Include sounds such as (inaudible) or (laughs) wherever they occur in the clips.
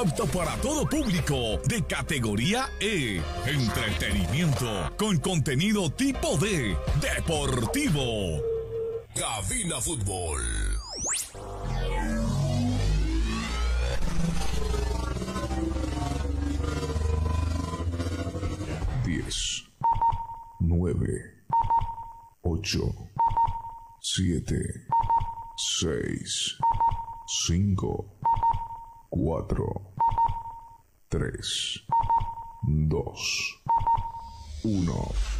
apto para todo público, de categoría E, entretenimiento con contenido tipo D, deportivo. Cabina Fútbol. Diez, nueve, ocho, siete, seis, cinco, cuatro, 3, 2, 1.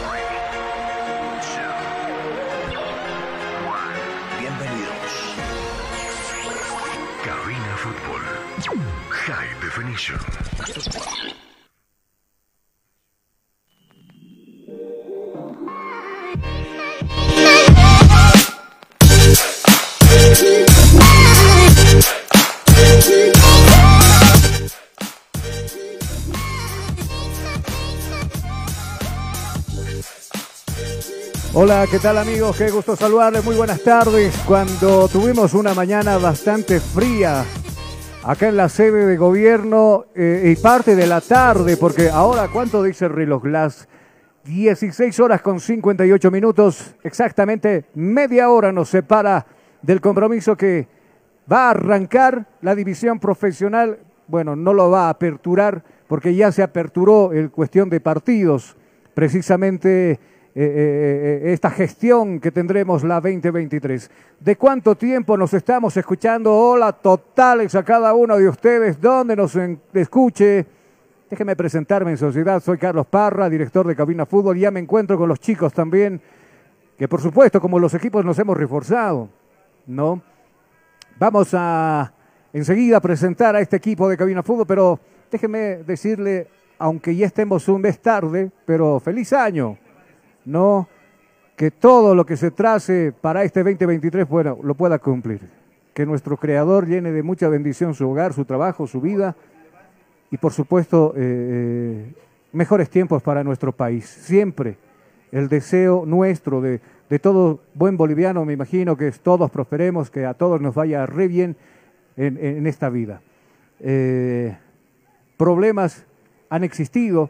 Hola, ¿qué tal amigos? Qué gusto saludarles, muy buenas tardes. Cuando tuvimos una mañana bastante fría acá en la sede de gobierno eh, y parte de la tarde, porque ahora, ¿cuánto dice el reloj? Las 16 horas con 58 minutos, exactamente media hora nos separa del compromiso que va a arrancar la división profesional. Bueno, no lo va a aperturar porque ya se aperturó en cuestión de partidos, precisamente eh, eh, eh, esta gestión que tendremos la 2023. ¿De cuánto tiempo nos estamos escuchando? Hola totales a cada uno de ustedes, donde nos escuche. Déjeme presentarme en sociedad, soy Carlos Parra, director de Cabina Fútbol, ya me encuentro con los chicos también, que por supuesto como los equipos nos hemos reforzado, ¿no? Vamos a enseguida presentar a este equipo de Cabina Fútbol, pero déjeme decirle, aunque ya estemos un mes tarde, pero feliz año, ¿no? Que todo lo que se trace para este 2023, bueno, lo pueda cumplir. Que nuestro Creador llene de mucha bendición su hogar, su trabajo, su vida y por supuesto eh, eh, mejores tiempos para nuestro país. Siempre el deseo nuestro de, de todo buen boliviano, me imagino que todos prosperemos, que a todos nos vaya re bien en, esta vida. Eh, problemas han existido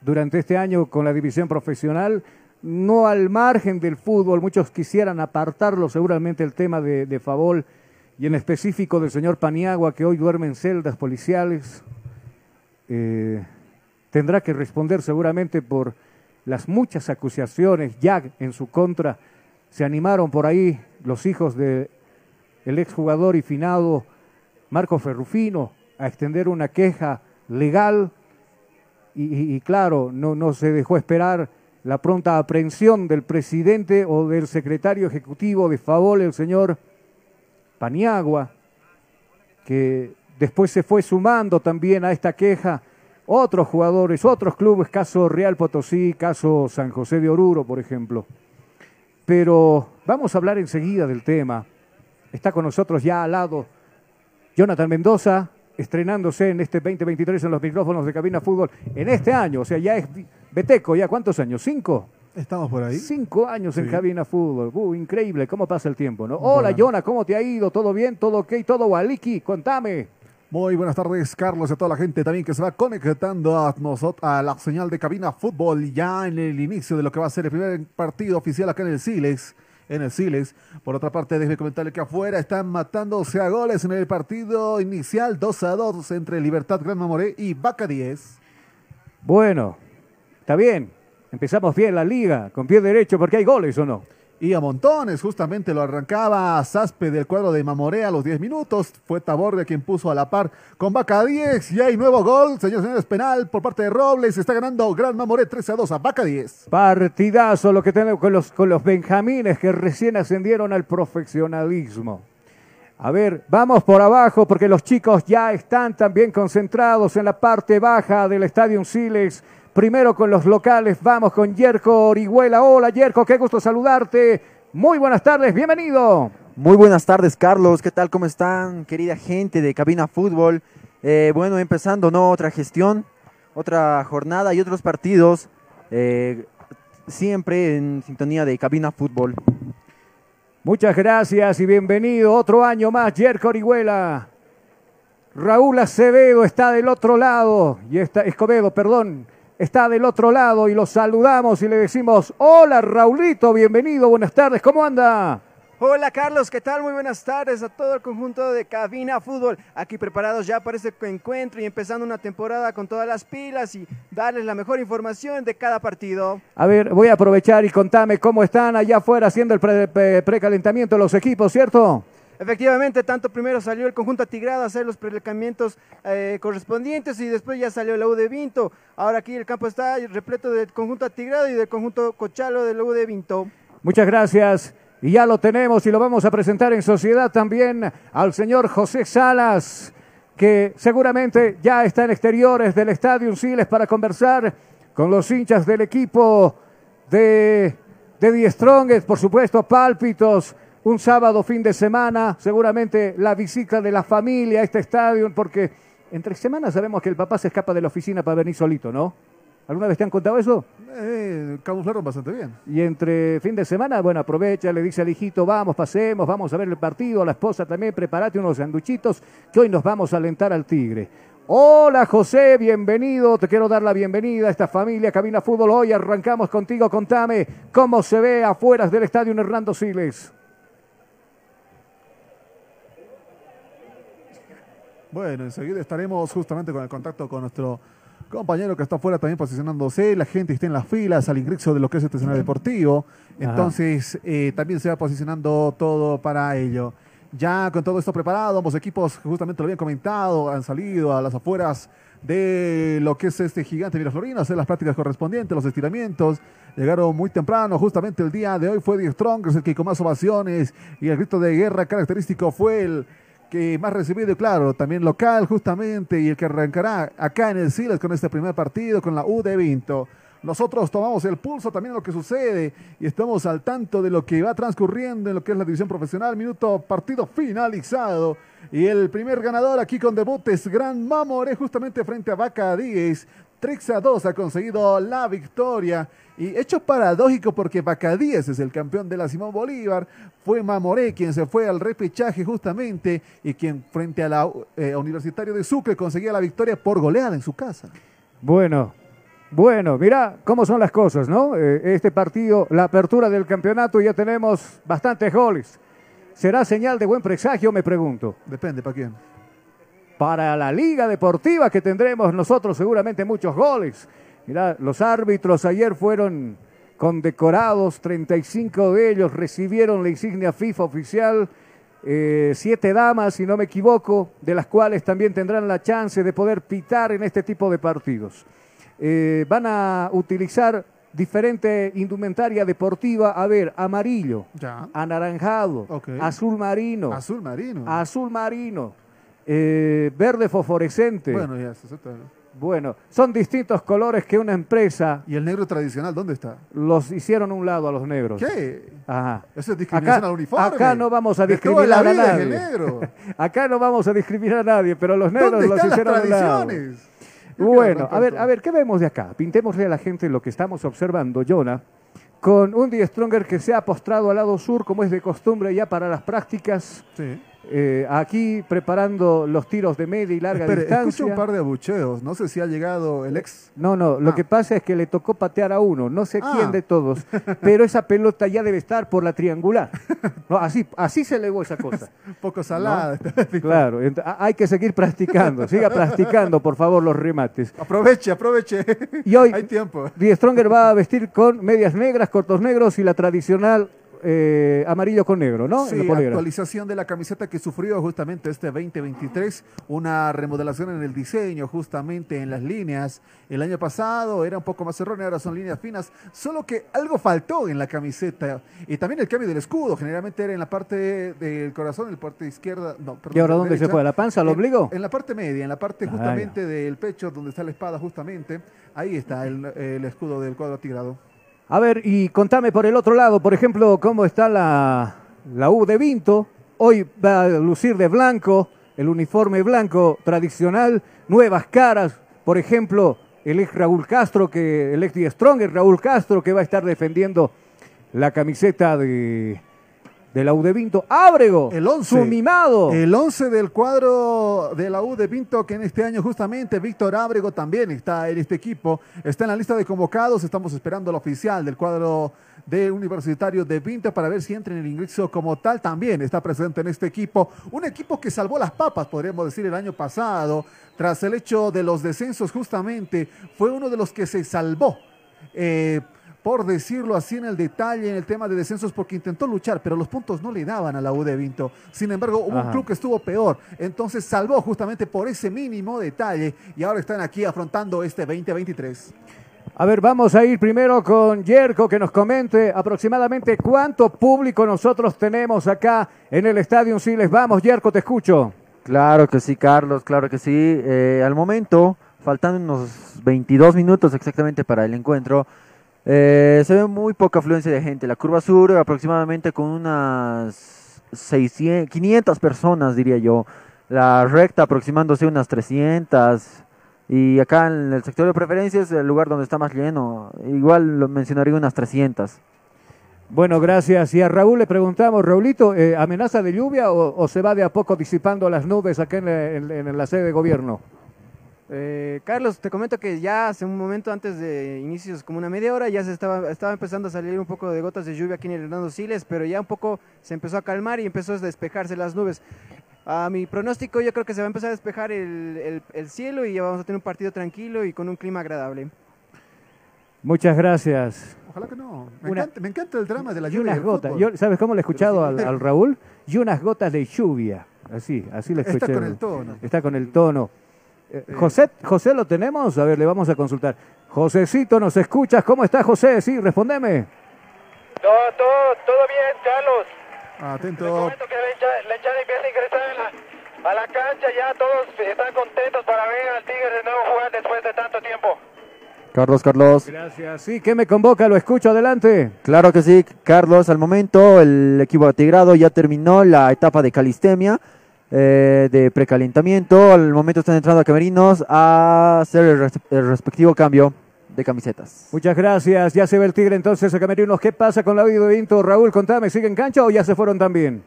durante este año con la división profesional, no al margen del fútbol, muchos quisieran apartarlo seguramente el tema de, de Favol y en específico del señor Paniagua que hoy duerme en celdas policiales. Eh, tendrá que responder seguramente por las muchas acusaciones ya en su contra. Se animaron por ahí los hijos del el exjugador y finado Marco Ferrufino a extender una queja legal y, claro, no, no se dejó esperar la pronta aprehensión del presidente o del secretario ejecutivo de Favol, el señor Paniagua, que después se fue sumando también a esta queja otros jugadores, otros clubes, caso Real Potosí, caso San José de Oruro, por ejemplo. Pero vamos a hablar enseguida del tema. Está con nosotros ya al lado Jonathan Mendoza, estrenándose en este 2023 en los micrófonos de Cabina Fútbol en este año. O sea, ya es Beteco, ¿ya cuántos años? ¿Cinco? Estamos por ahí. Cinco años en. Cabina Fútbol. Uh, increíble cómo pasa el tiempo, ¿no? Hola, Jonah, ¿cómo te ha ido? ¿Todo bien? ¿Todo ok? ¿Todo Waliki? Contame. Muy buenas tardes, Carlos, y a toda la gente también que se va conectando a, nosotros, a la señal de cabina fútbol ya en el inicio de lo que va a ser el primer partido oficial acá en el Silex. En el Silex. Por otra parte, déjeme comentarle que afuera están matándose a goles en el partido inicial 2 a 2 entre Libertad Gran Mamoré y Vaca 10. Bueno, está bien. Empezamos bien la liga, con pie derecho, porque hay goles o no. Y a montones, justamente lo arrancaba Saspe del cuadro de Mamoré a los 10 minutos. Fue Taborda quien puso a la par con Vaca 10. Y hay nuevo gol, señores señores, penal por parte de Robles. Está ganando Gran Mamoré 13 a 2 a Vaca 10. Partidazo lo que tenemos con los, con los benjamines que recién ascendieron al profesionalismo. A ver, vamos por abajo porque los chicos ya están también concentrados en la parte baja del Estadio Silex. Primero con los locales, vamos con Yerko Orihuela. Hola Yerko, qué gusto saludarte. Muy buenas tardes, bienvenido. Muy buenas tardes, Carlos. ¿Qué tal? ¿Cómo están, querida gente de Cabina Fútbol? Eh, bueno, empezando, ¿no? Otra gestión, otra jornada y otros partidos. eh, siempre en sintonía de Cabina Fútbol. Muchas gracias y bienvenido. Otro año más, Yerko Orihuela. Raúl Acevedo está del otro lado, y está, Escobedo, perdón, está del otro lado y lo saludamos y le decimos, hola Raulito, bienvenido, buenas tardes, ¿cómo anda? Hola Carlos, ¿qué tal? Muy buenas tardes a todo el conjunto de Cabina Fútbol. Aquí preparados ya para este encuentro y empezando una temporada con todas las pilas y darles la mejor información de cada partido. A ver, voy a aprovechar y contame cómo están allá afuera haciendo el pre- pre- precalentamiento los equipos, ¿cierto? Efectivamente, tanto primero salió el conjunto atigrado a hacer los precalentamientos eh, correspondientes y después ya salió la U de Vinto. Ahora aquí el campo está repleto del conjunto atigrado y del conjunto cochalo de la U de Vinto. Muchas gracias. Y ya lo tenemos y lo vamos a presentar en sociedad también al señor José Salas, que seguramente ya está en exteriores del Estadio Siles para conversar con los hinchas del equipo de, de Die Strongest, por supuesto, pálpitos. Un sábado, fin de semana, seguramente la visita de la familia a este estadio, porque entre semanas sabemos que el papá se escapa de la oficina para venir solito, ¿no? ¿Alguna vez te han contado eso? Eh, camuflaron bastante bien. Y entre fin de semana, bueno, aprovecha, le dice al hijito, vamos, pasemos, vamos a ver el partido, a la esposa también, prepárate unos sanduchitos, que hoy nos vamos a alentar al Tigre. Hola José, bienvenido, te quiero dar la bienvenida a esta familia Cabina Fútbol. Hoy arrancamos contigo, contame cómo se ve afuera del estadio Hernando Siles. Bueno, enseguida estaremos justamente con el contacto con nuestro compañero que está afuera también posicionándose. La gente está en las filas al ingreso de lo que es este escenario deportivo. Entonces, eh, también se va posicionando todo para ello. Ya con todo esto preparado, ambos equipos, justamente lo habían comentado, han salido a las afueras de lo que es este gigante Miraflorino, hacer las prácticas correspondientes, los estiramientos. Llegaron muy temprano, justamente el día de hoy fue The Strongers el que con más ovaciones y el grito de guerra característico fue el que más recibido, claro, también local justamente, y el que arrancará acá en el Siles con este primer partido, con la U de Vinto. Nosotros tomamos el pulso también de lo que sucede y estamos al tanto de lo que va transcurriendo en lo que es la división profesional. Minuto, partido finalizado. Y el primer ganador aquí con debutes, Gran Mamoré, justamente frente a Vaca 10. 3 a 2 ha conseguido la victoria. Y hecho paradójico porque 10 es el campeón de la Simón Bolívar. Fue Mamoré quien se fue al repechaje justamente y quien frente a la eh, Universitario de Sucre conseguía la victoria por goleada en su casa. Bueno, bueno, mira cómo son las cosas, ¿no? Eh, este partido, la apertura del campeonato, ya tenemos bastantes goles. ¿Será señal de buen presagio, me pregunto? Depende para quién. Para la Liga Deportiva que tendremos nosotros seguramente muchos goles. Mira, los árbitros ayer fueron condecorados, 35 de ellos recibieron la insignia FIFA oficial, eh, siete damas, si no me equivoco, de las cuales también tendrán la chance de poder pitar en este tipo de partidos. Eh, van a utilizar diferente indumentaria deportiva, a ver, amarillo, Ya. anaranjado, azul marino, Azul marino. azul marino, eh, verde fosforescente, Bueno, ya. Bueno, son distintos colores que una empresa ¿Y el negro tradicional dónde está? los hicieron a un lado a los negros. ¿Qué? Ajá. Eso es discriminación Acá- al uniforme. acá no vamos a discriminar la a es nadie. el negro. (laughs) Acá no vamos a discriminar a nadie, pero los negros ¿Dónde los las hicieron a un lado. Bueno, a ver, a ver, ¿qué vemos de acá? Pintémosle a la gente lo que estamos observando, Jonah, con un Die Stronger que se ha postrado al lado sur, como es de costumbre ya para las prácticas. Sí. Eh, aquí preparando los tiros de media y larga Espere, distancia. escucho un par de abucheos. No sé si ha llegado el ex. No, no, lo Ah. que pasa es que le tocó patear a uno, no sé Ah. quién de todos, (laughs) pero esa pelota ya debe estar por la triangular. No, así, así se elevó esa cosa. (laughs) Un poco salada. Claro, hay que seguir practicando, siga practicando, por favor, los remates. Aproveche, aproveche. Y hoy (laughs) Hay tiempo. Die Stronger va a vestir con medias negras, cortos negros y la tradicional eh, amarillo con negro, ¿no? Sí, actualización de la camiseta que sufrió justamente este 2023, una remodelación en el diseño, justamente en las líneas. El año pasado era un poco más erróneo, ahora son líneas finas, solo que algo faltó en la camiseta. Y también el cambio del escudo, generalmente era en la parte del corazón, en la parte izquierda. No, perdón, ¿Y ahora dónde se fue? ¿A la panza, al En- ombligo? En, la parte media, en la parte Ah, justamente del pecho, donde está la espada justamente. Ahí está el, el escudo del cuadro tigrado. A ver, y contame por el otro lado, por ejemplo, cómo está la, la U de Vinto. Hoy va a lucir de blanco, el uniforme blanco tradicional, nuevas caras, por ejemplo, el ex Raúl Castro, que el ex Stronger, Raúl Castro, que va a estar defendiendo la camiseta de, de la U de Vinto. Ábrego, El 11. su mimado. El 11 del cuadro de la U de Pinto, que en este año justamente Víctor Ábrego también está en este equipo, está en la lista de convocados, estamos esperando la oficial del cuadro de Universitario de Pinto para ver si entra en el ingreso como tal, también está presente en este equipo, un equipo que salvó las papas, podríamos decir, el año pasado, tras el hecho de los descensos justamente, fue uno de los que se salvó. Eh, por decirlo así en el detalle, en el tema de descensos, porque intentó luchar, pero los puntos no le daban a la U de Vinto. Sin embargo, hubo un club que estuvo peor, entonces salvó justamente por ese mínimo detalle y ahora están aquí afrontando este 2023. A ver, vamos a ir primero con Yerko que nos comente aproximadamente cuánto público nosotros tenemos acá en el Estadio Siles. Vamos, Yerko, te escucho. Claro que sí, Carlos, claro que sí. Eh, al momento, faltando unos 22 minutos exactamente para el encuentro, eh, se ve muy poca afluencia de gente. La curva sur aproximadamente con unas 600, 500 personas, diría yo. La recta aproximándose unas 300. Y acá en el sector de preferencias, el lugar donde está más lleno, igual lo mencionaría unas 300. Bueno, gracias. Y a Raúl le preguntamos, Raulito, eh, ¿amenaza de lluvia o, se va de a poco disipando las nubes acá en la sede de gobierno? Eh, Carlos, te comento que ya hace un momento antes de inicios, como una media hora, ya se estaba, estaba empezando a salir un poco de gotas de lluvia aquí en el Hernando Siles, pero ya un poco se empezó a calmar y empezó a despejarse las nubes. A mi pronóstico, yo creo que se va a empezar a despejar el, el- el cielo y ya vamos a tener un partido tranquilo y con un clima agradable. Muchas gracias. Ojalá que no. Me, Una- encanta, me encanta el drama de la Y lluvia. unas del gotas. Yo, ¿Sabes cómo le he escuchado al, Raúl? Y unas gotas de lluvia. Así, así le Está escuché. con el tono. Está con el tono. Eh, José, José, ¿lo tenemos? A ver, le vamos a consultar. Josecito, ¿nos escuchas? ¿Cómo está José? Sí, respondeme. Todo, todo, todo bien, Carlos. Te Atento. comento que la hinchada empieza a ingresar en la- a la cancha, ya todos están contentos para ver al Tigre de nuevo jugar después de tanto tiempo. Carlos, Carlos. Gracias. Sí, ¿qué me convoca? Lo escucho adelante. Claro que sí, Carlos. Al momento el equipo atigrado ya terminó la etapa de calistemia, eh, de precalentamiento. Al momento están entrando a camerinos a hacer el, res- el respectivo cambio de camisetas. Muchas gracias. Ya se ve el Tigre entonces a Camerinos. ¿Qué pasa con la vida de Vinto? Raúl, contame, ¿sigue en cancha o ya se fueron también?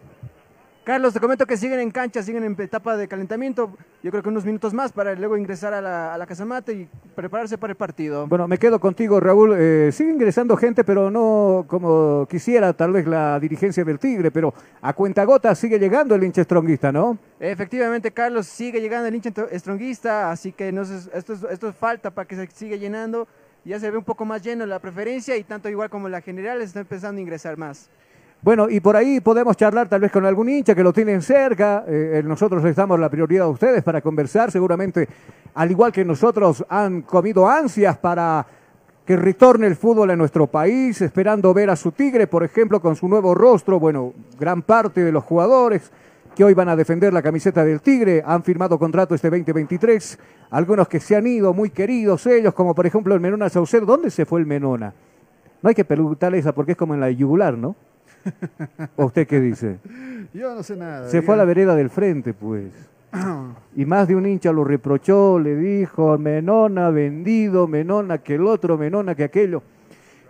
Carlos, te comento que siguen en cancha, siguen en etapa de calentamiento. Yo creo que unos minutos más para luego ingresar a la, a la casamate y prepararse para el partido. Bueno, me quedo contigo, Raúl. Eh, sigue ingresando gente, pero no como quisiera tal vez la dirigencia del Tigre, pero a cuentagotas sigue llegando el hincha stronguista, ¿no? Efectivamente, Carlos, sigue llegando el hincha estronguista, así que no sé, esto, es- esto es falta para que se siga llenando. Ya se ve un poco más lleno la preferencia y tanto igual como la general está empezando a ingresar más. Bueno, y por ahí podemos charlar tal vez con algún hincha que lo tienen cerca. Eh, nosotros les damos la prioridad a ustedes para conversar. Seguramente, al igual que nosotros, han comido ansias para que retorne el fútbol a nuestro país, esperando ver a su Tigre, por ejemplo, con su nuevo rostro. Bueno, gran parte de los jugadores que hoy van a defender la camiseta del Tigre, han firmado contrato este 2023, algunos que se han ido, muy queridos ellos, como por ejemplo el Menona Saucedo. ¿Dónde se fue el Menona? No hay que preguntarle esa porque es como en la yugular, ¿no? ¿O usted qué dice? Yo no sé nada. Se fue a la vereda del frente, pues. Y más de un hincha lo reprochó, le dijo, Menona vendido, Menona que el otro, Menona que aquello.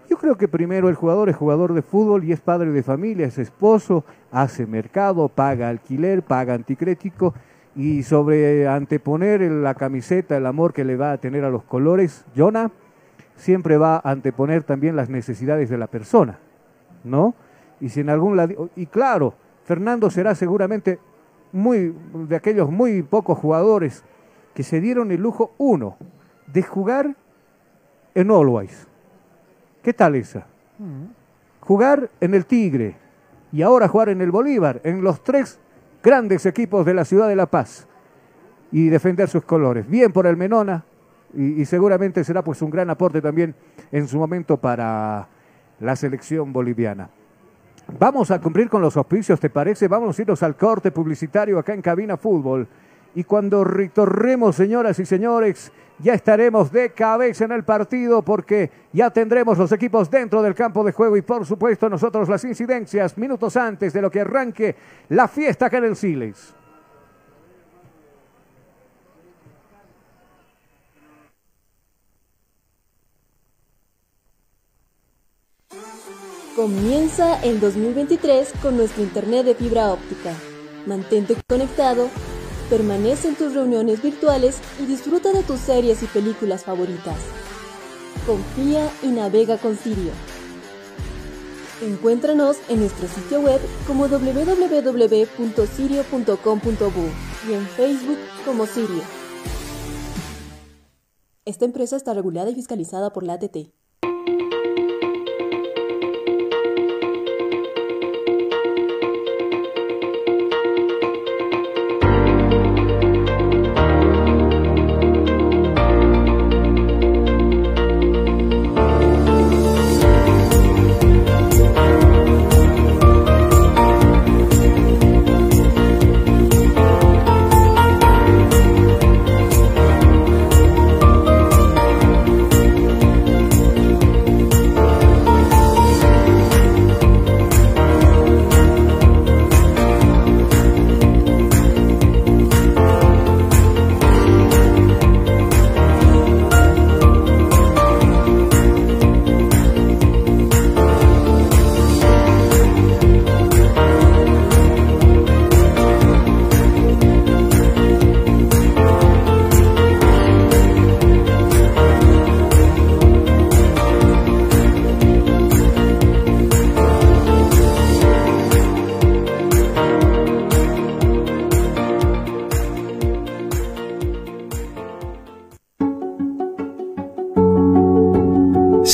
Yo creo que primero el jugador es jugador de fútbol y es padre de familia, es esposo, hace mercado, paga alquiler, paga anticrético y sobre anteponer la camiseta, el amor que le va a tener a los colores, Jonah siempre va a anteponer también las necesidades de la persona, ¿no? Y si en algún lado, y claro, Fernando será seguramente muy de aquellos muy pocos jugadores que se dieron el lujo uno de jugar en Always. ¿Qué tal esa? Jugar en el Tigre y ahora jugar en el Bolívar, en los tres grandes equipos de la ciudad de La Paz y defender sus colores. Bien por el Menona y, y seguramente será pues un gran aporte también en su momento para la selección boliviana. Vamos a cumplir con los auspicios, ¿te parece? Vamos a irnos al corte publicitario acá en Cabina Fútbol. Y cuando retornemos, señoras y señores, ya estaremos de cabeza en el partido porque ya tendremos los equipos dentro del campo de juego y por supuesto nosotros las incidencias minutos antes de lo que arranque la fiesta acá en el Siles. Comienza el 2023 con nuestro internet de fibra óptica. Mantente conectado, permanece en tus reuniones virtuales y disfruta de tus series y películas favoritas. Confía y navega con Sirio. Encuéntranos en nuestro sitio web como www.sirio.com.bu y en Facebook como Sirio. Esta empresa está regulada y fiscalizada por la ATT.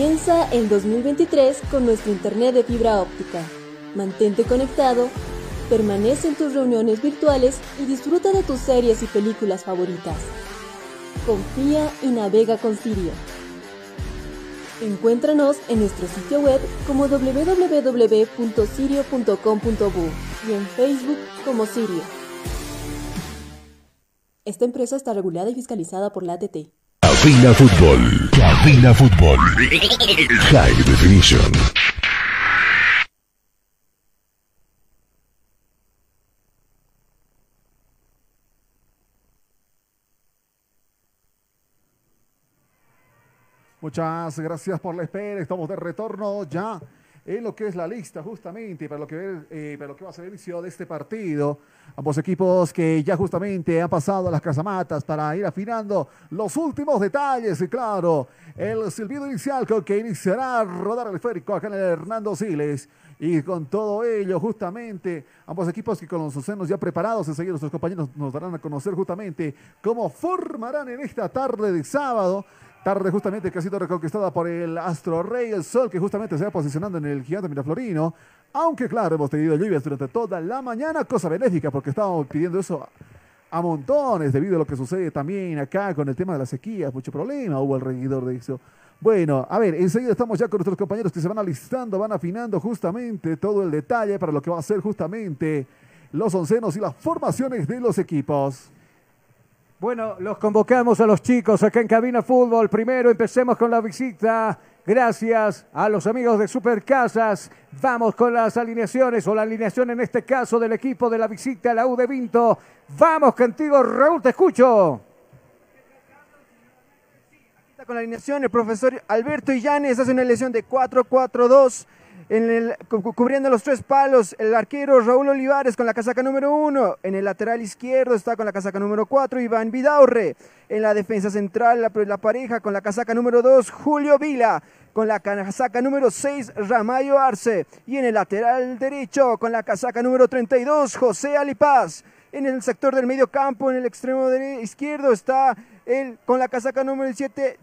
Comienza el 2023 con nuestro internet de fibra óptica. Mantente conectado, permanece en tus reuniones virtuales y disfruta de tus series y películas favoritas. Confía y navega con Sirio. Encuéntranos en nuestro sitio web como www.sirio.com.bu y en Facebook como Sirio. Esta empresa está regulada y fiscalizada por la ATT. Cabina Fútbol. Cabina Fútbol. High Definition. Muchas gracias por la espera. Estamos de retorno ya en lo que es la lista justamente para lo que, eh, para lo que va a ser el inicio de este partido. Ambos equipos que ya justamente han pasado a las casamatas para ir afinando los últimos detalles y claro, el silbido inicial con que iniciará a rodar el esférico acá en el Hernando Siles. Y con todo ello, justamente, ambos equipos que con los senos ya preparados, enseguida nuestros compañeros nos darán a conocer justamente cómo formarán en esta tarde de sábado Tarde justamente que ha sido reconquistada por el Astro Rey, el Sol, que justamente se va posicionando en el gigante Miraflorino. Aunque claro, hemos tenido lluvias durante toda la mañana, cosa benéfica, porque estábamos pidiendo eso a montones debido a lo que sucede también acá con el tema de las sequías. Mucho problema hubo alrededor de eso. Bueno, a ver, enseguida estamos ya con nuestros compañeros que se van alistando, van afinando justamente todo el detalle para lo que va a ser justamente los oncenos y las formaciones de los equipos. Bueno, los convocamos a los chicos acá en Cabina Fútbol. Primero empecemos con la visita. Gracias a los amigos de Supercasas. Vamos con las alineaciones o la alineación en este caso del equipo de la visita a la U de Vinto. Vamos contigo, Raúl, te escucho. Con la alineación, el profesor Alberto Illanes hace una elección de 4-4-2 en el, cubriendo los tres palos, el arquero Raúl Olivares con la casaca número uno. En el lateral izquierdo está con la casaca número cuatro, Iván Vidaurre. En la defensa central, la, la pareja con la casaca número dos, Julio Vila. Con la casaca número 6, Ramayo Arce. Y en el lateral derecho, con la casaca número 32, José Alipaz. En el sector del medio campo, en el extremo izquierdo, está con la casaca número 17,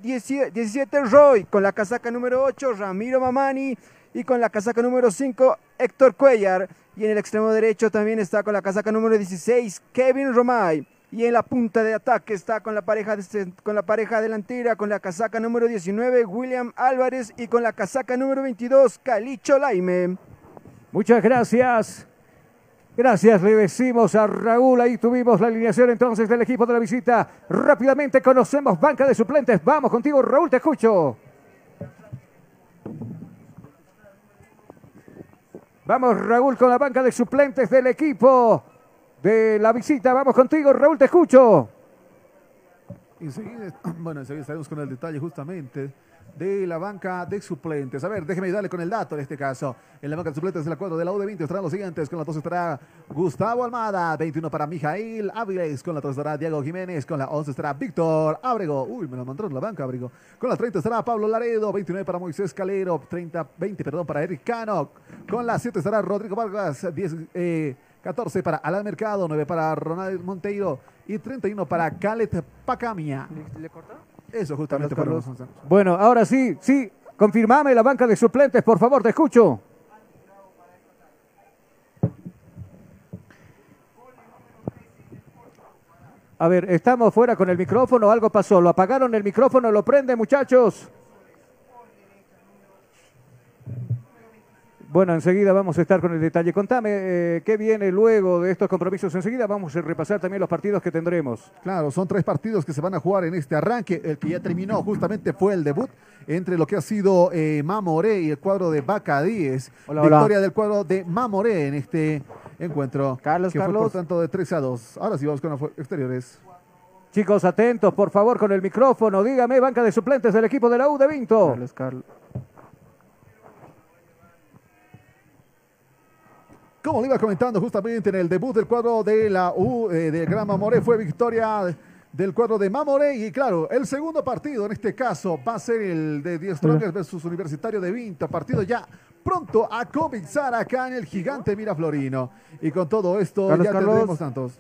17 Roy. Con la casaca número 8, Ramiro Mamani y con la casaca número 5 Héctor Cuellar y en el extremo derecho también está con la casaca número 16 Kevin Romay y en la punta de ataque está con la pareja con la pareja delantera con la casaca número 19 William Álvarez y con la casaca número 22 Calicho Laime. Muchas gracias. Gracias, le decimos a Raúl. Ahí tuvimos la alineación entonces del equipo de la visita. Rápidamente conocemos banca de suplentes. Vamos contigo, Raúl, te escucho. Vamos, Raúl, con la banca de suplentes del equipo de la visita. Vamos contigo, Raúl, te escucho. Enseguida, (clears throat) bueno, enseguida estaremos con el detalle justamente de la banca de suplentes. A ver, déjeme darle con el dato en este caso. En la banca de suplentes de la 4 de la U de 20 estarán los siguientes. Con la 2 estará Gustavo Almada, 21 para Mijail Áviles. Con la 3 estará Diego Jiménez. Con la 11 estará Víctor Ábrego. Uy, me lo mandaron la banca, Ábrego. Con la 30 estará Pablo Laredo, 29 para Moisés Calero, 30, 20, perdón, para Eric Cano. Con la 7 estará Rodrigo Vargas, 10, eh, 14 para Alan Mercado, 9 para Ronald Monteiro y 31 para Calet Pacamia. ¿Le, cortó? Eso justamente Bueno, ahora sí, sí. Confirmame la banca de suplentes, por favor, te escucho. A ver, estamos fuera con el micrófono, algo pasó. ¿Lo apagaron el micrófono? ¿Lo prende, muchachos? Bueno, enseguida vamos a estar con el detalle. Contame eh, qué viene luego de estos compromisos. Enseguida vamos a repasar también los partidos que tendremos. Claro, son tres partidos que se van a jugar en este arranque. El que ya terminó justamente fue el debut entre lo que ha sido eh, Mamoré y el cuadro de Bacadíes. Hola, hola. Victoria del cuadro de Mamoré en este encuentro. Carlos, que fue Carlos. por tanto de 13 a 2. Ahora sí vamos con los exteriores. Chicos, atentos, por favor, con el micrófono. Dígame, banca de suplentes del equipo de la U de Vinto. Carlos, Carlos. Como le iba comentando justamente en el debut del cuadro de la U eh, de Gran Mamoré fue victoria del cuadro de Mamoré y claro, el segundo partido en este caso va a ser el de 10 Strongers versus Universitario de Vinto, partido ya pronto a comenzar acá en el gigante Miraflorino y con todo esto Carlos, ya Carlos. tendremos tantos.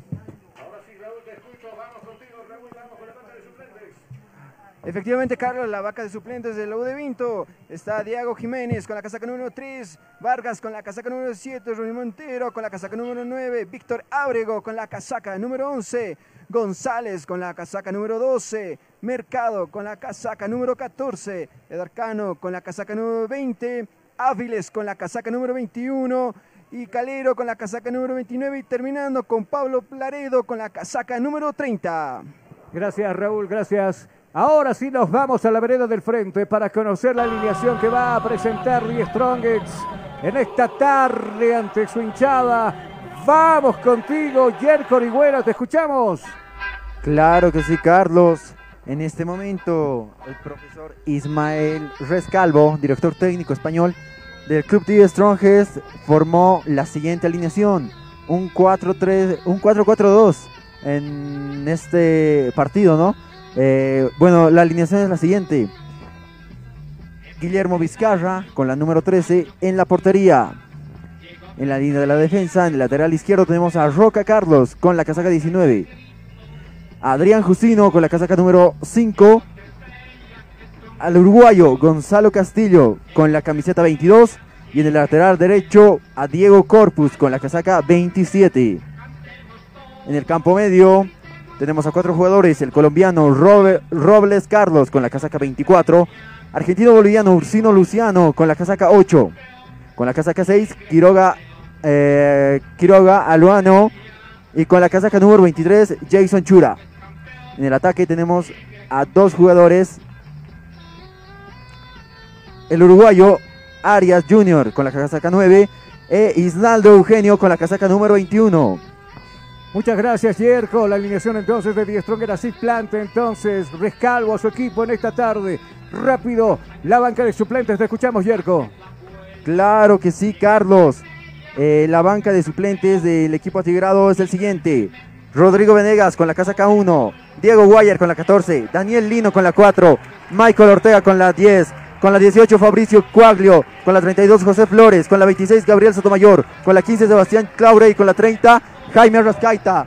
Efectivamente, Carlos, la vaca de suplentes de la de Vinto. Está Diego Jiménez con la casaca número 3, Vargas con la casaca número 7, Ronnie Montero con la casaca número 9, Víctor Ábrego con la casaca número 11, González con la casaca número 12, Mercado con la casaca número 14, Edarcano con la casaca número 20, Áviles con la casaca número 21 y Calero con la casaca número 29 y terminando con Pablo Plaredo con la casaca número 30. Gracias, Raúl, gracias. Ahora sí nos vamos a la vereda del frente para conocer la alineación que va a presentar The Strongest en esta tarde ante su hinchada. Vamos contigo, Jerko Orihuela, te escuchamos. Claro que sí, Carlos. En este momento, el profesor Ismael Rescalvo, director técnico español del Club de Strongest, formó la siguiente alineación: un 4-3, un 4-4-2 en este partido, ¿no? Eh, bueno, la alineación es la siguiente: Guillermo Vizcarra con la número 13 en la portería. En la línea de la defensa, en el lateral izquierdo, tenemos a Roca Carlos con la casaca 19. Adrián Justino con la casaca número 5. Al uruguayo Gonzalo Castillo con la camiseta 22. Y en el lateral derecho a Diego Corpus con la casaca 27. En el campo medio tenemos a cuatro jugadores. El colombiano Robles Carlos con la casaca 24. Argentino-boliviano Ursino Luciano con la casaca 8. Con la casaca 6 Quiroga, eh, Quiroga Aluano. Y con la casaca número 23 Jason Chura. En el ataque tenemos a dos jugadores. El uruguayo Arias Junior con la casaca 9 e Isnaldo Eugenio con la casaca número 21. Muchas gracias, Jerko. La alineación entonces de Die Stronger así planta entonces Rescalvo a su equipo en esta tarde. Rápido, la banca de suplentes. Te escuchamos, Jerko. Claro que sí, Carlos. Eh, la banca de suplentes del equipo atigrado es el siguiente. Rodrigo Venegas con la casaca 1. Diego Guayer con la 14. Daniel Lino con la 4. Michael Ortega con la 10. Con la 18 Fabricio Cuaglio. Con la 32 José Flores. Con la 26 Gabriel Sotomayor. Con la 15 Sebastián Claure. Y con la 30 Jaime Rascaita.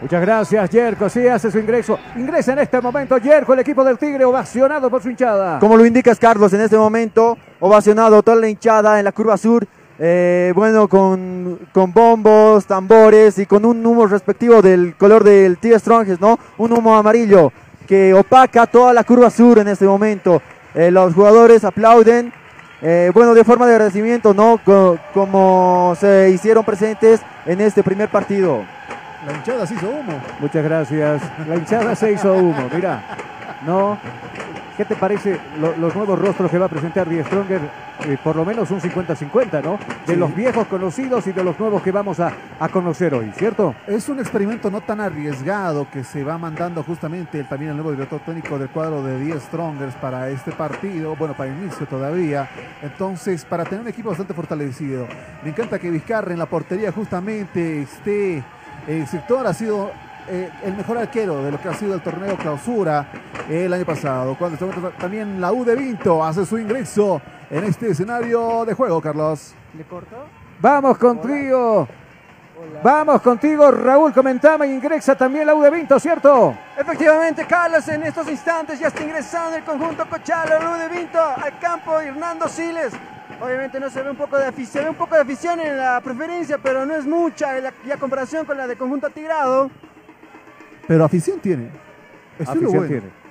Muchas gracias, Jerko. Sí, hace su ingreso. Ingresa en este momento Jerko, el equipo del Tigre, ovacionado por su hinchada. Como lo indicas, Carlos, en este momento, ovacionado toda la hinchada en la curva sur. eh, bueno, con, con bombos, tambores y con un humo respectivo del color del Tigre Strongest, ¿no? Un humo amarillo que opaca toda la curva sur en este momento. Eh, los jugadores aplauden, eh, bueno, de forma de agradecimiento, ¿no? Co- como se hicieron presentes en este primer partido. La hinchada se hizo humo. Muchas gracias. La hinchada se hizo humo, mira. No. ¿Qué te parece lo- los nuevos rostros que va a presentar Die Stronger? Eh, por lo menos un 50-50, ¿no? De Sí. los viejos conocidos y de los nuevos que vamos a, a conocer hoy, ¿cierto? Es un experimento no tan arriesgado que se va mandando justamente el, también el nuevo director técnico del cuadro de 10 Strongers para este partido, bueno, para el inicio todavía. Entonces, para tener un equipo bastante fortalecido. Me encanta que Vizcarra en la portería justamente esté. El sector ha sido eh, el mejor arquero de lo que ha sido el torneo clausura el año pasado. Cuando este momento también la U de Vinto hace su ingreso en este escenario de juego, Carlos. ¿Le cortó? Vamos contigo. Vamos contigo, Raúl, comentame, ingresa también la U de Vinto, ¿cierto? Efectivamente, Carlos, en estos instantes ya está ingresando el conjunto Cochalo, el U de Vinto, al campo Hernando Siles. Obviamente no se ve un poco de afición, se ve un poco de afición en la preferencia, pero no es mucha en la, y a comparación con la de conjunto Tigrado. Pero afición tiene. Eso es lo bueno. tiene.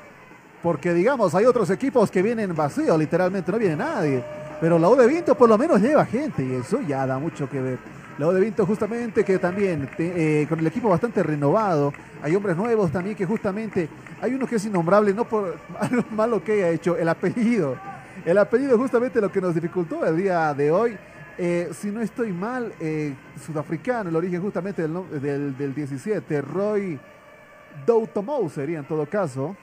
Porque digamos, hay otros equipos que vienen vacíos, literalmente no viene nadie. Pero la U de Vinto por lo menos lleva gente y eso ya da mucho que ver. La U de Vinto justamente que también te- eh, con el equipo bastante renovado, hay hombres nuevos también que justamente, hay uno que es innombrable, no por (laughs) algo malo que haya hecho, el apellido. El apellido justamente lo que nos dificultó el día de hoy. Eh, si no estoy mal, eh, sudafricano, el origen justamente del, del, del 17, Roy Doutomou sería en todo caso.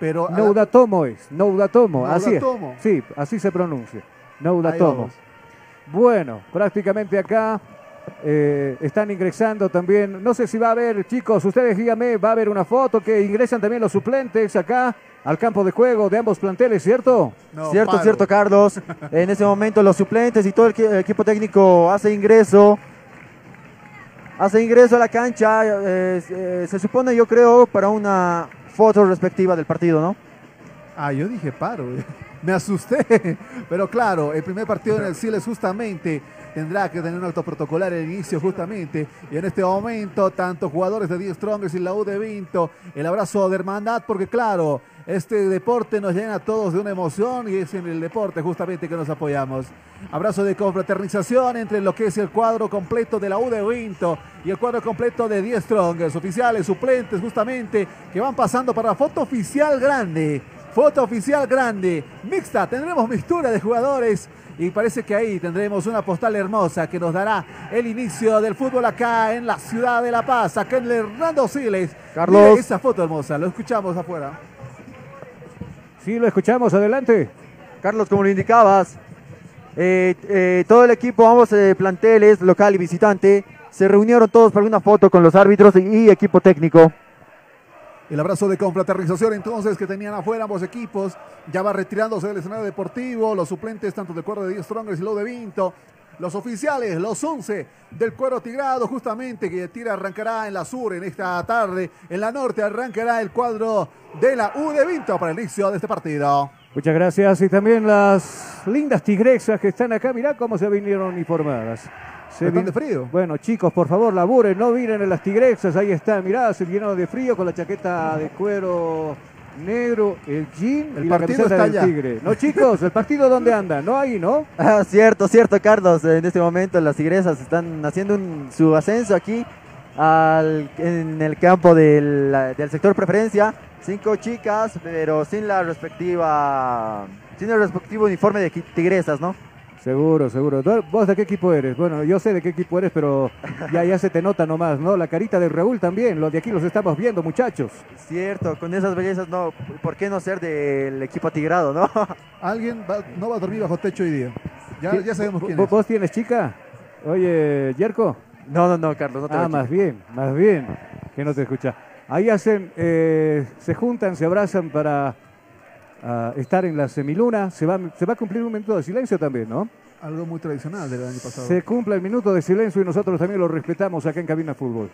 Pero a la- Noudatomo es, Noudatomo, así es. Noudatomo. Sí, así se pronuncia. Noudatomo. Bueno, prácticamente acá eh, están ingresando también. No sé si va a haber, chicos, ustedes díganme, va a haber una foto que ingresan también los suplentes acá al campo de juego de ambos planteles, ¿cierto? cierto, cierto, Carlos. En ese momento los suplentes y todo el, equi- equipo técnico hace ingreso. Hace ingreso a la cancha. eh, eh, se supone, yo creo, para una foto respectiva del partido, ¿no? Ah, yo dije paro. (laughs) Me asusté. (laughs) Pero claro, el primer partido en el Siles justamente tendrá que tener un acto protocolar al inicio justamente. Y en este momento, tanto jugadores de 10 Strongers y la U de Vinto, el abrazo de hermandad, porque claro, este deporte nos llena a todos de una emoción y es en el deporte justamente que nos apoyamos. Abrazo de confraternización entre lo que es el cuadro completo de la U de Vinto y el cuadro completo de 10 Strongers, oficiales, suplentes justamente, que van pasando para la foto oficial grande. Foto oficial grande, mixta, tendremos mixtura de jugadores y parece que ahí tendremos una postal hermosa que nos dará el inicio del fútbol acá en la ciudad de La Paz, acá en Hernando Siles. Carlos. Mire esa foto hermosa, lo escuchamos afuera. Sí, lo escuchamos, adelante. Carlos, como lo indicabas, eh, eh, todo el equipo, ambos eh, planteles, local y visitante, se reunieron todos para una foto con los árbitros y equipo técnico. El abrazo de confraternización entonces que tenían afuera ambos equipos. Ya va retirándose del escenario deportivo. Los suplentes tanto del cuadro de 10 Strongers y lo de Vinto. Los oficiales, los 11 del cuero tigrado justamente que tira arrancará en la sur en esta tarde. En la norte arrancará el cuadro de la U de Vinto para el inicio de este partido. Muchas gracias. Y también las lindas tigresas que están acá. Mirá cómo se vinieron uniformadas. Se vin- de frío. Bueno, chicos, por favor, laburen, no miren en las tigresas. Ahí están, mirá, se llenaron de frío con la chaqueta de cuero negro, el jean El y la partido camiseta está del allá. tigre. No, chicos, ¿el partido dónde (laughs) anda? No ahí, ¿no? Ah, cierto, cierto, Carlos. En este momento las tigresas están haciendo un- su ascenso aquí al- en el campo del, del sector preferencia. Cinco chicas, pero sin la respectiva, sin el respectivo uniforme de tigresas, ¿no? Seguro, seguro. ¿Tú- ¿Vos de qué equipo eres? Bueno, yo sé de qué equipo eres, pero ya, ya se te nota nomás, ¿no? La carita de Raúl también. Los de aquí los estamos viendo, muchachos. Cierto, con esas bellezas, no, ¿por qué no ser del equipo tigrado, no? (laughs) Alguien va- no va a dormir bajo techo hoy día. Ya, ¿Qui- ya sabemos quién ¿Vos, es. vos tienes chica? Oye, Yerko. No, no, no, Carlos, no te Ah, más bien, más bien, que no te escucha. Ahí hacen, eh, se juntan, se abrazan para ah, estar en la semiluna. Se va, se va a cumplir un minuto de silencio también, ¿no? Algo muy tradicional del año pasado. Se cumple el minuto de silencio y nosotros también lo respetamos acá en Cabina Fútbol.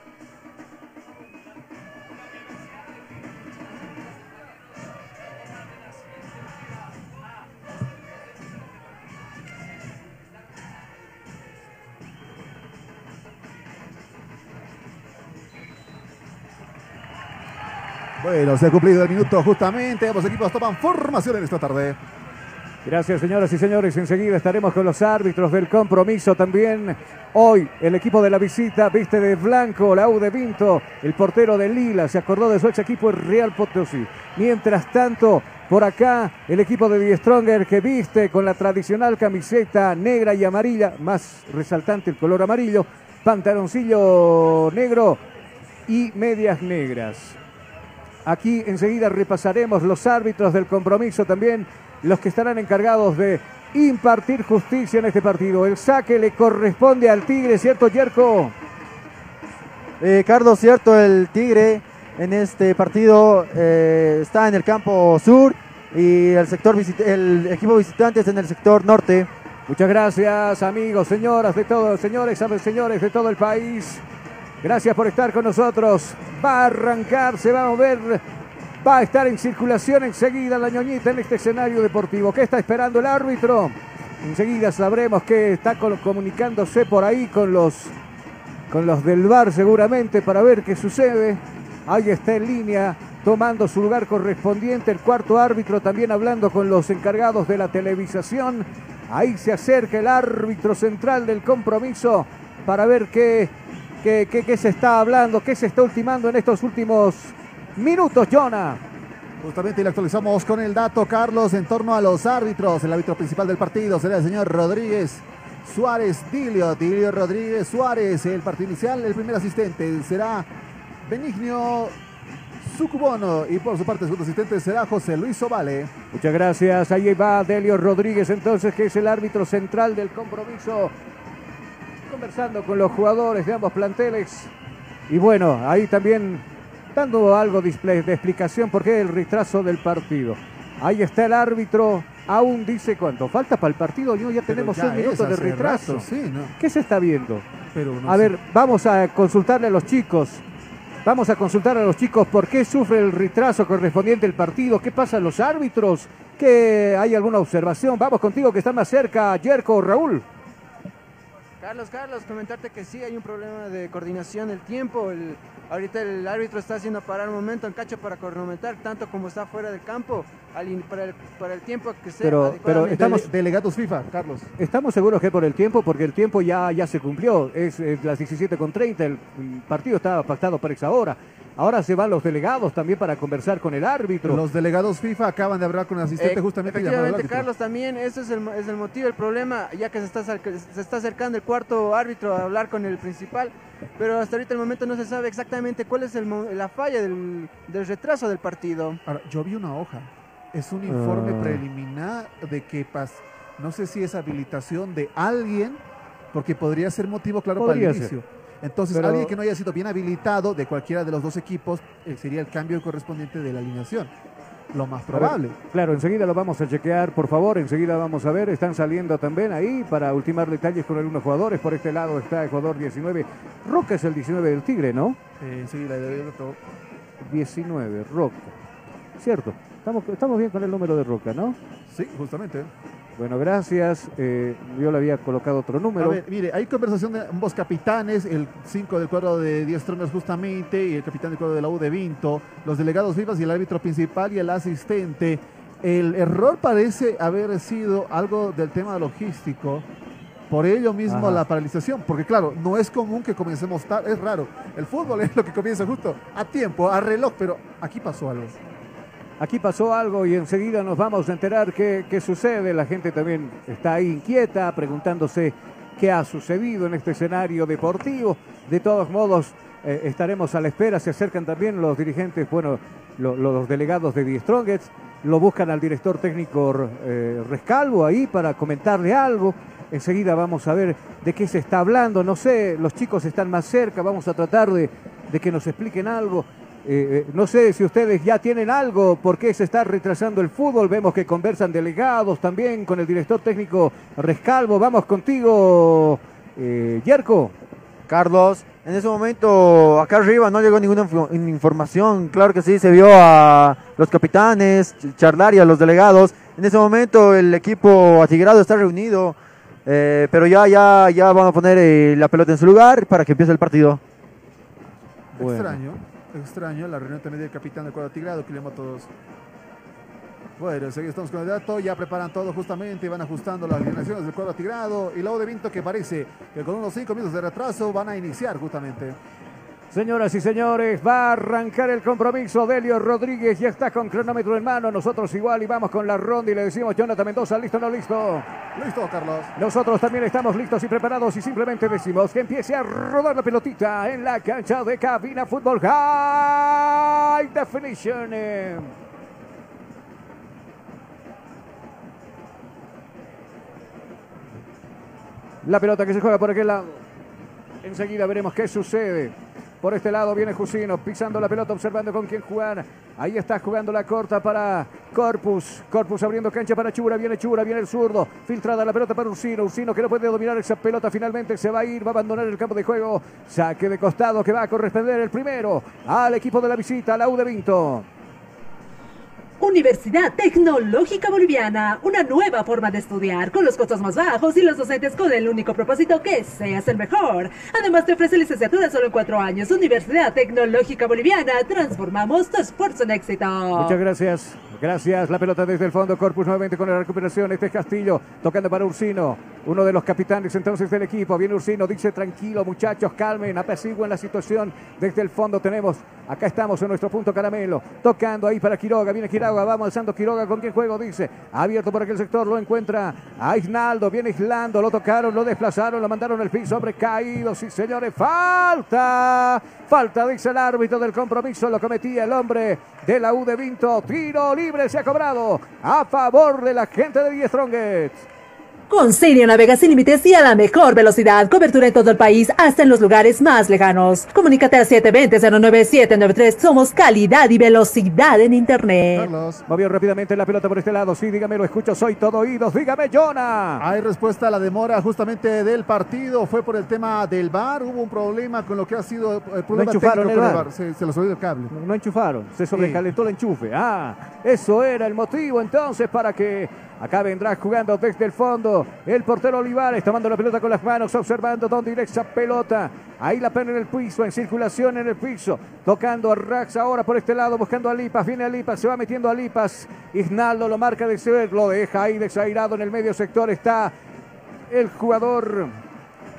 Bueno, se ha cumplido el minuto justamente. Ambos equipos toman formación en esta tarde. Gracias, señoras y señores. Enseguida estaremos con los árbitros del compromiso también. Hoy el equipo de la visita viste de blanco, la U de Vinto, el portero de Lila se acordó de su ex equipo el Real Potosí. Mientras tanto, por acá el equipo de Die Stronger que viste con la tradicional camiseta negra y amarilla, más resaltante el color amarillo, pantaloncillo negro y medias negras. Aquí enseguida repasaremos los árbitros del compromiso también, los que estarán encargados de impartir justicia en este partido. El saque le corresponde al Tigre, ¿cierto, Yerko? Eh, Carlos, cierto, el Tigre en este partido eh, está en el campo sur y el sector el equipo visitante está en el sector norte. Muchas gracias, amigos, señoras de todo, señores, señores de todo el país. Gracias por estar con nosotros. Va a arrancar, se va a mover, va a estar en circulación enseguida la ñoñita en este escenario deportivo. ¿Qué está esperando el árbitro? Enseguida sabremos que está comunicándose por ahí con los, con los del bar seguramente para ver qué sucede. Ahí está en línea tomando su lugar correspondiente el cuarto árbitro también hablando con los encargados de la televisación. Ahí se acerca el árbitro central del compromiso para ver qué, qué, qué, qué se está hablando, qué se está ultimando en estos últimos minutos, Jonah. Justamente le actualizamos con el dato, Carlos, en torno a los árbitros. El árbitro principal del partido será el señor Rodríguez Suárez Dilio. Dilio Rodríguez Suárez, el partido inicial. El primer asistente será Benigno Sucubono. Y por su parte, el segundo asistente será José Luis Ovale. Muchas gracias. Ahí va Delio Rodríguez, entonces, que es el árbitro central del compromiso. Conversando con los jugadores de ambos planteles. Y bueno, ahí también dando algo de, de explicación por qué el retraso del partido. Ahí está el árbitro, aún dice cuánto. Falta para el partido, yo ya tenemos ya un minuto de retraso. rato, sí, ¿no? ¿Qué se está viendo? Pero no a sé. ver, vamos a consultarle a los chicos. Vamos a consultar a los chicos por qué sufre el retraso correspondiente al partido, qué pasa a los árbitros, que hay alguna observación. Vamos contigo que está más cerca, Yerko o Raúl. Carlos, Carlos, comentarte que sí hay un problema de coordinación del tiempo. El, ahorita el árbitro está haciendo parar un momento en cacho para cronometrar, tanto como está fuera del campo, al in- para, el, para el tiempo que sea. Pero- estamos- Dele- delegados FIFA, Carlos. Estamos seguros que por el tiempo, porque el tiempo ya, ya se cumplió. Es, es las 17.30, el, el partido estaba pactado para esa hora. Ahora se van los delegados también para conversar con el árbitro. Los delegados FIFA acaban de hablar con el asistente Eh, justamente efectivamente. Carlos, también ese es el, es el motivo, el problema, ya que se está, se está acercando el cuarto árbitro a hablar con el principal, pero hasta ahorita el momento no se sabe exactamente cuál es el mo- la falla del, del retraso del partido. Ahora, yo vi una hoja. Es un informe Ah. preliminar de que pas no sé si es habilitación de alguien, porque podría ser motivo claro Podría para el ser. inicio. Entonces, Pero- alguien que no haya sido bien habilitado de cualquiera de los dos equipos eh, sería el cambio correspondiente de la alineación. Lo más ver, probable. claro, enseguida lo vamos a chequear, por favor, enseguida vamos a ver, están saliendo también ahí para ultimar detalles con algunos jugadores. Por este lado está el jugador 19, Roca es el 19 del Tigre, ¿no? Eh, sí, la de 19, Roca. Cierto, estamos, estamos bien con el número de Roca, ¿no? Sí, justamente. Bueno, gracias. eh, yo le había colocado otro número. A ver, mire, hay conversación de ambos capitanes, el 5 del cuadro de 10 Strongers justamente y el capitán del cuadro de la U de Vinto, los delegados vivas y el árbitro principal y el asistente. El error parece haber sido algo del tema logístico, por ello mismo Ajá. la paralización, porque claro, no es común que comencemos tarde, es raro. El fútbol es lo que comienza justo a tiempo, a reloj, pero aquí pasó algo. Aquí pasó algo y enseguida nos vamos a enterar qué, sucede. La gente también está ahí inquieta, preguntándose qué ha sucedido en este escenario deportivo. De todos modos, eh, estaremos a la espera. Se acercan también los dirigentes, bueno, lo- los delegados de Die Strongest. Lo buscan al director técnico eh, Rescalvo ahí para comentarle algo. Enseguida vamos a ver de qué se está hablando. No sé, los chicos están más cerca. Vamos a tratar de que nos expliquen algo. Eh, no sé si ustedes ya tienen algo, por qué se está retrasando el fútbol. Vemos que conversan delegados también con el director técnico Rescalvo. Vamos contigo, eh, Yerko. Carlos, en ese momento acá arriba no llegó ninguna info- información. Claro que sí, se vio a los capitanes ch- charlar y a los delegados. En ese momento el equipo atigrado está reunido, eh, pero ya, ya, ya van a poner eh, la pelota en su lugar para que empiece el partido. Bueno. Extraño, extraño, la reunión también del capitán del cuadro tigrado, a todos. Bueno, enseguida estamos con el dato, ya preparan todo justamente, van ajustando las alineaciones del cuadro tigrado y luego de Vinto que parece que con unos 5 minutos de retraso van a iniciar justamente. Señoras y señores, va a arrancar el compromiso. Delio Rodríguez ya está con cronómetro en mano. Nosotros igual y vamos con la ronda y le decimos, Jonathan Mendoza, ¿listo o no listo? Listo, Carlos. Nosotros también estamos listos y preparados y simplemente decimos que empiece a rodar la pelotita en la cancha de Cabina Fútbol High Definition. La pelota que se juega por aquel lado. Enseguida veremos qué sucede. Por este lado viene Jusino, pisando la pelota, observando con quién jugar. Ahí está jugando la corta para Corpus. Corpus abriendo cancha para Chura. Viene Chura, viene el zurdo. Filtrada la pelota para Ursino. Ursino que no puede dominar esa pelota. Finalmente se va a ir, va a abandonar el campo de juego. Saque de costado que va a corresponder el primero al equipo de la visita, la U de Vinto. Universidad Tecnológica Boliviana, una nueva forma de estudiar con los costos más bajos y los docentes con el único propósito que seas el mejor. Además te ofrece licenciatura solo en cuatro años. Universidad Tecnológica Boliviana, transformamos tu esfuerzo en éxito. Muchas gracias. Gracias. La pelota desde el fondo. Corpus nuevamente con la recuperación. Este es Castillo tocando para Ursino. Uno de los capitanes entonces del equipo. Viene Ursino. Dice tranquilo muchachos. Calmen. Apaciguen la situación. Desde el fondo tenemos. Acá estamos en nuestro punto caramelo. Tocando ahí para Quiroga. Viene Quiroga. Vamos alzando Quiroga. ¿Con quién juego? Dice. Abierto por aquel sector. Lo encuentra a Isnaldo. Viene Islando. Lo tocaron. Lo desplazaron. Lo mandaron al piso. Hombre caído. Sí señores. Falta. Falta dice el árbitro del compromiso. Lo cometía el hombre de la U de Vinto. Tiro libre se ha cobrado a favor de la gente de Die Strongest. Con Sirio navega sin límites y a la mejor velocidad. Cobertura en todo el país, hasta en los lugares más lejanos. Comunícate al 720-09793. Somos calidad y velocidad en Internet. Carlos. Movió rápidamente la pelota por este lado. Sí, dígame, lo escucho. Soy todo oídos. Dígame, Jonah. Hay respuesta a la demora justamente del partido. Fue por el tema del VAR. Hubo un problema con lo que ha sido el problema enchufaron técnico el con VAR. Se, se olvidó el cable. No enchufaron, se sobrecalentó el enchufe. Ah, eso era el motivo entonces para que acá vendrá jugando desde el fondo el portero Olivares, tomando la pelota con las manos, observando dónde irá esa pelota. Ahí la pena en el piso, en circulación en el piso, tocando a Rax ahora por este lado, buscando a Lipas, viene a Lipas, se va metiendo a Lipas. Isnaldo lo marca de ser, lo deja ahí desairado en el medio sector, está el jugador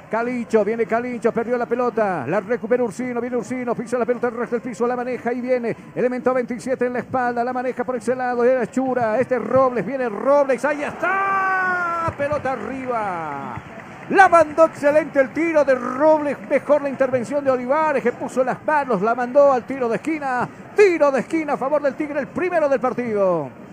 Calicho, viene Calicho, perdió la pelota, la recupera Ursino, viene Ursino, pisa la pelota, el resto del piso, la maneja y viene, elemento 27 en la espalda, la maneja por ese lado, era Chura, este es Robles, viene Robles, ahí está, pelota arriba. La mandó excelente el tiro de Robles, mejor la intervención de Olivares que puso las manos, la mandó al tiro de esquina, tiro de esquina a favor del Tigre, el primero del partido.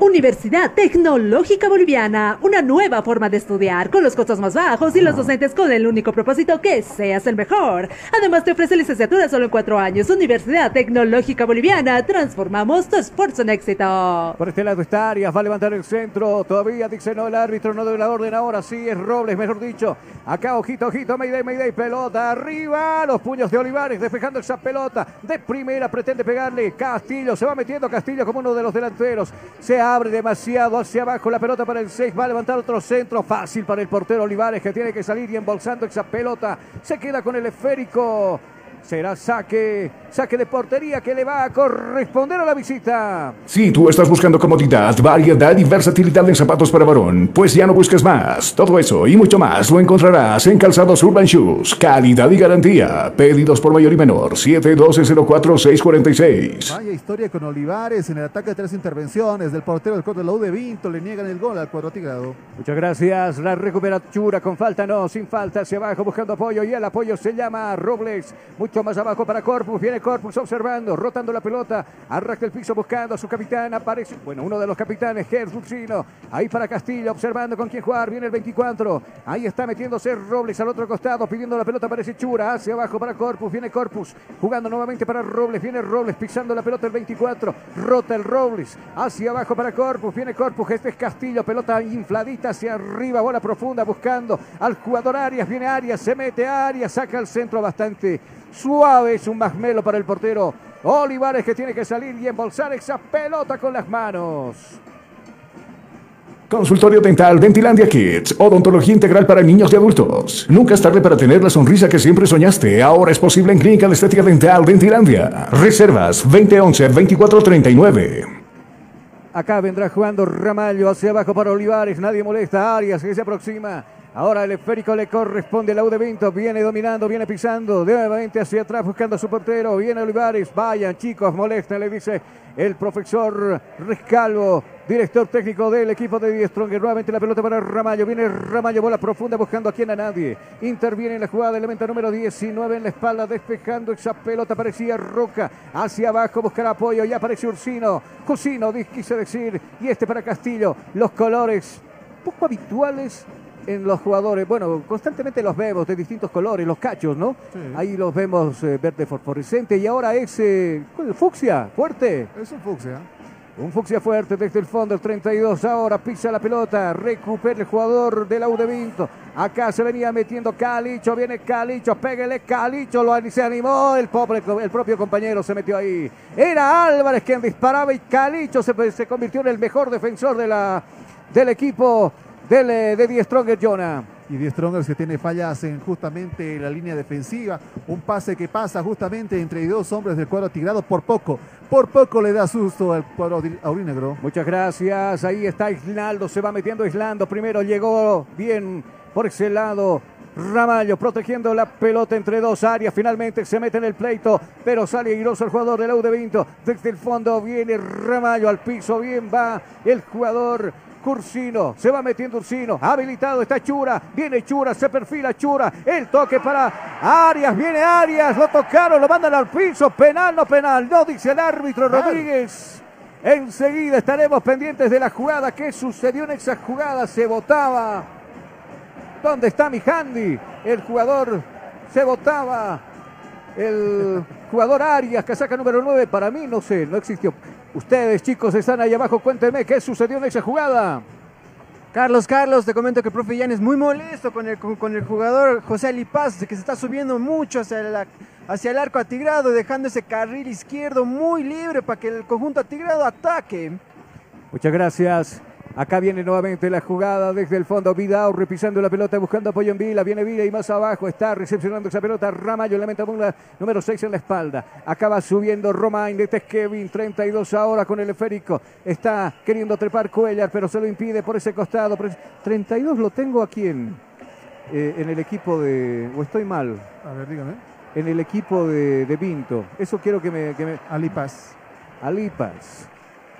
Universidad Tecnológica Boliviana, una nueva forma de estudiar con los costos más bajos y los docentes con el único propósito que seas el mejor. Además te ofrece licenciatura solo en cuatro años. Universidad Tecnológica Boliviana, transformamos tu esfuerzo en éxito. Por este lado está Arias, va a levantar el centro. Todavía dice no, el árbitro no debe la orden ahora. Sí, es Robles, mejor dicho. Acá, ojito, ojito, Mayday, Mayday, pelota arriba. Los puños de Olivares despejando esa pelota. De primera pretende pegarle. Castillo, se va metiendo Castillo como uno de los delanteros. Se abre demasiado hacia abajo la pelota para el 6. Va a levantar otro centro. Fácil para el portero Olivares que tiene que salir y embolsando esa pelota. Se queda con el esférico. Será saque, saque de portería que le va a corresponder a la visita. Si tú estás buscando comodidad, variedad y versatilidad en zapatos para varón, pues ya no busques más. Todo eso y mucho más lo encontrarás en Calzados Urban Shoes. Calidad y garantía. Pedidos por mayor y menor. 712-04-646. Vaya historia con Olivares en el ataque de tres intervenciones del portero del corte de la U de Vinto. Le niegan el gol al cuadro tigrado. Muchas gracias. La recupera Chura con falta, no, sin falta, hacia abajo buscando apoyo y el apoyo se llama Robles. Mucho más abajo para Corpus. Viene Corpus observando, rotando la pelota. Arrastra el piso buscando a su capitán. Aparece, bueno, uno de los capitanes, Gersucino. Ahí para Castillo, observando con quién jugar. Viene el 24. Ahí está metiéndose Robles al otro costado, pidiendo la pelota. Aparece Chura hacia abajo para Corpus. Viene Corpus jugando nuevamente para Robles. Viene Robles pisando la pelota el 24. Rota el Robles hacia abajo para Corpus. Viene Corpus. Este es Castillo. Pelota infladita hacia arriba. Bola profunda buscando al jugador Arias. Viene Arias. Se mete Arias. Saca el centro bastante suave. Es un masmelo para el portero. Olivares que tiene que salir y embolsar esa pelota con las manos. Consultorio Dental Dentilandia Kids. Odontología integral para niños y adultos. Nunca es tarde para tener la sonrisa que siempre soñaste. Ahora es posible en Clínica de Estética Dental Dentilandia. Reservas 2011-2439. Acá vendrá jugando Ramallo hacia abajo para Olivares. Nadie molesta. Arias que se aproxima. Ahora el esférico le corresponde a la U de Vinto. Viene dominando, viene pisando. Nuevamente hacia atrás buscando a su portero. Viene Olivares. Vayan chicos, molesta, le dice el profesor Rescalvo, director técnico del equipo de Die Stronger. Nuevamente la pelota para Ramallo. Viene Ramallo, bola profunda buscando a quien a nadie. Interviene en la jugada, elemento número 19 en la espalda, despejando esa pelota. Parecía Roca hacia abajo, buscará apoyo. Ya aparece Ursino. Cusino, quise decir. Y este para Castillo. Los colores poco habituales en los jugadores. Bueno, constantemente los vemos de distintos colores, los cachos, ¿no? Sí. Ahí los vemos eh, verde fosforescente y ahora es eh, fucsia, fuerte. Es un fucsia. Un fucsia fuerte desde el fondo, el 32. Ahora pisa la pelota, recupera el jugador de la U de Vinto. Acá se venía metiendo Calicho, viene Calicho, pégale Calicho, lo se animó. El, pobre, el propio compañero se metió ahí. Era Álvarez quien disparaba y Calicho se, se convirtió en el mejor defensor de la, del equipo del, de Die Stronger Jonah. Y Die Strongers que tiene fallas en justamente la línea defensiva. Un pase que pasa justamente entre dos hombres del cuadro tigrado por poco. Por poco le da susto al cuadro aurinegro. Muchas gracias. Ahí está Isnaldo. Se va metiendo Islando. Primero llegó bien por ese lado. Ramallo protegiendo la pelota entre dos áreas. Finalmente se mete en el pleito, pero sale airoso el jugador del de Vinto. Desde el fondo viene Ramallo al piso. Bien va el jugador Cursino, se va metiendo Ursino, habilitado está Chura, viene Chura, se perfila Chura, el toque para Arias, viene Arias, lo tocaron, lo mandan al piso, penal, no penal, no dice el árbitro Rodríguez. Enseguida estaremos pendientes de la jugada, qué sucedió en esa jugada, se votaba. ¿Dónde está mi handy? El jugador se votaba. El jugador Arias, que saca número 9, para mí no sé, no existió. Ustedes, chicos, están ahí abajo. Cuéntenme qué sucedió en esa jugada. Carlos, Carlos, te comento que el profe Jan es muy molesto con el, con, el jugador José Alipaz, que se está subiendo mucho hacia, la, hacia el arco atigrado, dejando ese carril izquierdo muy libre para que el conjunto atigrado ataque. Muchas gracias. Acá viene nuevamente la jugada desde el fondo. Vidao repisando la pelota, buscando apoyo en Vila. Viene Vila y más abajo está recepcionando esa pelota. Ramallo lamenta la número 6 en la espalda. Acaba subiendo Romain de Kevin. 32 ahora con el esférico. Está queriendo trepar Cuellar, pero se lo impide por ese costado. 32 lo tengo aquí en, eh, en el equipo de. ¿O estoy mal? A ver, dígame. En el equipo de, de Pinto. Eso quiero que me. Que me... Alipas. Alipas.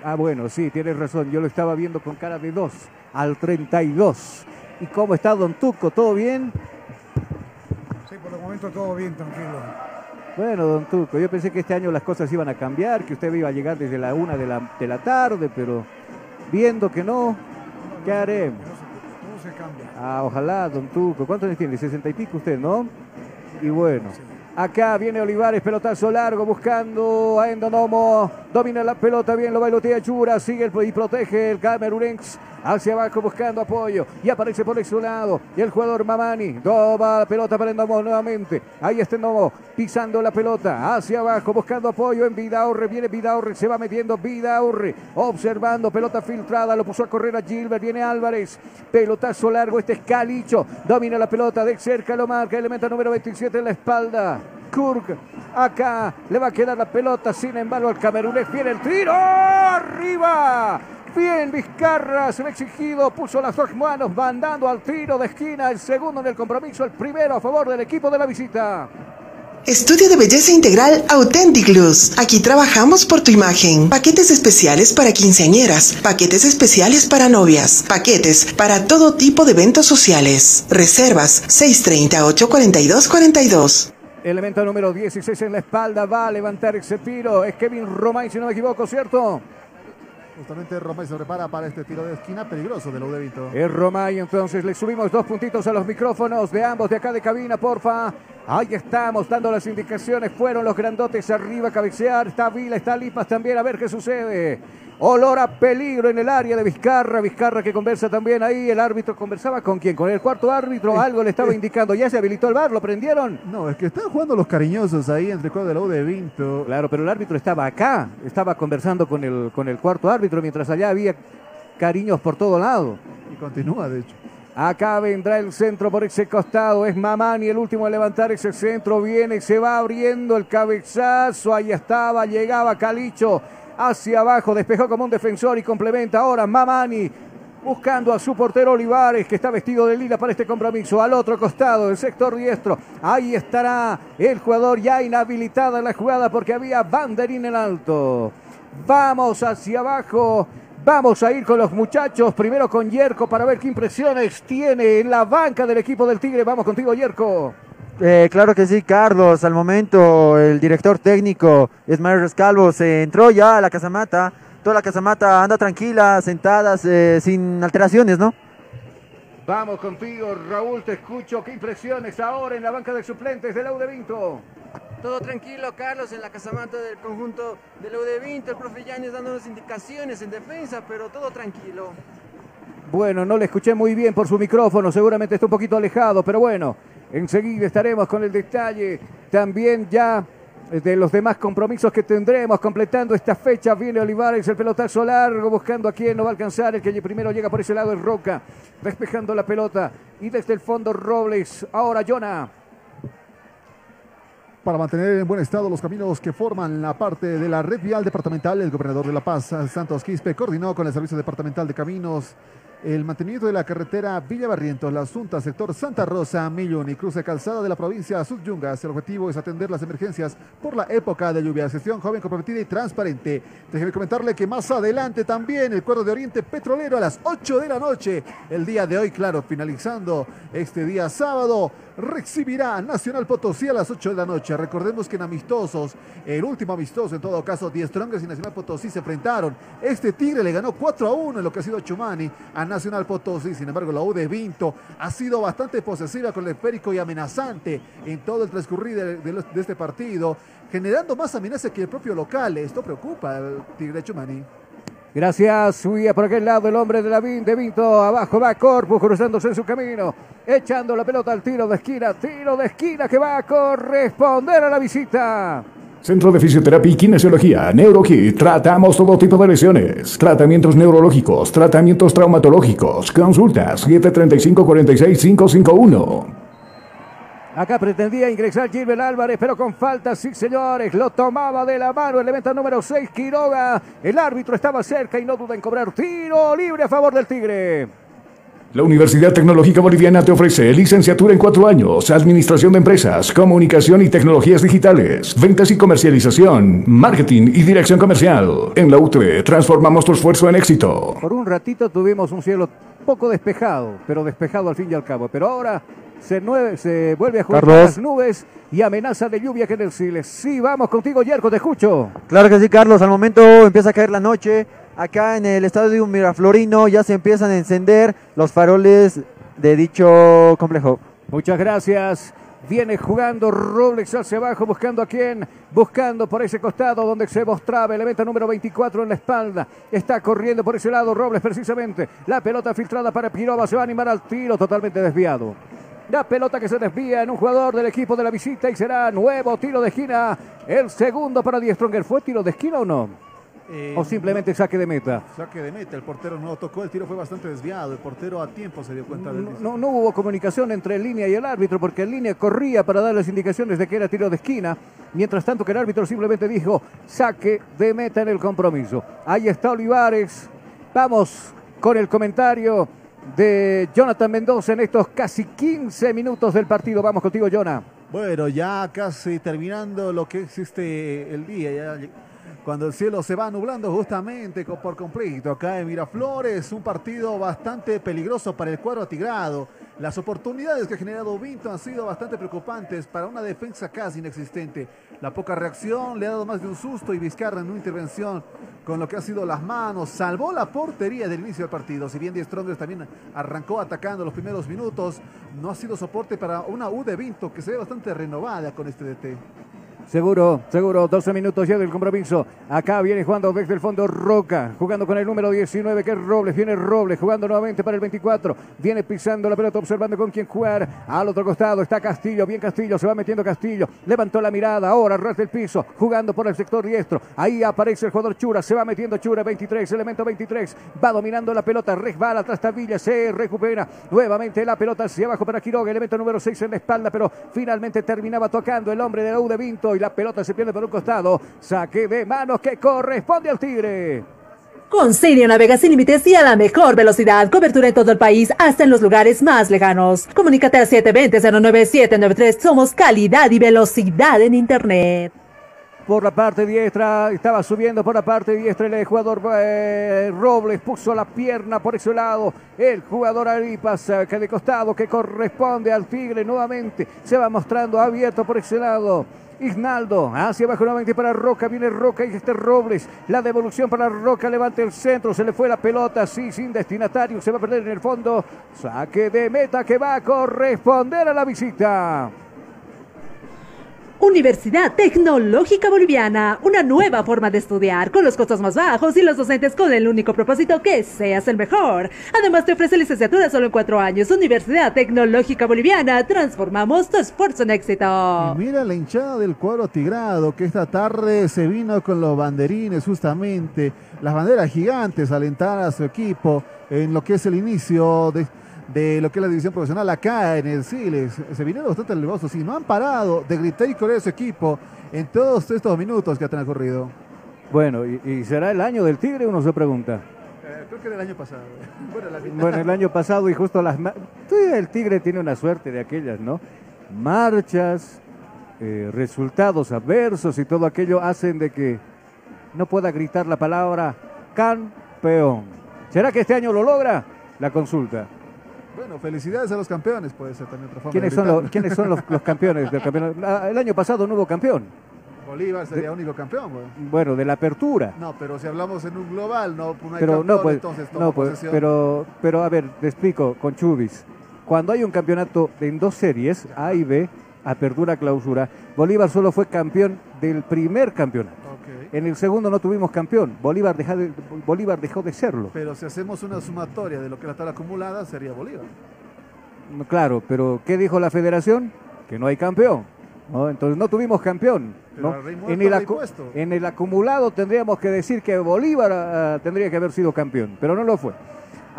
Ah, bueno, sí, tienes razón. Yo lo estaba viendo con cara de 2 al 32. ¿Y cómo está Don Tuco? ¿Todo bien? Sí, por el momento todo bien, tranquilo. Bueno, Don Tuco, yo pensé que este año las cosas iban a cambiar, que usted iba a llegar desde la una de la, de la tarde, pero viendo que no, ¿qué haremos? Todo se cambia. Ah, ojalá, Don Tuco. ¿Cuántos años tiene? 60 y pico usted, ¿no? Y bueno. Acá viene Olivares, pelotazo largo, buscando a Endonomo. Domina la pelota bien, lo bailotea Chura. Sigue y protege el Camerunex. Hacia abajo buscando apoyo. Y aparece por ese lado. Y el jugador Mamani. Toma la pelota para Endomo nuevamente. Ahí está Endomo pisando la pelota. Hacia abajo buscando apoyo en Vidaurre. Viene Vidaurre. Se va metiendo Vidaurre. Observando. Pelota filtrada. Lo puso a correr a Gilbert. Viene Álvarez. Pelotazo largo. Este es Calicho. Domina la pelota. De cerca lo marca. Elemento número 27 en la espalda. Kurk. Acá le va a quedar la pelota. Sin embargo, al Camerunés viene el tiro. ¡Arriba! Bien, Vizcarra se ve exigido, puso las dos manos, mandando al tiro de esquina, el segundo en el compromiso, el primero a favor del equipo de la visita. Estudio de belleza integral Authentic Luz. Aquí trabajamos por tu imagen. Paquetes especiales para quinceañeras, paquetes especiales para novias, paquetes para todo tipo de eventos sociales. Reservas 630-842-42. Elemento número 16 en la espalda, va a levantar ese tiro. Es Kevin Romay, si no me equivoco, ¿cierto? Justamente Romay se prepara para este tiro de esquina peligroso de Laudevito. Es Romay, entonces le subimos dos puntitos a los micrófonos de ambos de acá de cabina, porfa. Ahí estamos dando las indicaciones. Fueron los grandotes arriba a cabecear. Está Vila, está Lipas también. A ver qué sucede. Olor a peligro en el área de Vizcarra. Vizcarra que conversa también ahí. El árbitro conversaba con quién? Con el cuarto árbitro. Algo le estaba indicando. ¿Ya se habilitó el bar? ¿Lo prendieron? No, es que están jugando los cariñosos ahí entre el de la U de Vinto. Claro, pero el árbitro estaba acá. Estaba conversando con el, con el cuarto árbitro mientras allá había cariños por todo lado. Y continúa, de hecho. Acá vendrá el centro por ese costado. Es Mamani el último a levantar ese centro. Viene, se va abriendo el cabezazo. Ahí estaba, llegaba Calicho hacia abajo. Despejó como un defensor y complementa ahora Mamani. Buscando a su portero Olivares, que está vestido de lila para este compromiso. Al otro costado, el sector diestro. Ahí estará el jugador ya inhabilitada en la jugada porque había banderín en alto. Vamos hacia abajo. Vamos a ir con los muchachos, primero con Yerko para ver qué impresiones tiene en la banca del equipo del Tigre. Vamos contigo, Yerko. Eh, claro que sí, Carlos. Al momento el director técnico Esmael Rescalvo se entró ya a la casamata. Toda la casamata anda tranquila, sentadas, eh, sin alteraciones, ¿no? Vamos contigo, Raúl, te escucho. ¿Qué impresiones ahora en la banca de suplentes del Aude Vinto? Todo tranquilo, Carlos, en la casamata del conjunto del UD Vinto. El profe Yanes dándonos indicaciones en defensa, pero todo tranquilo. Bueno, no le escuché muy bien por su micrófono, seguramente está un poquito alejado, pero bueno, enseguida estaremos con el detalle también ya de los demás compromisos que tendremos completando esta fecha. Viene Olivares, el pelotazo largo, buscando a quién no va a alcanzar. El que primero llega por ese lado es Roca, despejando la pelota. Y desde el fondo Robles. Ahora Jonah. Para mantener en buen estado los caminos que forman la parte de la red vial departamental, el gobernador de La Paz, Santos Quispe, coordinó con el Servicio Departamental de Caminos el mantenimiento de la carretera Villa Barrientos, la Asunta, sector Santa Rosa, Millón y cruce calzada de la provincia Subyungas. El objetivo es atender las emergencias por la época de lluvia. Gestión joven, comprometida y transparente. Déjeme comentarle que más adelante también el cuadro de Oriente Petrolero a las 8 de la noche. El día de hoy, claro, finalizando este día sábado recibirá Nacional Potosí a las 8 de la noche. Recordemos que en amistosos, el último amistoso en todo caso, Die Strongers y Nacional Potosí se enfrentaron. Este Tigre le ganó 4 a 1 en lo que ha sido Chumani a Nacional Potosí. Sin embargo, la U de Vinto ha sido bastante posesiva con el esférico y amenazante en todo el transcurrido de, este partido, generando más amenazas que el propio local. Esto preocupa al Tigre Chumani. Gracias, subía por aquel lado el hombre de la de Vinto, abajo va Corpus cruzándose en su camino, echando la pelota al tiro de esquina, tiro de esquina que va a corresponder a la visita. Centro de Fisioterapia y Kinesiología, NeuroKit. Tratamos todo tipo de lesiones. Tratamientos neurológicos, tratamientos traumatológicos. Consultas 735-46551. Acá pretendía ingresar Gilbert Álvarez, pero con falta, sí señores. Lo tomaba de la mano el evento número 6, Quiroga. El árbitro estaba cerca y no duda en cobrar tiro libre a favor del Tigre. La Universidad Tecnológica Boliviana te ofrece licenciatura en cuatro años, administración de empresas, comunicación y tecnologías digitales, ventas y comercialización, marketing y dirección comercial. En la UTE transformamos tu esfuerzo en éxito. Por un ratito tuvimos un cielo poco despejado, pero despejado al fin y al cabo. Pero ahora se, nueve, se vuelve a jugar con las nubes y amenaza de lluvia que en el Siles. Sí, vamos contigo, Yerko, te escucho. Claro que sí, Carlos. Al momento empieza a caer la noche. Acá en el estadio Miraflorino ya se empiezan a encender los faroles de dicho complejo. Muchas gracias. Viene jugando Robles hacia abajo, buscando a quién, buscando por ese costado donde se mostraba el evento número 24 en la espalda. Está corriendo por ese lado Robles precisamente. La pelota filtrada para Piroba, se va a animar al tiro totalmente desviado. La pelota que se desvía en un jugador del equipo de la visita y será nuevo tiro de esquina. El segundo para Die Stronger. ¿Fue tiro de esquina o no? Eh, o simplemente saque de meta. Saque de meta, el portero no tocó, el tiro fue bastante desviado, el portero a tiempo se dio cuenta del no, no, no, hubo comunicación entre el línea y el árbitro porque el línea corría para dar las indicaciones de que era tiro de esquina, mientras tanto que el árbitro simplemente dijo saque de meta en el compromiso. Ahí está Olivares, vamos con el comentario de Jonathan Mendoza en estos casi 15 minutos del partido. Vamos contigo, Jonah. Bueno, ya casi terminando lo que existe el día, ya cuando el cielo se va nublando justamente por completo. Acá en Miraflores, un partido bastante peligroso para el cuadro atigrado. Las oportunidades que ha generado Vinto han sido bastante preocupantes para una defensa casi inexistente. La poca reacción le ha dado más de un susto y Vizcarra en una intervención con lo que ha sido las manos, salvó la portería del inicio del partido. Si bien Die Strongers también arrancó atacando los primeros minutos, no ha sido soporte para una U de Vinto que se ve bastante renovada con este DT. Seguro, seguro, 12 minutos ya del compromiso. Acá viene jugando desde el fondo Roca, jugando con el número 19 que es Robles. Viene Robles, jugando nuevamente para el 24. Viene pisando la pelota, observando con quién jugar. Al otro costado está Castillo, bien Castillo, se va metiendo Castillo. Levantó la mirada, ahora ras del piso, jugando por el sector diestro. Ahí aparece el jugador Chura, se va metiendo Chura, 23, elemento 23. Va dominando la pelota, resbala tras Tabilla, se recupera. Nuevamente la pelota hacia abajo para Quiroga, elemento número 6 en la espalda, pero finalmente terminaba tocando el hombre de la U de Vinto y la pelota se pierde por un costado. Saque de manos que corresponde al Tigre. Con Sirio navega sin límites y a la mejor velocidad. Cobertura en todo el país, hasta en los lugares más lejanos. Comunícate al 720-09793. Somos calidad y velocidad en Internet. Por la parte diestra, estaba subiendo por la parte diestra el jugador eh, Robles, puso la pierna por ese lado. El jugador Aripas, que de costado, que corresponde al Tigre nuevamente. Se va mostrando abierto por ese lado. Ignaldo, hacia abajo nuevamente para Roca, viene Roca y este Robles, la devolución para Roca, levanta el centro, se le fue la pelota, sí, sin destinatario, se va a perder en el fondo, saque de meta que va a corresponder a la visita. Universidad Tecnológica Boliviana, una nueva forma de estudiar con los costos más bajos y los docentes con el único propósito que seas el mejor. Además te ofrece licenciatura solo en cuatro años. Universidad Tecnológica Boliviana, transformamos tu esfuerzo en éxito. Y mira la hinchada del cuadro tigrado que esta tarde se vino con los banderines justamente, las banderas gigantes, alentar a su equipo en lo que es el inicio de de lo que es la división profesional acá en el Siles. Se vinieron bastante nerviosos y no han parado de gritar y correr a su equipo en todos estos minutos que han ocurrido. Bueno, ¿y, será el año del Tigre? Uno se pregunta. Eh, creo que era el año pasado. (laughs) bueno, el año pasado y justo las... El Tigre tiene una suerte de aquellas, ¿no? Marchas, eh, resultados adversos y todo aquello hacen de que no pueda gritar la palabra campeón. ¿Será que este año lo logra? La consulta. Bueno, felicidades a los campeones, puede ser también otra forma ¿Quiénes, son, los, ¿quiénes son los, campeones del campeonato? Ah, el año pasado no hubo campeón. Bolívar sería único campeón, Bueno, de la apertura. No, pero si hablamos en un global, no, no hay pero, campeón, no, pues, entonces no, pues, pero, pero a ver, te explico, con Chubis. Cuando hay un campeonato en dos series, A y B, apertura, clausura, Bolívar solo fue campeón del primer campeonato. En el segundo no tuvimos campeón. Bolívar, de, Bolívar dejó de serlo. Pero si hacemos una sumatoria de lo que la tabla acumulada, sería Bolívar. Claro, pero ¿qué dijo la federación? Que no hay campeón. Entonces no tuvimos campeón. En, el en, el acumulado tendríamos que decir que Bolívar ah, tendría que haber sido campeón, pero no lo fue.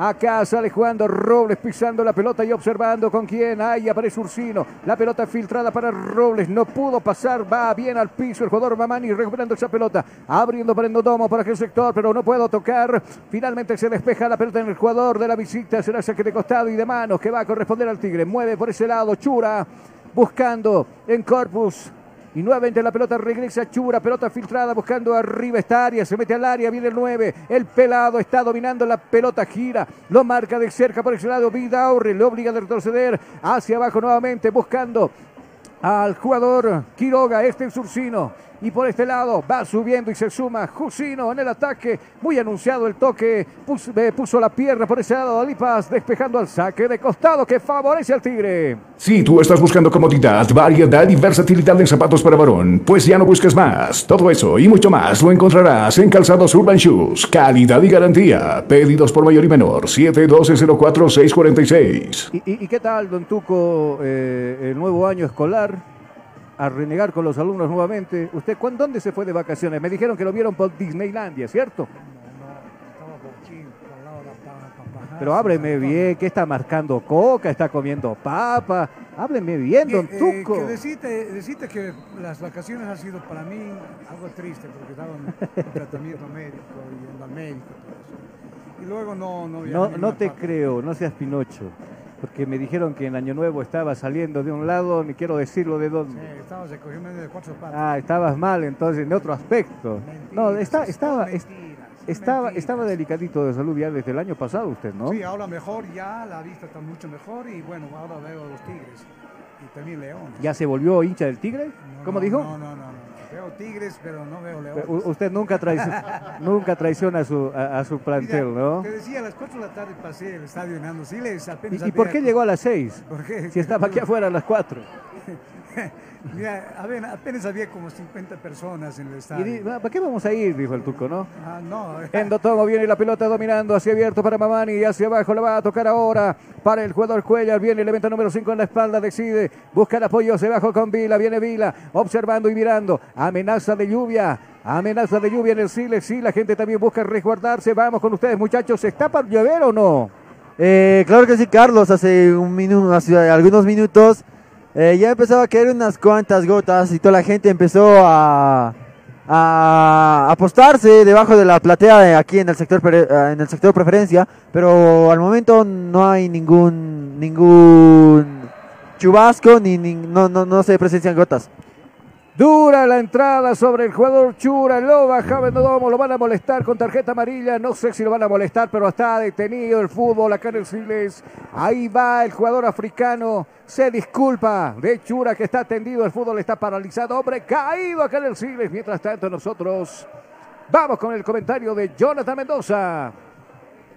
Acá sale jugando Robles pisando la pelota y observando con quién. Ahí aparece Ursino. La pelota filtrada para Robles. No pudo pasar. Va bien al piso el jugador Mamani recuperando esa pelota. Abriendo Endodomo para aquel sector, pero no puedo tocar. Finalmente se despeja la pelota en el jugador de la visita. Será saque de costado y de manos que va a corresponder al Tigre. Mueve por ese lado Chura buscando en Corpus y nuevamente la pelota regresa Chura, pelota filtrada buscando arriba esta área, se mete al área, viene el 9, el pelado está dominando la pelota, gira, lo marca de cerca por ese lado, Vidaurre, le obliga a retroceder hacia abajo nuevamente buscando al jugador Quiroga, este es Ursino. Y por este lado va subiendo y se suma Jusino en el ataque. Muy anunciado el toque. Eh, puso, la pierna por ese lado. Lipas despejando al saque de costado que favorece al Tigre. Si tú estás buscando comodidad, variedad y versatilidad en zapatos para varón, pues ya no busques más. Todo eso y mucho más lo encontrarás en Calzados Urban Shoes. Calidad y garantía. Pedidos por mayor y menor. 712-04-646. ¿Y, ¿Y, qué tal, don Tuco, eh, el nuevo año escolar? A renegar con los alumnos nuevamente. ¿Usted dónde se fue de vacaciones? Me dijeron que lo vieron por Disneylandia, ¿cierto? Pero hábleme bien, ¿qué está marcando coca? ¿Está comiendo papa? Hábleme bien, don eh, Tuco. que deciste, que las vacaciones han sido para mí algo triste, porque estaba en tratamiento médico y en al médico. Y luego no... No, no, no te creo, no seas Pinocho porque me dijeron que en Año Nuevo estaba saliendo de un lado, ni quiero decirlo de dónde. Sí, estabas de cuatro patas. Ah, estabas mal entonces, en otro aspecto. no, está, estaba, estaba, estaba delicadito de salud ya desde el año pasado usted, ¿no? Sí, ahora mejor, ya la vista está mucho mejor y bueno, ahora veo los tigres y también leones. ¿Ya se volvió hincha del tigre? ¿Cómo dijo? No, no, no, no. Veo tigres, pero no veo leones. usted nunca, traiciona, (laughs) nunca traiciona a su, a, su plantel, ¿no? Te decía, a las 4 de la tarde pasé el estadio en Siles, apenas ¿Y, ¿Y por qué llegó a las 6? ¿Por qué? Si estaba aquí afuera a las 4. (laughs) Mira, apenas había como 50 personas en el estadio. ¿Para qué vamos a ir? Dijo el Tuco, ¿no? Ah, no. Endotomo viene la pelota dominando hacia abierto para Mamani y hacia abajo la va a tocar ahora para el jugador Cuellar. Viene el evento número 5 en la espalda, decide buscar apoyo hacia abajo con Vila. Viene Vila observando y mirando. Amenaza de lluvia. Amenaza de lluvia en el Siles. Sí, la gente también busca resguardarse. Vamos con ustedes, muchachos. ¿Está para llover o no? Eh, claro que sí, Carlos. Hace, un minuto, hace algunos minutos eh, ya empezaba a caer unas cuantas gotas y toda la gente empezó a, a apostarse debajo de la platea aquí en el sector eh, en el sector preferencia, pero al momento no hay ningún ningún chubasco ni, no, no, no se presencian gotas. Dura la entrada sobre el jugador Chura, lo bajaba Nodomo, lo van a molestar con tarjeta amarilla, no sé si lo van a molestar, pero está detenido el fútbol acá en el Siles. Ahí va el jugador africano, se disculpa de Chura que está tendido, el fútbol está paralizado, hombre, caído acá en el Siles. Mientras tanto nosotros vamos con el comentario de Jonathan Mendoza.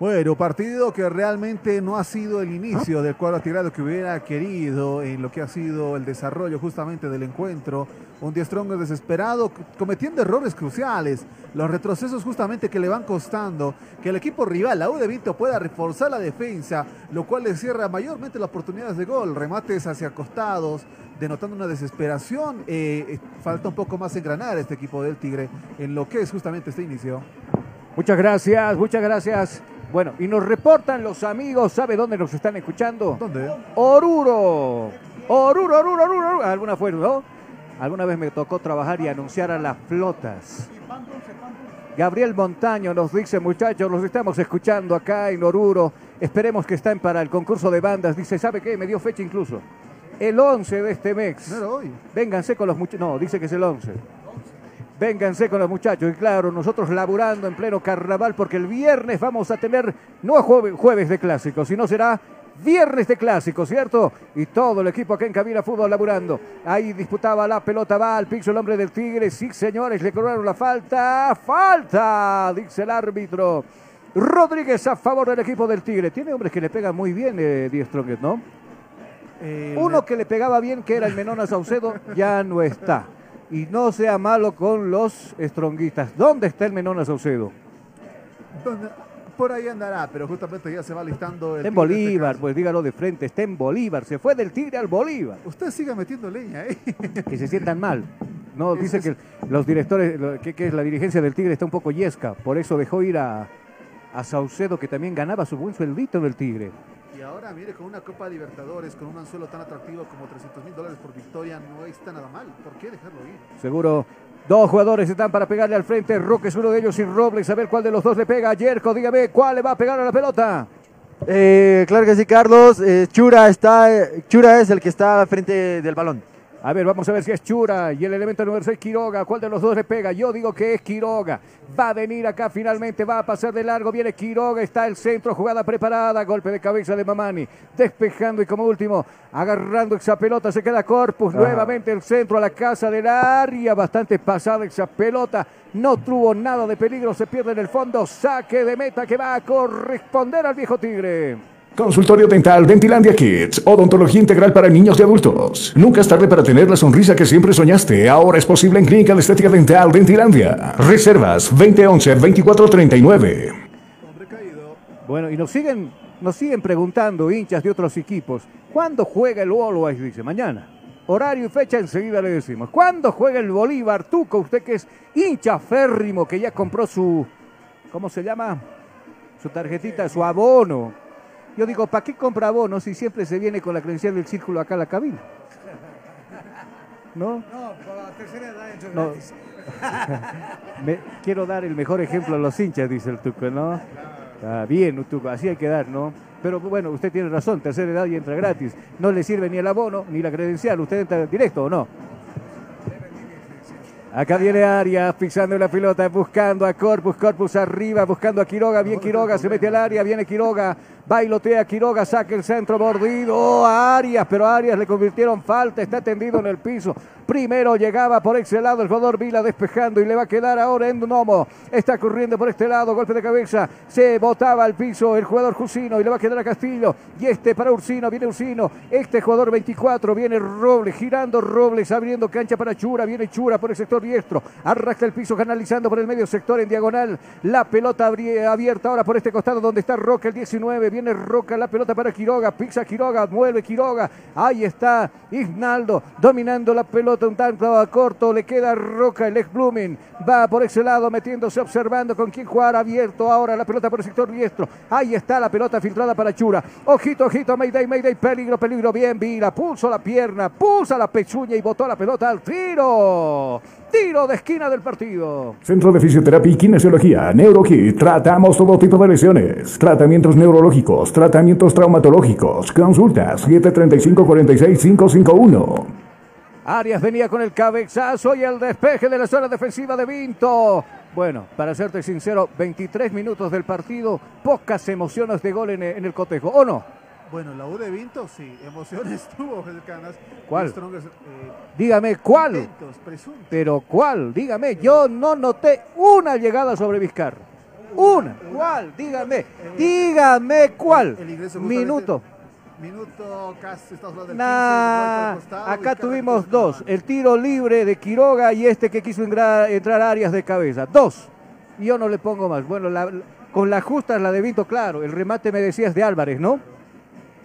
Bueno, partido que realmente no ha sido el inicio del cuadro tirado que hubiera querido en lo que ha sido el desarrollo justamente del encuentro. Un Die Stronger desesperado, cometiendo errores cruciales, los retrocesos justamente que le van costando, que el equipo rival, la U de Vinto, pueda reforzar la defensa, lo cual le cierra mayormente las oportunidades de gol, remates hacia costados, denotando una desesperación. Eh, eh, falta un poco más engranar este equipo del Tigre en lo que es justamente este inicio. Muchas gracias, muchas gracias. Bueno, y nos reportan los amigos, ¿sabe dónde nos están escuchando? ¿Dónde? Oruro. Oruro, Oruro, Oruro. ¿Alguna fue, no? Alguna vez me tocó trabajar y anunciar a las flotas. Gabriel Montaño nos dice, muchachos, los estamos escuchando acá en Oruro. Esperemos que estén para el concurso de bandas. Dice, ¿sabe qué? Me dio fecha incluso. El 11 de este mes. No era hoy. Vénganse con los muchachos. No, dice que es el 11. Vénganse con los muchachos. Y claro, nosotros laburando en pleno carnaval porque el viernes vamos a tener, no jueves, jueves de clásicos, sino será viernes de clásico, ¿cierto? Y todo el equipo acá en Cabina Fútbol laburando. Ahí disputaba la pelota, va al piso el hombre del Tigre. Sí, señores, le cobraron la falta. ¡Falta! Dice el árbitro. Rodríguez a favor del equipo del Tigre. Tiene hombres que le pegan muy bien, eh, Die Strongest, ¿no? Eh, Uno que le pegaba bien, que era el Menona Saucedo, ya no está. Y no sea malo con los estronguistas. ¿Dónde está el Menona Saucedo? Por ahí andará, pero justamente ya se va listando el Está en este Bolívar, pues dígalo de frente, está en Bolívar, se fue del Tigre al Bolívar. Usted siga metiendo leña, ¿eh? (laughs) Que se sientan mal. No, dice que los directores, que, que es la dirigencia del Tigre está un poco yesca, por eso dejó ir a, a Saucedo, que también ganaba su buen sueldito del Tigre. Y ahora, mire, con una Copa Libertadores, con un anzuelo tan atractivo como 300 mil dólares por victoria, no está nada mal. ¿Por qué dejarlo ir? Seguro. Dos jugadores están para pegarle al frente. Roque es uno de ellos y Robles. A ver cuál de los dos le pega. Yerko, dígame, ¿cuál le va a pegar a la pelota? Eh, claro que sí, Carlos. Eh, Chura está, eh, Chura es el que está al frente del balón. A ver, vamos a ver si es Chura y el elemento número 6 Quiroga. ¿Cuál de los dos le pega? Yo digo que es Quiroga. Va a venir acá finalmente, va a pasar de largo. Viene Quiroga, está el centro, jugada preparada. Golpe de cabeza de Mamani. Despejando y como último, agarrando esa pelota. Se queda Corpus. Ajá. Nuevamente el centro a la casa del área. Bastante pasada esa pelota. No tuvo nada de peligro. Se pierde en el fondo. Saque de meta que va a corresponder al viejo Tigre. Consultorio Dental Dentilandia Kids, odontología integral para niños y adultos. Nunca es tarde para tener la sonrisa que siempre soñaste. Ahora es posible en Clínica de Estética Dental Dentilandia. Reservas 2011-2439. Bueno, y nos siguen, nos siguen preguntando hinchas de otros equipos, ¿cuándo juega el Always? Dice, mañana. Horario y fecha enseguida le decimos. ¿Cuándo juega el Bolívar Tuco? Usted que es hincha férrimo, que ya compró su, ¿cómo se llama? Su tarjetita, su abono. Yo digo, ¿para qué compra abono si siempre se viene con la credencial del círculo acá a la cabina? ¿No? No, para la tercera edad entra No. gratis. (laughs) Me- quiero dar el mejor ejemplo a los hinchas, dice el Tuco, ¿no? Ah, bien, Tuco, así hay que dar, ¿no? Pero bueno, usted tiene razón, tercera edad y entra gratis. No le sirve ni el abono ni la credencial, usted entra directo o no. Acá viene Arias pisando la pelota, buscando a Corpus, Corpus arriba, buscando a Quiroga, bien Quiroga, se mete al área, viene Quiroga, bailotea Quiroga, saca el centro mordido, oh, a Arias, pero a Arias le convirtieron falta, está tendido en el piso. Primero llegaba por ese lado el jugador Vila despejando y le va a quedar ahora en. Está corriendo por este lado, golpe de cabeza, se botaba al piso el jugador Jusino y le va a quedar a Castillo. Y este para Ursino, viene Ursino, este jugador 24, viene Robles, girando Robles, abriendo cancha para Chura, viene Chura por el sector diestro, arrastra el piso, canalizando por el medio sector en diagonal. La pelota abierta ahora por este costado donde está Roca el 19, viene Roca, la pelota para Quiroga, pisa Quiroga, mueve Quiroga, ahí está Ignaldo dominando la pelota un tanto a corto, le queda Roca, el ex Blooming, va por ese lado metiéndose, observando con quién jugar, abierto ahora la pelota por el sector diestro, ahí está la pelota filtrada para Chura, ojito, ojito, Mayday, Mayday, peligro, peligro, bien, Vila, pulso la pierna, pulsa la pechuña y botó la pelota al tiro, tiro de esquina del partido. Centro de Fisioterapia y Kinesiología, NeuroKit. Tratamos todo tipo de lesiones. Tratamientos neurológicos, tratamientos traumatológicos. Consultas 735-46551. Arias venía con el cabezazo y el despeje de la zona defensiva de Vinto. Bueno, para serte sincero, 23 minutos del partido, pocas emociones de gol en, en el cotejo, ¿o no? Bueno, la U de Vinto, sí, emociones (laughs) tuvo Jesús Canas. ¿Cuál? Strongers, eh, Dígame cuál. intentos. Pero cuál, dígame, yo no noté una llegada sobre Vizcarra. Una. ¿Cuál? Dígame. Dígame cuál. El Minuto. Minuto casi, estamos hablando del 15, Nah, gol por costado, acá tuvimos dos. El tiro libre de Quiroga y este que quiso entrar, entrar Arias de cabeza. Dos. Yo no le pongo más. Bueno, la- con la justa la de Vinto, claro. El remate me decías de Álvarez, ¿no?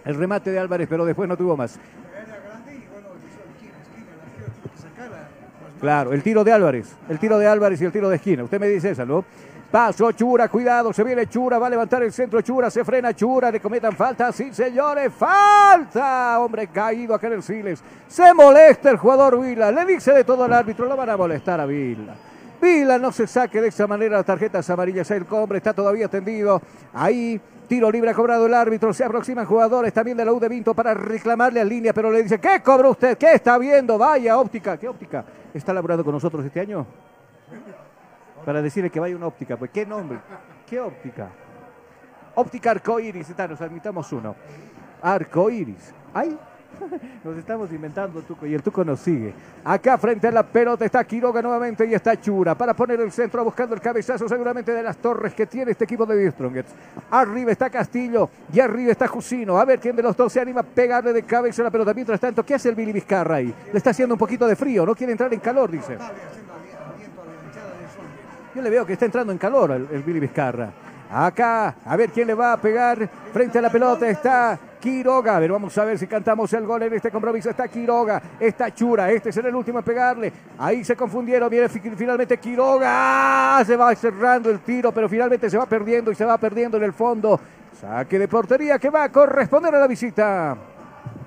El remate de Álvarez, pero después no tuvo más. Claro, el tiro de Álvarez. El tiro de Álvarez y el tiro de esquina. Usted me dice esa, ¿no? Paso Chura, cuidado, se viene Chura, va a levantar el centro Chura, se frena Chura, le cometan falta, sí señores, falta, hombre caído acá en el Siles, se molesta el jugador Vila, le dice de todo al árbitro, lo van a molestar a Vila. Vila no se saque de esa manera las tarjetas amarillas, el hombre está todavía tendido, ahí Tiro libre ha cobrado el árbitro. Se aproximan jugadores también de la U de Vinto para reclamarle a línea, pero le dice: ¿Qué cobra usted? ¿Qué está viendo? Vaya óptica. ¿Qué óptica? ¿Está laborando con nosotros este año? Para decirle que vaya una óptica. Pues, ¿qué nombre? ¿Qué óptica? Óptica Arcoiris. Está, nos admitamos uno. Arcoiris. ¡Ay! (laughs) Nos estamos inventando Tuco y el Tuco nos sigue. Acá frente a la pelota está Quiroga nuevamente y está Chura para poner el centro buscando el cabezazo seguramente de las torres que tiene este equipo de The Strongest. Arriba está Castillo y arriba está Jusino. A ver quién de los dos se anima a pegarle de cabeza a la pelota. Mientras tanto, ¿qué hace el Billy Vizcarra ahí? Le está haciendo un poquito de frío, no quiere entrar en calor, dice. Yo le veo que está entrando en calor el, el Billy Vizcarra. Acá, a ver quién le va a pegar frente a la pelota. Está Quiroga. A ver, vamos a ver si cantamos el gol en este compromiso. Está Quiroga, está Chura. Este será el último a pegarle. Ahí se confundieron. Viene fi- finalmente Quiroga. Se va cerrando el tiro, pero finalmente se va perdiendo y se va perdiendo en el fondo. Saque de portería que va a corresponder a la visita.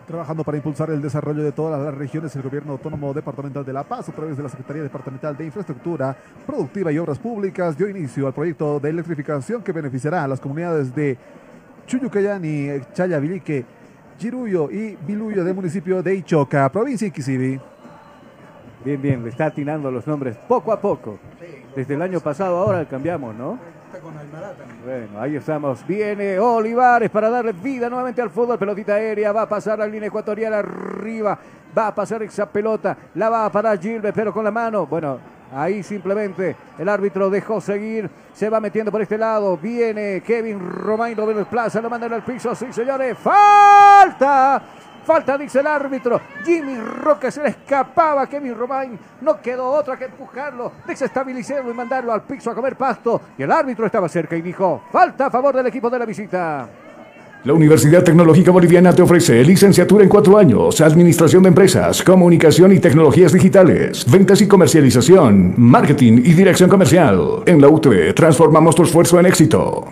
Trabajando para impulsar el desarrollo de todas las regiones, el Gobierno Autónomo Departamental de La Paz, a través de la Secretaría Departamental de Infraestructura Productiva y Obras Públicas, dio inicio al proyecto de electrificación que beneficiará a las comunidades de Chuyucayani, Chayavilique, Chiruyo y Biluyo del municipio de Ichoca, provincia de Iquisibi. Bien, bien, le está atinando los nombres poco a poco. Desde el año pasado ahora cambiamos, ¿no? Bueno, ahí estamos. Viene Olivares para darle vida nuevamente al fútbol. Pelotita aérea, va a pasar la línea ecuatorial arriba. Va a pasar esa pelota, la va a parar Gilbert, pero con la mano. Bueno, ahí simplemente el árbitro dejó seguir. Se va metiendo por este lado. Viene Kevin Romain, lo desplaza, lo mandan al piso. Sí, señores, falta. Falta, dice el árbitro. Jimmy Roque se le escapaba. Kevin Romain no quedó otra que empujarlo, desestabilizarlo y mandarlo al piso a comer pasto. Y el árbitro estaba cerca y dijo: Falta a favor del equipo de la visita. La Universidad Tecnológica Boliviana te ofrece licenciatura en cuatro años, administración de empresas, comunicación y tecnologías digitales, ventas y comercialización, marketing y dirección comercial. En la UTV transformamos tu esfuerzo en éxito.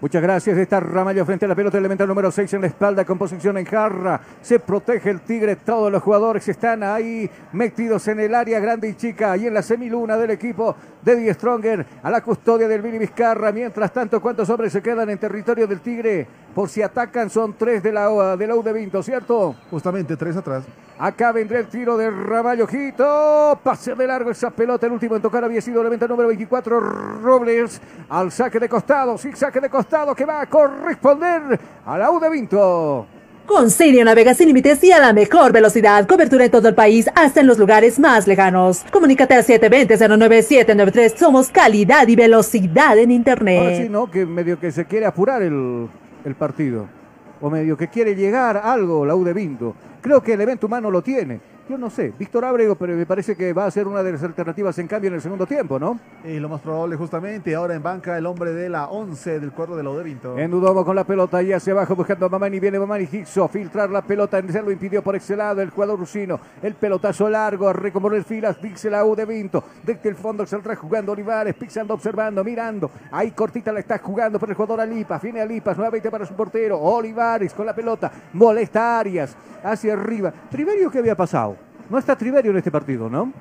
Muchas gracias. Está Ramallo frente a la pelota elemental número 6 en la espalda con posición en jarra. Se protege el Tigre. Todos los jugadores están ahí metidos en el área grande y chica. Y en la semiluna del equipo de Die Stronger a la custodia del Billy Vizcarra. Mientras tanto, ¿cuántos hombres se quedan en territorio del Tigre? Por si atacan, son tres de la, de la U de Vinto, ¿cierto? Justamente tres atrás. Acá vendrá el tiro de Ramallojito. Pase de largo esa pelota. El último en tocar había sido el evento número 24, Robles. Al saque de costado. Sí, saque de costado que va a corresponder a la U de Vinto. Con Sirio navega sin límites y a la mejor velocidad. Cobertura en todo el país, hasta en los lugares más lejanos. Comunícate al 720-09793. Somos calidad y velocidad en Internet. Ahora sí, ¿no? Que medio que se quiere apurar el, el partido. O medio que quiere llegar algo la U de Vinto. Creo que el evento humano lo tiene. Yo no sé, Víctor Ábrego, pero me parece que va a ser una de las alternativas en cambio en el segundo tiempo, ¿no? Y lo más probable justamente, ahora en banca el hombre de la 11 del cuadro de la Vinto. En Dudomo con la pelota y hacia abajo buscando a Mamani. Viene Mamani Hixo. Filtrar la pelota. Se lo impidió por ese lado el jugador rusino. El pelotazo largo a recomponer filas. Dice la U de Vinto. Desde el fondo se está jugando Olivares. Pisando, observando, mirando. Ahí cortita la está jugando por el jugador Alipas. Viene Alipas nuevamente para su portero. Olivares con la pelota. Molesta a Arias. Hacia arriba. Triverio, ¿qué había pasado? No está Triverio en este partido, ¿no?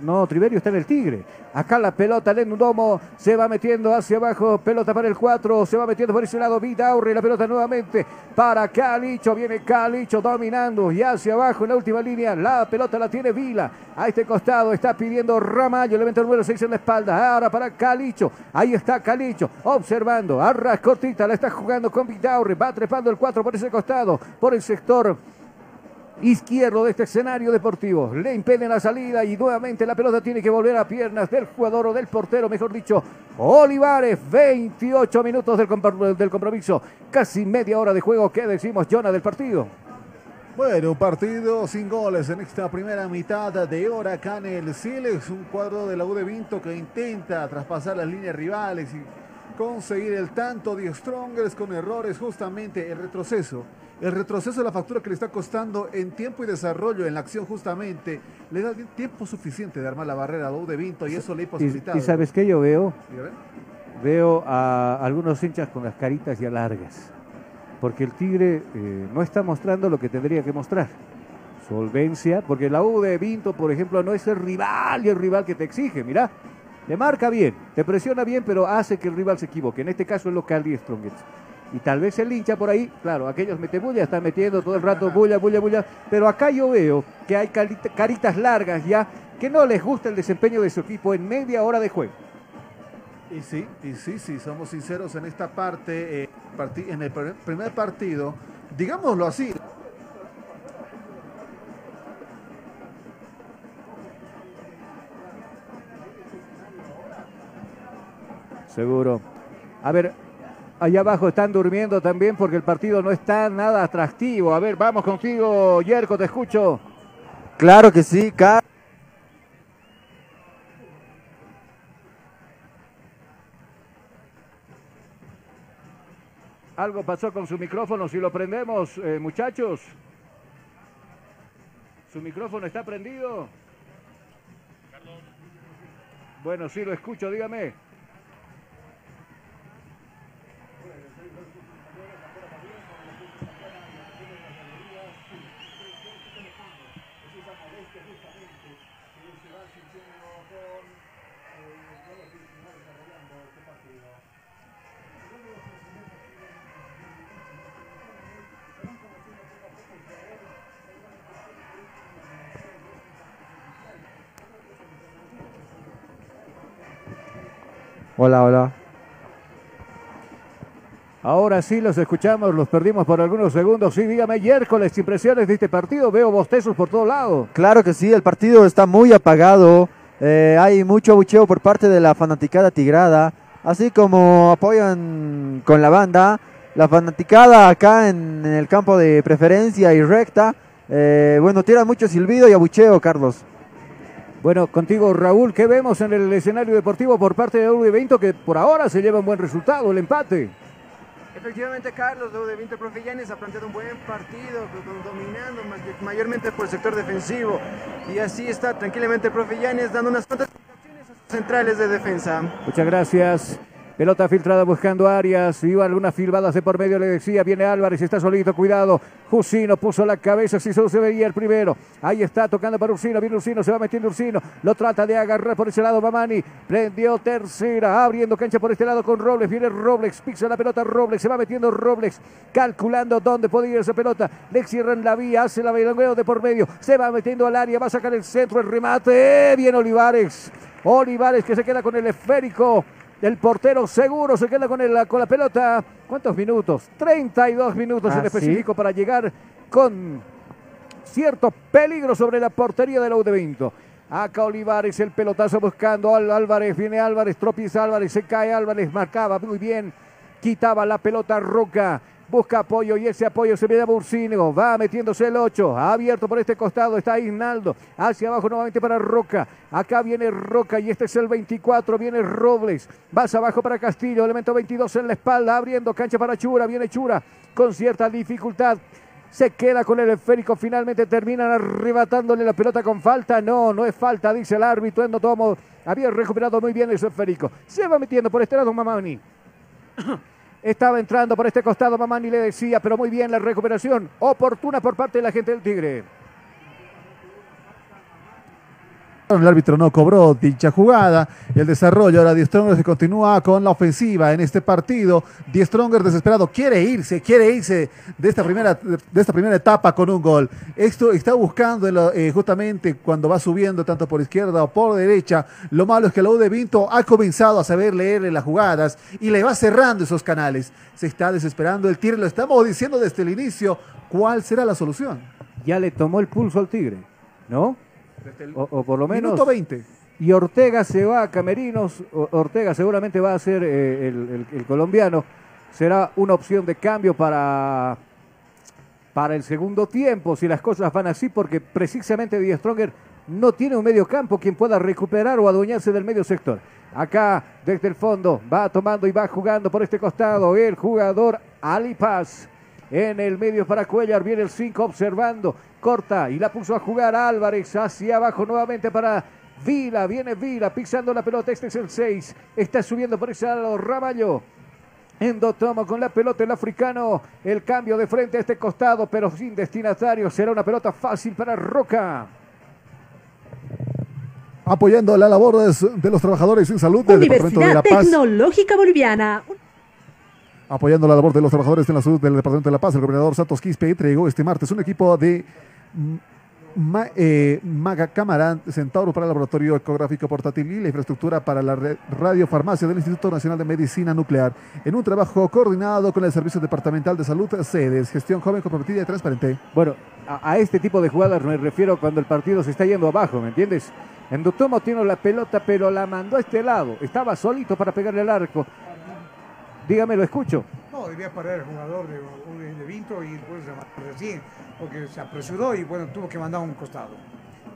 No, Triverio está en el Tigre. Acá la pelota, Lendomo se va metiendo hacia abajo. Pelota para el 4. Se va metiendo por ese lado. Vidaurre. La pelota nuevamente para Calicho. Viene Calicho dominando. Y hacia abajo en la última línea. La pelota la tiene Vila. A este costado está pidiendo Ramallo. Elemento número 6 en la espalda. Ahora para Calicho. Ahí está Calicho. Observando. Arras cortita. La está jugando con Vidaurre. Va trepando el 4 por ese costado. Por el sector izquierdo de este escenario deportivo. Le impiden la salida y nuevamente la pelota tiene que volver a piernas del jugador o del portero, mejor dicho, Olivares. 28 minutos del, del compromiso. Casi media hora de juego. ¿Qué decimos, Jonah, del partido? Bueno, un partido sin goles en esta primera mitad de hora acá en el Siles. Un cuadro de la U de Vinto que intenta traspasar las líneas rivales y conseguir el tanto de Strongers con errores, justamente el retroceso. El retroceso de la factura que le está costando en tiempo y desarrollo en la acción justamente le da tiempo suficiente de armar la barrera a la U de Vinto y eso le ha posibilitado. y sabes qué yo veo? Veo a algunos hinchas con las caritas ya largas. Porque el Tigre eh, no está mostrando lo que tendría que mostrar. Solvencia, porque la U de Vinto, por ejemplo, no es el rival y el rival que te exige, mira. Te marca bien, te presiona bien, pero hace que el rival se equivoque. En este caso el local y Strongest. Y tal vez el hincha por ahí, claro, aquellos mete bulla, están metiendo todo el rato bulla, bulla, bulla. Pero acá yo veo que hay carita- caritas largas ya que no les gusta el desempeño de su equipo en media hora de juego. Y sí, y sí, sí, somos sinceros en esta parte, eh, en el pr- primer partido, digámoslo así. Seguro. A ver, allá abajo están durmiendo también porque el partido no está nada atractivo. A ver, vamos contigo, Yerko, te escucho. Claro que sí, Car- Algo pasó con su micrófono, si lo prendemos, eh, muchachos. ¿Su micrófono está prendido? Bueno, sí lo escucho, dígame. Hola, hola. Ahora sí los escuchamos, los perdimos por algunos segundos. Sí, dígame, Yércoles, impresiones de este partido. Veo bostezos por todo lado. Claro que sí, el partido está muy apagado. eh, hay mucho abucheo por parte de la fanaticada tigrada. Así como apoyan con la banda. La fanaticada acá en, en el campo de preferencia y recta. eh, bueno, tira mucho silbido y abucheo, Carlos. Bueno, contigo Raúl, ¿qué vemos en el escenario deportivo por parte de UV Vinto que por ahora se lleva un buen resultado, el empate? Efectivamente, Carlos, lo de Vinter Profe Yanes ha planteado un buen partido, dominando ma- mayormente por el sector defensivo. Y así está tranquilamente el Profe Yanes dando unas cuantas indicaciones a sus centrales de defensa. Muchas gracias. Pelota filtrada buscando Arias. Iba algunas filmadas de por medio, le decía. Viene Álvarez, está solito, cuidado. Jusino puso la cabeza, si solo se veía el primero. Ahí está tocando para Ursino. Viene Ursino, se va metiendo Ursino. Lo trata de agarrar por ese lado Mamani. Prendió tercera, abriendo cancha por este lado con Robles. Viene Robles, pisa la pelota Robles, se va metiendo Robles. Calculando dónde puede ir esa pelota. Le cierran la vía, hace la bailongueo de por medio. Se va metiendo al área, va a sacar el centro, el remate. Bien Olivares. Olivares que se queda con el esférico. El portero seguro se queda con, el- con la pelota. ¿Cuántos minutos? 32 minutos Ah, en ¿sí? específico para llegar con cierto peligro sobre la portería del de Vinto. Acá Olivares, el pelotazo buscando al Álvarez, viene Álvarez, tropieza Álvarez, se cae Álvarez, marcaba muy bien, quitaba la pelota Roca, busca apoyo y ese apoyo se ve a Bursino, va metiéndose el 8, abierto por este costado, está Ignaldo, hacia abajo nuevamente para Roca, acá viene Roca y este es el 24, viene Robles, vas abajo para Castillo, elemento 22 en la espalda, abriendo cancha para Chura, viene Chura con cierta dificultad, se queda con el esférico, finalmente terminan arrebatándole la pelota con falta. No, no es falta, dice el árbitro. Endo Tomo había recuperado muy bien ese esférico. Se va metiendo por este lado Mamani. (coughs) Estaba entrando por este costado, Mamani le decía, pero muy bien la recuperación oportuna por parte de la gente del Tigre. El árbitro no cobró dicha jugada. El desarrollo ahora Die Stronger se continúa con la ofensiva en este partido. Die Stronger desesperado quiere irse, quiere irse de esta primera, de esta primera etapa con un gol. Esto está buscando eh, justamente cuando va subiendo tanto por izquierda o por derecha. Lo malo es que la U de Vinto ha comenzado a saber leerle las jugadas y le va cerrando esos canales. Se está desesperando el Tigre, lo estamos diciendo desde el inicio. ¿Cuál será la solución? Ya le tomó el pulso al Tigre, ¿no? O, o por lo menos. Minuto 20. Y Ortega se va a Camerinos. O- Ortega seguramente va a ser eh, el, el- el colombiano. Será una opción de cambio para, para el segundo tiempo, si las cosas van así, porque precisamente Die Stronger no tiene un medio campo quien pueda recuperar o adueñarse del medio sector. Acá, desde el fondo, va tomando y va jugando por este costado el jugador Ali Paz. En el medio para Cuellar, viene el 5 observando, corta y la puso a jugar Álvarez hacia abajo nuevamente para Vila, viene Vila pisando la pelota, este es el 6, está subiendo por ese lado Ramallo. Endotomo con la pelota el africano, el cambio de frente a este costado, pero sin destinatario, será una pelota fácil para Roca. Apoyando la labor de, los trabajadores en salud del Departamento de Universidad La Paz. Tecnológica Boliviana. Apoyando la labor de los trabajadores en la salud del Departamento de La Paz, el gobernador Santos Quispe entregó este martes un equipo de Ma- eh, Maga Camarán Centauro para el laboratorio ecográfico portátil y la infraestructura para la radiofarmacia del Instituto Nacional de Medicina Nuclear, en un trabajo coordinado con el Servicio Departamental de Salud, sedes, gestión joven, comprometida y transparente. Bueno, a, a este tipo de jugadas me refiero cuando el partido se está yendo abajo, ¿me entiendes? Endotomo tiene la pelota, pero la mandó a este lado. Estaba solito para pegarle al arco. Dígame, lo escucho. No, debía parar el jugador de, de, de Vinto y después recién, porque se apresuró y bueno, tuvo que mandar a un costado.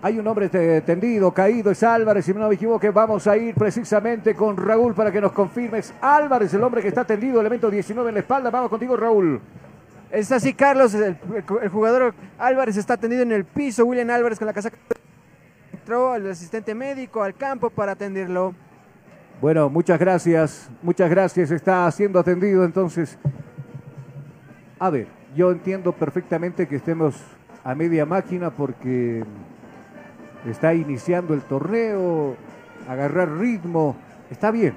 Hay un hombre te- tendido, caído, es Álvarez, si no me equivoco, vamos a ir precisamente con Raúl para que nos confirmes. Álvarez, el hombre que está tendido, elemento 19 en la espalda, vamos contigo Raúl. Es así, Carlos, el, el jugador Álvarez está tendido en el piso, William Álvarez con la casaca. Entró el asistente médico al campo para atenderlo. Bueno, muchas gracias, muchas gracias, está siendo atendido entonces. A ver, yo entiendo perfectamente que estemos a media máquina porque está iniciando el torneo, agarrar ritmo, está bien,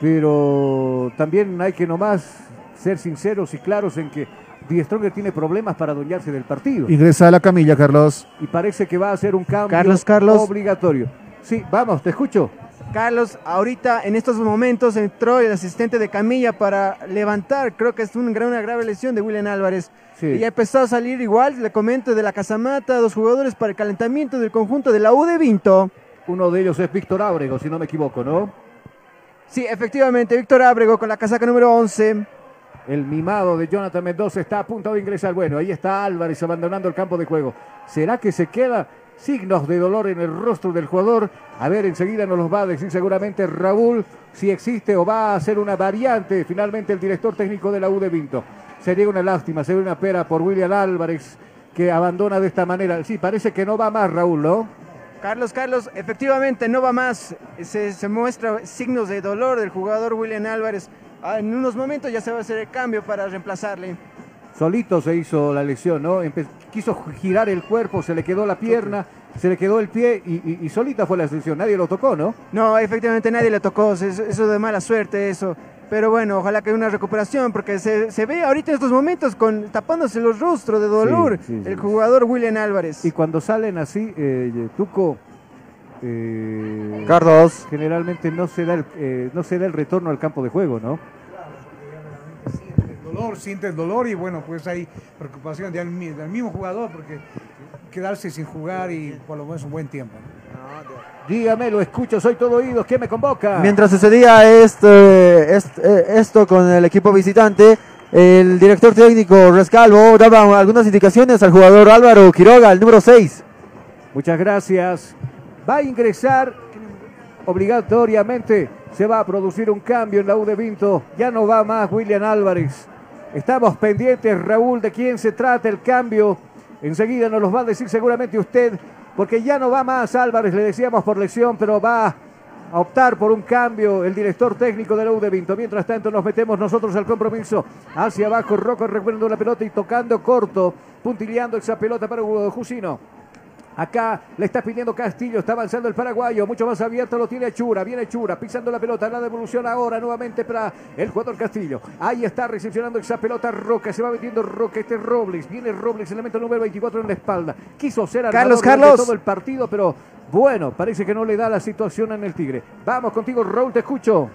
pero también hay que nomás ser sinceros y claros en que Die Stronger tiene problemas para adueñarse del partido. Ingresa a la camilla, Carlos. Y parece que va a ser un cambio Carlos, Carlos. obligatorio. Sí, vamos, te escucho. Carlos, ahorita en estos momentos entró el asistente de Camilla para levantar, creo que es un una grave lesión de William Álvarez. Sí. Y ya empezó a salir igual, le comento, de la Casamata, dos jugadores para el calentamiento del conjunto de la U de Vinto. Uno de ellos es Víctor Ábrego, si no me equivoco, ¿no? Sí, efectivamente, Víctor Ábrego con la casaca número 11. El mimado de Jonathan Mendoza está a punto de ingresar. Bueno, ahí está Álvarez abandonando el campo de juego. ¿Será que se queda signos de dolor en el rostro del jugador? A ver, enseguida nos los va a decir seguramente Raúl si existe o va a ser una variante finalmente el director técnico de la U de Vinto. Sería una lástima, sería una pera por William Álvarez que abandona de esta manera. Sí, parece que no va más Raúl, ¿no? Carlos, Carlos, efectivamente no va más. Se, se muestra signos de dolor del jugador William Álvarez. Ah, en unos momentos ya se va a hacer el cambio para reemplazarle. Solito se hizo la lesión, ¿no? Empe- quiso girar el cuerpo, se le quedó la pierna, se le quedó el pie y, y- y solita fue la lesión. Nadie lo tocó, ¿no? No, efectivamente nadie le tocó, eso, eso de mala suerte, eso. Pero bueno, ojalá que haya una recuperación, porque se, se ve ahorita en estos momentos con tapándose los rostros de dolor Sí, sí, sí. el jugador William Álvarez. Y cuando salen así, eh, Tuco, eh, Carlos. generalmente no se da el, eh, no se da el retorno al campo de juego, ¿no? Dolor, siente el dolor y bueno, pues hay preocupación del, del mismo jugador porque quedarse sin jugar y por lo menos un buen tiempo. Dígame, lo escucho, soy todo oídos, ¿qué me convoca? Mientras sucedía este, est- eh, esto con el equipo visitante, el director técnico Rescalvo daba algunas indicaciones al jugador Álvaro Quiroga, el número 6. Muchas gracias. Va a ingresar obligatoriamente. Se va a producir un cambio en la U de Vinto. Ya no va más William Álvarez. Estamos pendientes, Raúl, de quién se trata el cambio. Enseguida nos los va a decir seguramente usted, porque ya no va más Álvarez, le decíamos por lesión, pero va a optar por un cambio el director técnico de la U de Vinto. Mientras tanto nos metemos nosotros al compromiso. Hacia abajo, Rocco recuperando la pelota y tocando corto, puntilleando esa pelota para Hugo Jusino. Acá le está pidiendo Castillo, está avanzando el paraguayo, mucho más abierto lo tiene Chura, viene Chura, pisando la pelota, la devolución ahora nuevamente para el jugador Castillo. Ahí está recepcionando esa pelota Roca, se va metiendo Roca, este es Robles, viene Robles, elemento número 24 en la espalda. Quiso ser Carlos, Carlos. todo el partido, pero bueno, parece que no le da la situación en el Tigre. Vamos contigo, Raúl, te escucho.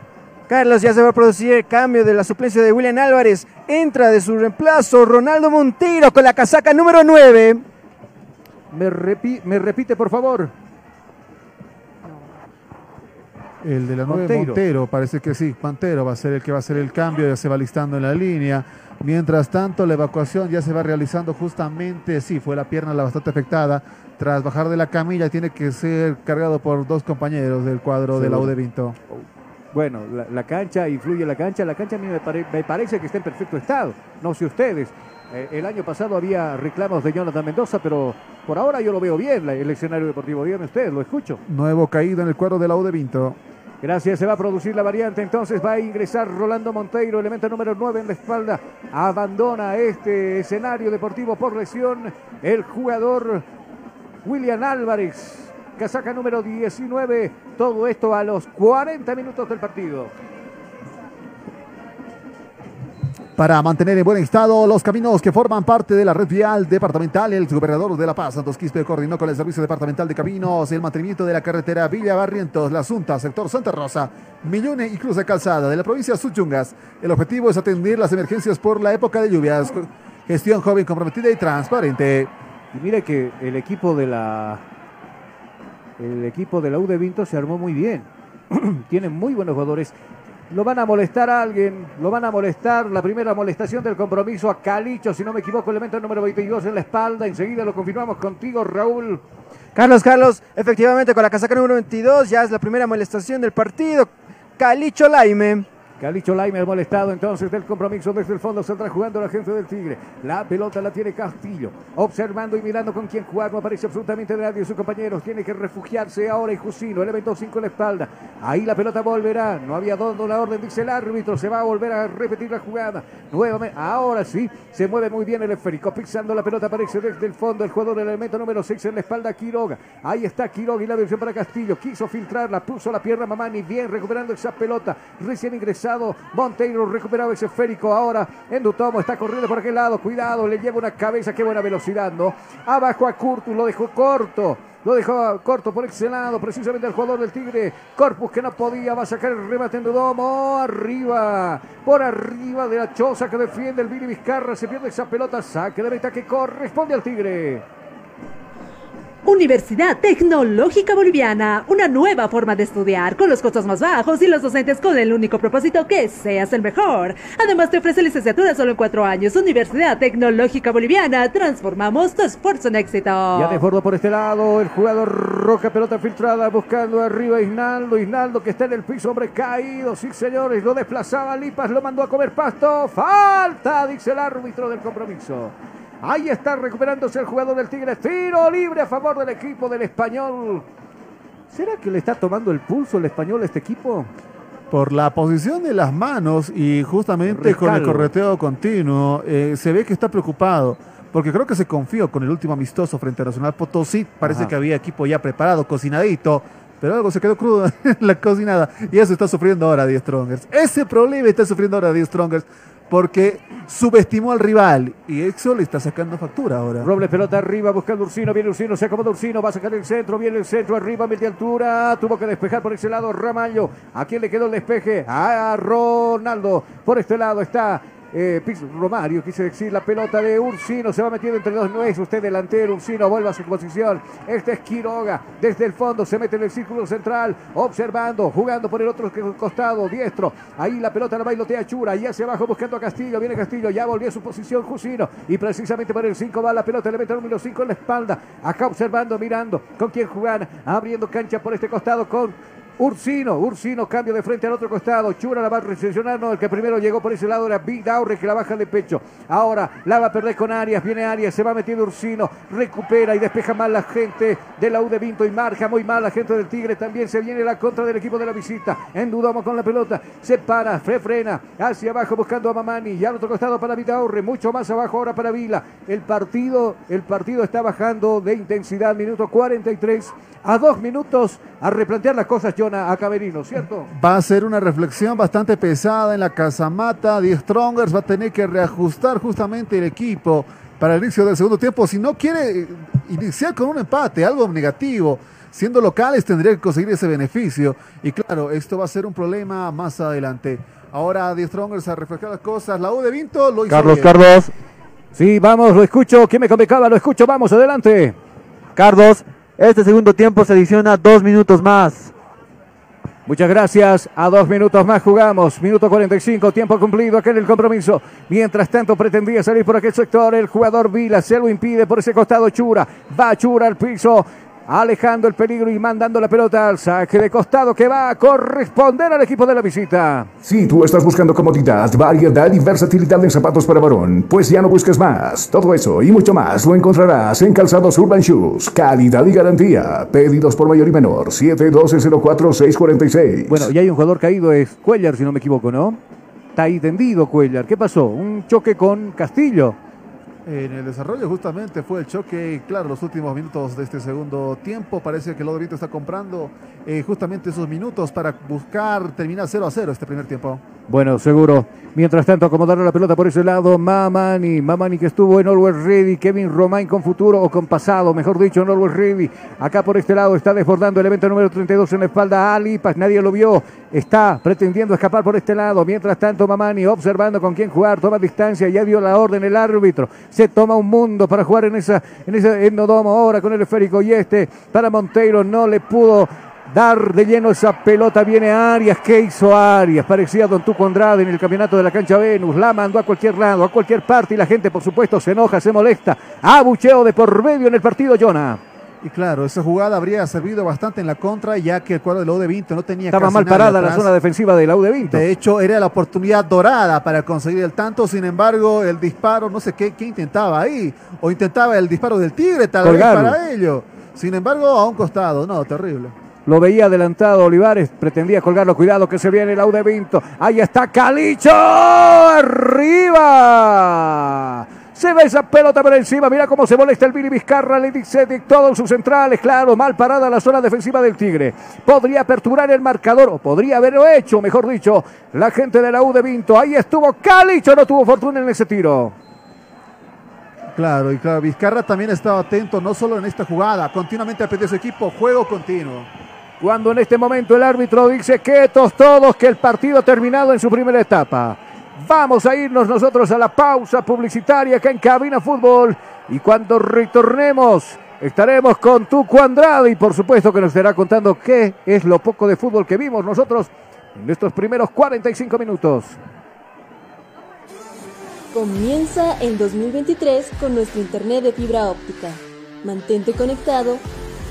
Carlos, ya se va a producir el cambio de la suplencia de William Álvarez. Entra de su reemplazo Ronaldo Monteiro con la casaca número 9. Me, repi- me repite, por favor. El de la 9 Monteiro. Montero. parece que sí. Montero va a ser el que va a hacer el cambio, ya se va listando en la línea. Mientras tanto, la evacuación ya se va realizando justamente, sí, fue la pierna la bastante afectada. Tras bajar de la camilla, tiene que ser cargado por dos compañeros del cuadro de la U de Vinto. Bueno, la, la cancha, influye la cancha. La cancha a mí me, pare- me parece que está en perfecto estado. No sé ustedes. Eh, el año pasado había reclamos de Jonathan Mendoza, pero por ahora yo lo veo bien, la- el escenario deportivo. Díganme ustedes, lo escucho. Nuevo caído en el cuadro de la U de Vinto. Gracias, se va a producir la variante, entonces va a ingresar Rolando Monteiro, elemento número 9 en la espalda, abandona este escenario deportivo por lesión el jugador William Álvarez, casaca número 19, todo esto a los 40 minutos del partido. Para mantener en buen estado los caminos que forman parte de la red vial departamental, el gobernador de La Paz, Santos Quispe, coordinó con el Servicio Departamental de Caminos el mantenimiento de la carretera Villa Barrientos, La Asunta, sector Santa Rosa, Millone y Cruz de Calzada de la provincia de Suchungas. El objetivo es atender las emergencias por la época de lluvias. Gestión joven, comprometida y transparente. Y mire que el equipo de la el equipo de la U de Vinto se armó muy bien. (clears throat) Tienen muy buenos jugadores. Lo van a molestar a alguien, lo van a molestar. La primera molestación del compromiso a Calicho, si no me equivoco, elemento número 22 en la espalda. Enseguida lo confirmamos contigo, Raúl. Carlos, Carlos, efectivamente con la casaca número 22 ya es la primera molestación del partido. Calicho Laime. Calicho Laime molestado entonces del compromiso desde el fondo está jugando la gente del Tigre. La pelota la tiene Castillo, observando y mirando con quién jugar. No aparece absolutamente nadie. Sus compañeros tiene que refugiarse ahora y Jusino, elemento 5 en la espalda. Ahí la pelota volverá. No había dado la orden, dice el árbitro. Se va a volver a repetir la jugada. Nuevamente, ahora sí, se mueve muy bien el esférico. Pisando la pelota aparece desde el fondo el jugador del elemento número 6 en la espalda, Quiroga. Ahí está Quiroga y la versión para Castillo. Quiso filtrarla, puso la pierna Mamani. Bien recuperando esa pelota. Recién Monteiro recuperaba ese esférico. Ahora en Dutomo está corriendo por aquel lado. Cuidado, le lleva una cabeza. Qué buena velocidad, ¿no? Abajo a Curtus, lo dejó corto. Lo dejó corto por ese lado, precisamente el jugador del Tigre. Corpus que no podía, va a sacar el remate en Dudomo. Arriba, por arriba de la choza que defiende el Vini Vizcarra. Se pierde esa pelota, saque de meta que corresponde al Tigre. Universidad Tecnológica Boliviana, una nueva forma de estudiar con los costos más bajos y los docentes con el único propósito que seas el mejor. Además te ofrece licenciatura solo en cuatro años. Universidad Tecnológica Boliviana, transformamos tu esfuerzo en éxito. Ya desbordó por este lado el jugador Roca, pelota filtrada, buscando arriba a Isnaldo. Isnaldo que está en el piso, hombre caído. Sí, señores, lo desplazaba Lipas, lo mandó a comer pasto. Falta, dice el árbitro del compromiso. Ahí está recuperándose el jugador del Tigre. Tiro libre a favor del equipo del español. ¿Será que le está tomando el pulso el español a este equipo? Por la posición de las manos y justamente con el correteo continuo, eh, se ve que está preocupado. Porque creo que se confió con el último amistoso frente a Nacional Potosí. Parece Ajá. que había equipo ya preparado, cocinadito. Pero algo se quedó crudo (laughs) en la cocinada. Y eso está sufriendo ahora Die Strongers. Ese problema está sufriendo ahora Die Strongers. Porque subestimó al rival. Y eso le está sacando factura ahora. Robles pelota arriba buscando Ursino, viene Ursino, se acomoda Ursino, va a sacar el centro, viene el centro arriba, media altura, tuvo que despejar por ese lado Ramallo, ¿a quién le quedó el despeje? A Ronaldo, por este lado está eh, Romario, quise decir, la pelota de Ursino, se va metiendo entre dos, no es usted delantero, Ursino vuelve a su posición, este es Quiroga, desde el fondo se mete en el círculo central, observando, jugando por el otro costado, diestro, ahí la pelota la bailotea Chura, y hacia abajo buscando a Castillo, viene Castillo, ya volvió a su posición Jusino, y precisamente por el 5 va la pelota, elemento número 5 en la espalda, acá observando, mirando con quién jugar, abriendo cancha por este costado con Ursino, Ursino, cambio de frente al otro costado. Chura la va a recepcionar. No, el que primero llegó por ese lado era Vidaurre que la baja de pecho. Ahora la va a perder con Arias. Viene Arias, se va metiendo Ursino. Recupera y despeja mal la gente de la U de Vinto y marca muy mal la gente del Tigre. También se viene la contra del equipo de la visita. Endudamos con la pelota. Se para, se frena hacia abajo buscando a Mamani. Y al otro costado para Vidaurre. Mucho más abajo ahora para Vila. El partido, el partido está bajando de intensidad. Minuto 43 a dos minutos a replantear las cosas, A Camerino, ¿cierto? Va a ser una reflexión bastante pesada en la casamata. Die Strongers va a tener que reajustar justamente el equipo para el inicio del segundo tiempo. Si no quiere iniciar con un empate, algo negativo, siendo locales tendría que conseguir ese beneficio. Y claro, esto va a ser un problema más adelante. Ahora Die Strongers a reflejar las cosas. La U de Vinto lo hizo Carlos, bien. Carlos. Sí, vamos, lo escucho. ¿Quién me convocaba? Lo escucho. Vamos, adelante. Carlos, este segundo tiempo se adiciona dos minutos más. Muchas gracias. A dos minutos más jugamos. Minuto 45, tiempo cumplido aquel el compromiso. Mientras tanto pretendía salir por aquel sector. El jugador Vila se lo impide por ese costado Chura. Va Chura al piso. Alejando el peligro y mandando la pelota al saque de costado que va a corresponder al equipo de la visita. Si tú estás buscando comodidad, variedad y versatilidad en zapatos para varón, pues ya no busques más. Todo eso y mucho más lo encontrarás en Calzados Urban Shoes. Calidad y garantía. Pedidos por mayor y menor. 712-04-646. Bueno, y hay un jugador caído, es Cuellar, si no me equivoco, ¿no? Está ahí tendido Cuellar. ¿Qué pasó? Un choque con Castillo. En el desarrollo justamente fue el choque, claro, los últimos minutos de este segundo tiempo. Parece que el Vinto está comprando eh, justamente esos minutos para buscar terminar 0 a 0 este primer tiempo. Bueno, seguro. Mientras tanto, acomodaron la pelota por ese lado. Mamani, Mamani que estuvo en Always Ready. Kevin Romain con futuro o con pasado, mejor dicho, en Always Ready. Acá por este lado está desbordando el evento número 32 en la espalda Ali. Paz, nadie lo vio. Está pretendiendo escapar por este lado. Mientras tanto, Mamani observando con quién jugar. Toma distancia. Ya dio la orden el árbitro. Se toma un mundo para jugar en esa en ese endodomo ahora con el esférico. Y este para Monteiro no le pudo dar de lleno esa pelota. Viene Arias. ¿Qué hizo Arias? Parecía Don Tuco Andrade en el campeonato de la cancha Venus. La mandó a cualquier lado, a cualquier parte. Y la gente, por supuesto, se enoja, se molesta. Abucheo de por medio en el partido, Jonah. Y claro, esa jugada habría servido bastante en la contra, ya que el cuadro de la U de Vinto no tenía Estaba casi mal parada la zona defensiva de la U de Vinto. De hecho, era la oportunidad dorada para conseguir el tanto. Sin embargo, el disparo, no sé qué, qué intentaba ahí. O intentaba el disparo del Tigre, tal vez para ello. Sin embargo, a un costado. No, terrible. Lo veía adelantado Olivares, pretendía colgarlo. Cuidado que se viene el de Vinto. Ahí está Calicho. Arriba. Se ve esa pelota por encima. Mira cómo se molesta el Billy Vizcarra. Le dice de todos sus centrales. Claro, mal parada la zona defensiva del Tigre. Podría aperturar el marcador. O podría haberlo hecho, mejor dicho, la gente de la U de Vinto. Ahí estuvo Calicho. No tuvo fortuna en ese tiro. Claro, y claro, Vizcarra también estaba atento, no solo en esta jugada, continuamente a su equipo, juego continuo. Cuando en este momento el árbitro dice quietos todos que el partido ha terminado en su primera etapa. Vamos a irnos nosotros a la pausa publicitaria acá en Cabina Fútbol y cuando retornemos estaremos con Tuco Andrade y por supuesto que nos estará contando qué es lo poco de fútbol que vimos nosotros en estos primeros 45 minutos. Comienza el 2023 con nuestro internet de fibra óptica. Mantente conectado,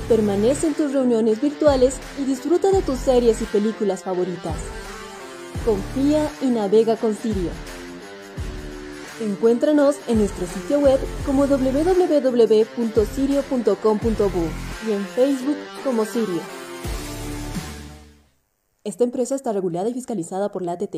permanece en tus reuniones virtuales y disfruta de tus series y películas favoritas. Confía y navega con Sirio. Encuéntranos en nuestro sitio web como www.sirio.com.bu y en Facebook como Sirio. Esta empresa está regulada y fiscalizada por la ATT.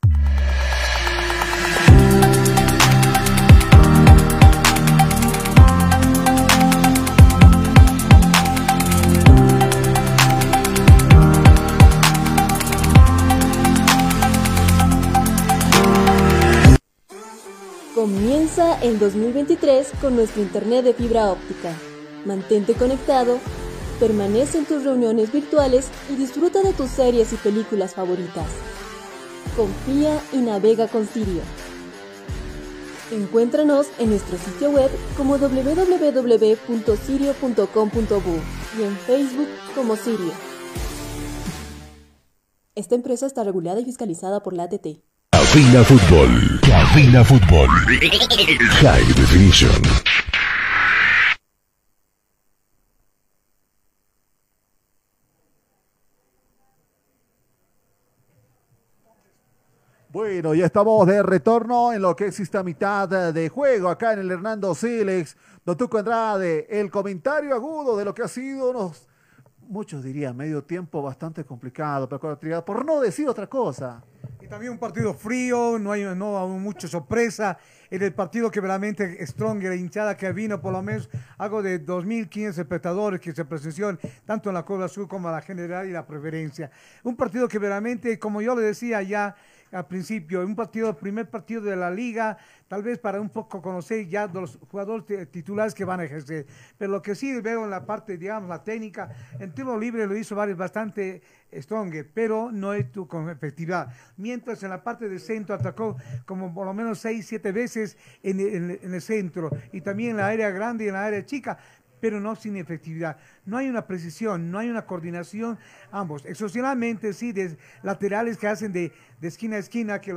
Comienza el 2023 con nuestro internet de fibra óptica. Mantente conectado, permanece en tus reuniones virtuales y disfruta de tus series y películas favoritas. Confía y navega con Sirio. Encuéntranos en nuestro sitio web como www.sirio.com.bu y en Facebook como Sirio. Esta empresa está regulada y fiscalizada por la ATT. Cabina Fútbol. Cabina Fútbol. High Definition. Bueno, ya estamos de retorno en lo que existe a mitad de juego acá en el Hernando Silex. Don Tuco Andrade, el comentario agudo de lo que ha sido unos, muchos dirían, medio tiempo bastante complicado, pero por no decir otra cosa. También un partido frío, no hay no, mucha sorpresa. En el partido que realmente Strong, la hinchada que vino, por lo menos algo de 2.500 espectadores que se presenció tanto en la Copa Sur como en la general y la preferencia. Un partido que realmente, como yo le decía ya, al principio, un partido, primer partido de la liga, tal vez para un poco conocer ya los jugadores titulares que van a ejercer. Pero lo que sí veo en la parte, digamos, la técnica, en tiro libre lo hizo varios bastante strong, pero no estuvo con efectividad. Mientras en la parte del centro atacó como por lo menos seis, siete veces en el centro y también en la área grande y en la área chica, pero no sin efectividad. No hay una precisión, no hay una coordinación, ambos. Excepcionalmente, sí, de laterales que hacen de, de esquina a esquina, que,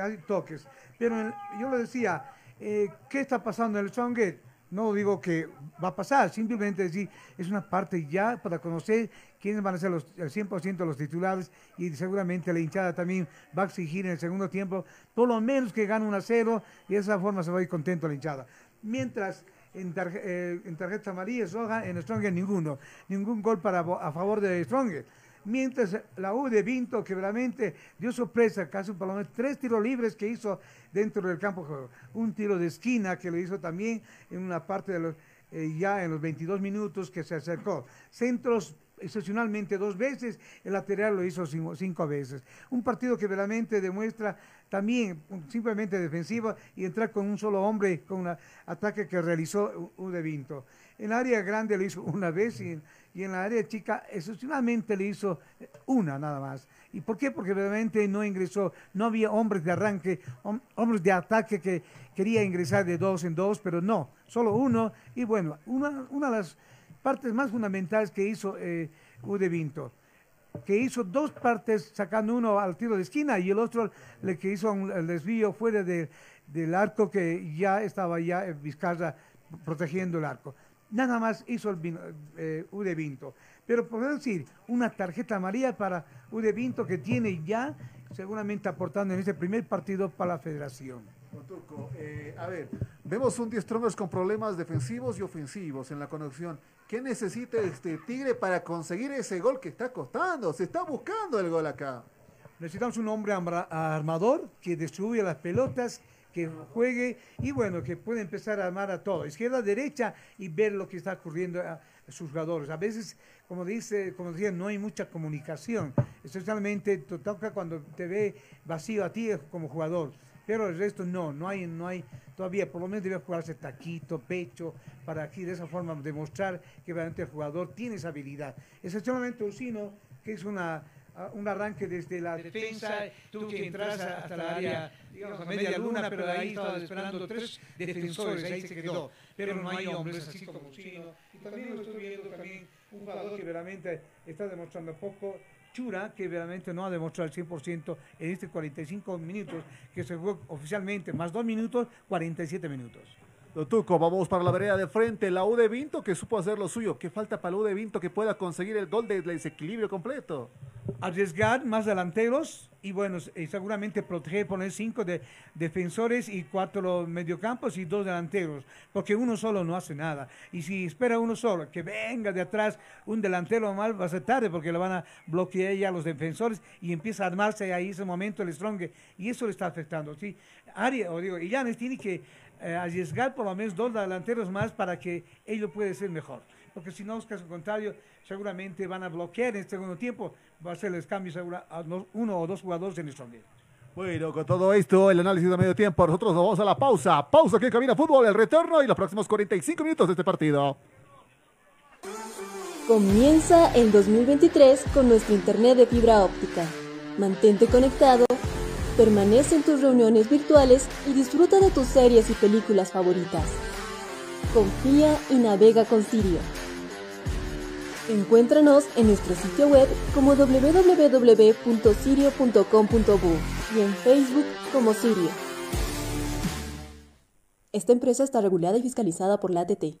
hay toques. Pero yo lo decía, eh, ¿qué está pasando en el Songate? No digo que va a pasar, simplemente decir, es una parte ya para conocer quiénes van a ser los, el 100% de los titulares y seguramente la hinchada también va a exigir en el segundo tiempo por lo menos que gane 1 a 0 y de esa forma se va a ir contento la hinchada. Mientras eh, en tarjeta amarilla, roja, en Stronger ninguno, ningún gol para, a favor de Stronger. Mientras la U de Vinto, que realmente dio sorpresa, casi por lo menos tres tiros libres que hizo dentro del campo. Un tiro de esquina que lo hizo también en una parte de los, eh, ya en los 22 minutos que se acercó. Centros excepcionalmente dos veces, el lateral lo hizo cinco, cinco veces. Un partido que realmente demuestra también simplemente defensiva y entrar con un solo hombre con un ataque que realizó Ude Vinto. En la área grande lo hizo una vez y, en la área chica excepcionalmente le hizo una nada más. ¿Y por qué? Porque realmente no ingresó, no había hombres de arranque, hom- hombres de ataque que quería ingresar de dos en dos, pero no, solo uno. Y bueno, una, una de las partes más fundamentales que hizo eh, Ude Vinto, que hizo dos partes sacando uno al tiro de esquina y el otro le que hizo un, el desvío fuera de- del arco que ya estaba ya eh, Vizcarra protegiendo el arco. Nada más hizo el eh, Ude Vinto. Pero por decir, una tarjeta amarilla para Ude Vinto que tiene ya seguramente aportando en este primer partido para la federación. Eh, a ver, vemos un 10 Strongers con problemas defensivos y ofensivos en la conexión. ¿Qué necesita este Tigre para conseguir ese gol que está costando? Se está buscando el gol acá. Necesitamos un hombre armador que distribuya las pelotas, que juegue y bueno, que pueda empezar a armar a todo, izquierda, derecha y ver lo que está ocurriendo a, a sus jugadores. A veces, como dice, como decía, no hay mucha comunicación, especialmente te toca cuando te ve vacío a ti como jugador. Pero el resto no, no hay, no hay todavía, por lo menos debe jugarse taquito, pecho, para aquí de esa forma demostrar que realmente el jugador tiene esa habilidad. Excepcionalmente Usino, que es una, a- un arranque desde la defensa, tuvo que entrar hasta la área, digamos, a media luna, pero ahí estaba esperando tres defensores, ahí se quedó. Pero no hay hombres así como Usino. Y también lo estoy viendo también un jugador que realmente está demostrando poco, Chura, que realmente no ha demostrado el 100% en este 45 minutos, que se jugó oficialmente, más dos minutos, 47 minutos. Don Tuco, vamos para la vereda de frente. La U de Vinto que supo hacer lo suyo. ¿Qué falta para la U de Vinto que pueda conseguir el gol de desequilibrio completo? arriesgar más delanteros y bueno, y seguramente proteger, poner cinco de defensores y cuatro mediocampos y dos delanteros, porque uno solo no hace nada. Y si espera uno solo que venga de atrás un delantero mal, va a ser tarde porque le van a bloquear ya los defensores y empieza a armarse ahí ese momento el strong y eso le está afectando. ¿sí? Aria, o digo, y Yanes tiene que eh, arriesgar por lo menos dos delanteros más para que ello pueda ser mejor. Porque si no, caso contrario, seguramente van a bloquear en el segundo tiempo, va a ser el cambio segura a no- uno o dos jugadores en el strong. Bueno, con todo esto, el análisis de medio tiempo, nosotros nos vamos a la pausa. Pausa que camina fútbol, el retorno y los próximos 45 minutos de este partido. Comienza el 2023 con nuestro internet de fibra óptica. Mantente conectado, permanece en tus reuniones virtuales y disfruta de tus series y películas favoritas. Confía y navega con Sirio. Encuéntranos en nuestro sitio web como www.sirio.com.bu y en Facebook como Sirio. Esta empresa está regulada y fiscalizada por la ATT.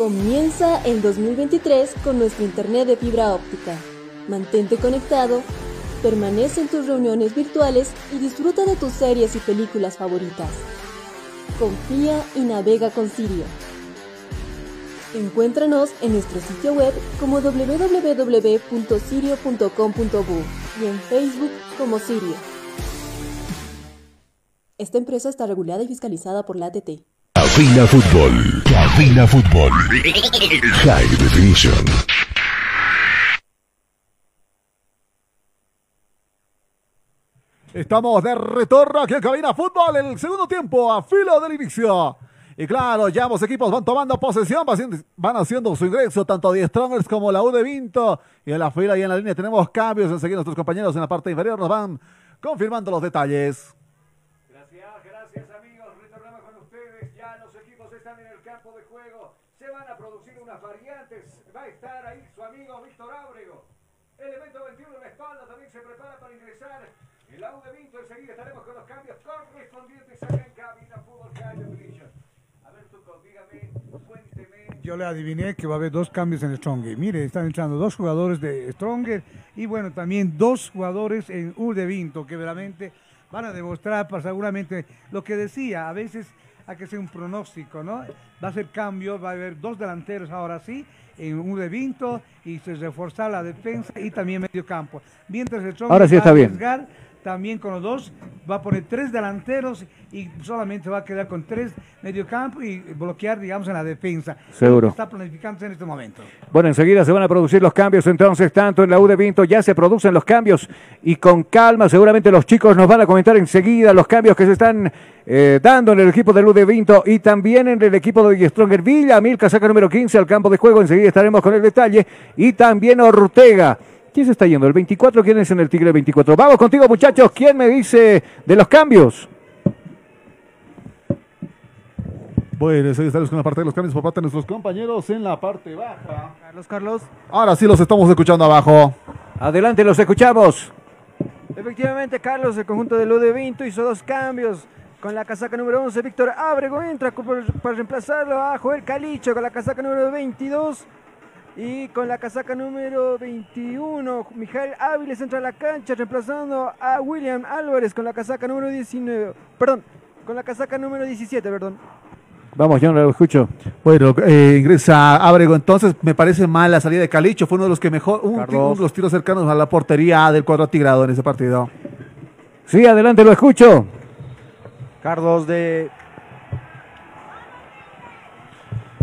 Comienza el 2023 con nuestro internet de fibra óptica. Mantente conectado, permanece en tus reuniones virtuales y disfruta de tus series y películas favoritas. Confía y navega con Sirio. Encuéntranos en nuestro sitio web como www.sirio.com.bu y en Facebook como Sirio. Esta empresa está regulada y fiscalizada por la ATT. Cabina Fútbol. Cabina Fútbol. High Definition. Estamos de retorno aquí en Cabina Fútbol, el segundo tiempo a filo del inicio. Y claro, ya ambos equipos van tomando posesión, van haciendo su ingreso, tanto Die Strongers como la U de Vinto. Y en la fila y en la línea tenemos cambios. Enseguida nuestros compañeros en la parte inferior nos van confirmando los detalles. Gracias, gracias amigos. Retornamos con ustedes. Ya los equipos están en el campo de juego. Se van a producir unas variantes. Va a estar ahí su amigo Víctor Ábrego. Elemento 21 en la espalda también se prepara para ingresar. El U estaremos con los cambios correspondientes acá en Cabina Fútbol Definition. A ver, Tuco, dígame, cuénteme. Yo le adiviné que va a haber dos cambios en Stronger. Mire, están entrando dos jugadores de Stronger y bueno, también dos jugadores en U de Vinto que realmente van a demostrar pues, seguramente lo que decía, a veces hay que hacer un pronóstico, ¿no? Va a ser cambio, va a haber dos delanteros ahora sí, en U de Vinto y se reforzar la defensa y también medio campo. Mientras el Stronger Ahora sí va a está bien. También con los dos, va a poner tres delanteros y solamente va a quedar con tres medio campo y bloquear, digamos, en la defensa. Seguro. Está planificándose en este momento. Bueno, enseguida se van a producir los cambios, entonces, tanto en la U de Vinto ya se producen los cambios y con calma, seguramente los chicos nos van a comentar enseguida los cambios que se están eh, dando en el equipo de U de Vinto y también en el equipo de Stronger Villa, Milka saca número 15 al campo de juego, enseguida estaremos con el detalle y también Ortega. ¿Quién se está yendo? ¿El 24? ¿Quién es en el Tigre 24? Vamos contigo, muchachos. ¿Quién me dice de los cambios? Bueno, enseguida estaremos con la parte de los cambios por parte de nuestros compañeros en la parte baja. Carlos, Carlos. Ahora sí los estamos escuchando abajo. Adelante, los escuchamos. Efectivamente, Carlos, el conjunto de de Vinto hizo dos cambios. Con la casaca número 11, Víctor Ábrego entra por- para reemplazarlo a Joel Calicho con la casaca número 22. Y con la casaca número 21, Mijael Áviles entra a la cancha reemplazando a William Álvarez con la casaca número 19. Perdón, con la casaca número 17, perdón. Vamos, yo no lo escucho. Bueno, eh, ingresa Ábrego. Entonces, me parece mal la salida de Calicho. Fue uno de los que mejor, un- uno de los tiros cercanos a la portería del cuadro atigrado en ese partido. Sí, adelante, lo escucho. Carlos de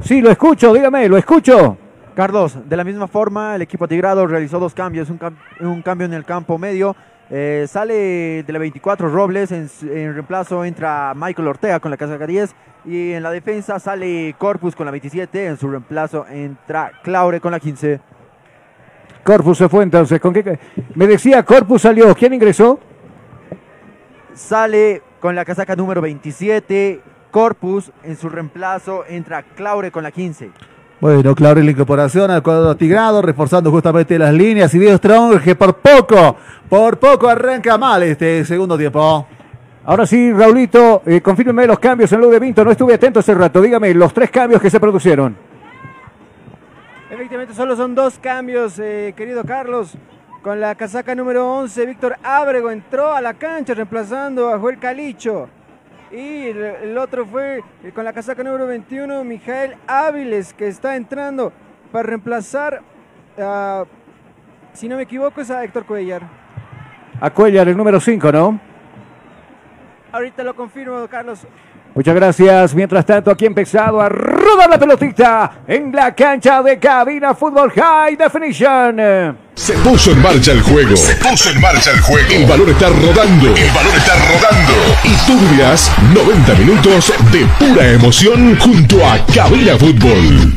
Sí, lo escucho, dígame, lo escucho. Carlos, de la misma forma, el equipo Tigrado realizó dos cambios, un, cam- un cambio en el campo medio. eh, sale de la 24 Robles, en reemplazo entra Michael Ortega con la casaca 10 y en la defensa sale Corpus con la 27, en su reemplazo entra Claure con la 15. Corpus se fue entonces. ¿Con qué? Me decía Corpus salió. ¿Quién ingresó? Sale con la casaca número 27 Corpus, en su reemplazo entra Claure con la 15. Bueno, claro, la incorporación al cuadro tigrado, reforzando justamente las líneas. Y veo Strong que por poco, por poco arranca mal este segundo tiempo. Ahora sí, Raulito, eh, confírmeme los cambios en lo de Vinto. No estuve atento hace rato. Dígame los tres cambios que se produjeron. Efectivamente, solo son dos cambios, eh, querido Carlos. Con la casaca número 11, Víctor Ábrego entró a la cancha reemplazando a Joel Calicho. Y el, otro fue eh, con la casaca número 21, Mijael Áviles, que está entrando para reemplazar, a, si no me equivoco, es a Héctor Cuellar. A Cuellar, el número 5, ¿no? Ahorita lo confirmo, Carlos. Muchas gracias. Mientras tanto, aquí empezado a rodar la pelotita en la cancha de Cabina Fútbol High Definition. Se puso en marcha el juego. Se puso en marcha el juego. El balón está rodando. El balón está rodando. Y tú vivirás 90 minutos de pura emoción junto a Cabina Fútbol.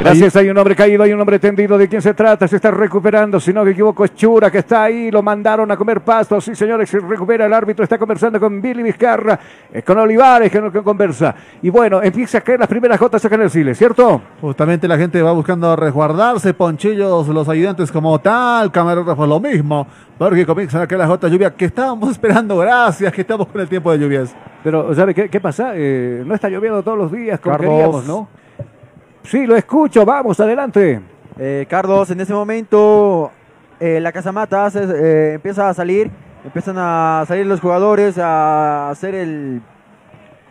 Gracias, hay un hombre caído, hay un hombre tendido. ¿De quién se trata? Se está recuperando. Si no me equivoco, es Chura que está ahí. Lo mandaron a comer pasto. Sí, señores, se recupera. El árbitro está conversando con Billy Vizcarra, eh, con Olivares, que no que conversa. Y bueno, empieza a caer las primeras gotas acá en el Chile, ¿cierto? Justamente la gente va buscando resguardarse, ponchillos, los ayudantes como tal, camarógrafos lo mismo, porque comienzan a caer las gotas de lluvia que estábamos (laughs) esperando, gracias, que estamos con el tiempo de lluvias. Pero, ¿sabe qué, qué pasa? Eh, no está lloviendo todos los días como Carlos. queríamos, ¿no? Sí, lo escucho. Vamos, adelante. Eh, Carlos, en ese momento eh, la casamata eh, empieza a salir, empiezan a salir los jugadores a hacer el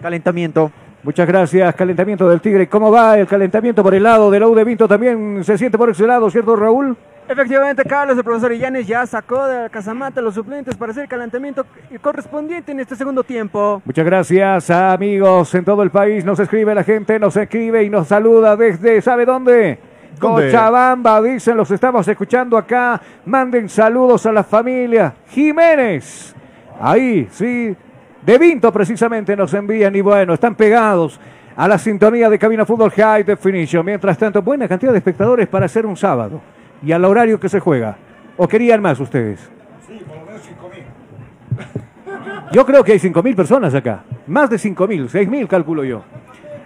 calentamiento. Muchas gracias, calentamiento del Tigre. ¿Cómo va el calentamiento por el lado del U de Vinto? También se siente por ese lado, ¿cierto, Raúl? Efectivamente, Carlos, el profesor Illanes ya sacó de la casamata los suplentes para hacer el calentamiento correspondiente en este segundo tiempo. Muchas gracias, amigos en todo el país. Nos escribe la gente, nos escribe y nos saluda desde, ¿sabe dónde? ¿Dónde? Cochabamba, dicen, los estamos escuchando acá. Manden saludos a la familia Jiménez. Ahí, sí, de Vinto precisamente nos envían y bueno, están pegados a la sintonía de Cabina Fútbol High Definition. Mientras tanto, buena cantidad de espectadores para hacer un sábado y al horario que se juega. ¿O querían más ustedes? Sí, por lo menos 5 mil. Yo creo que hay 5.000 personas acá. Más de 5.000, 6.000 calculo yo.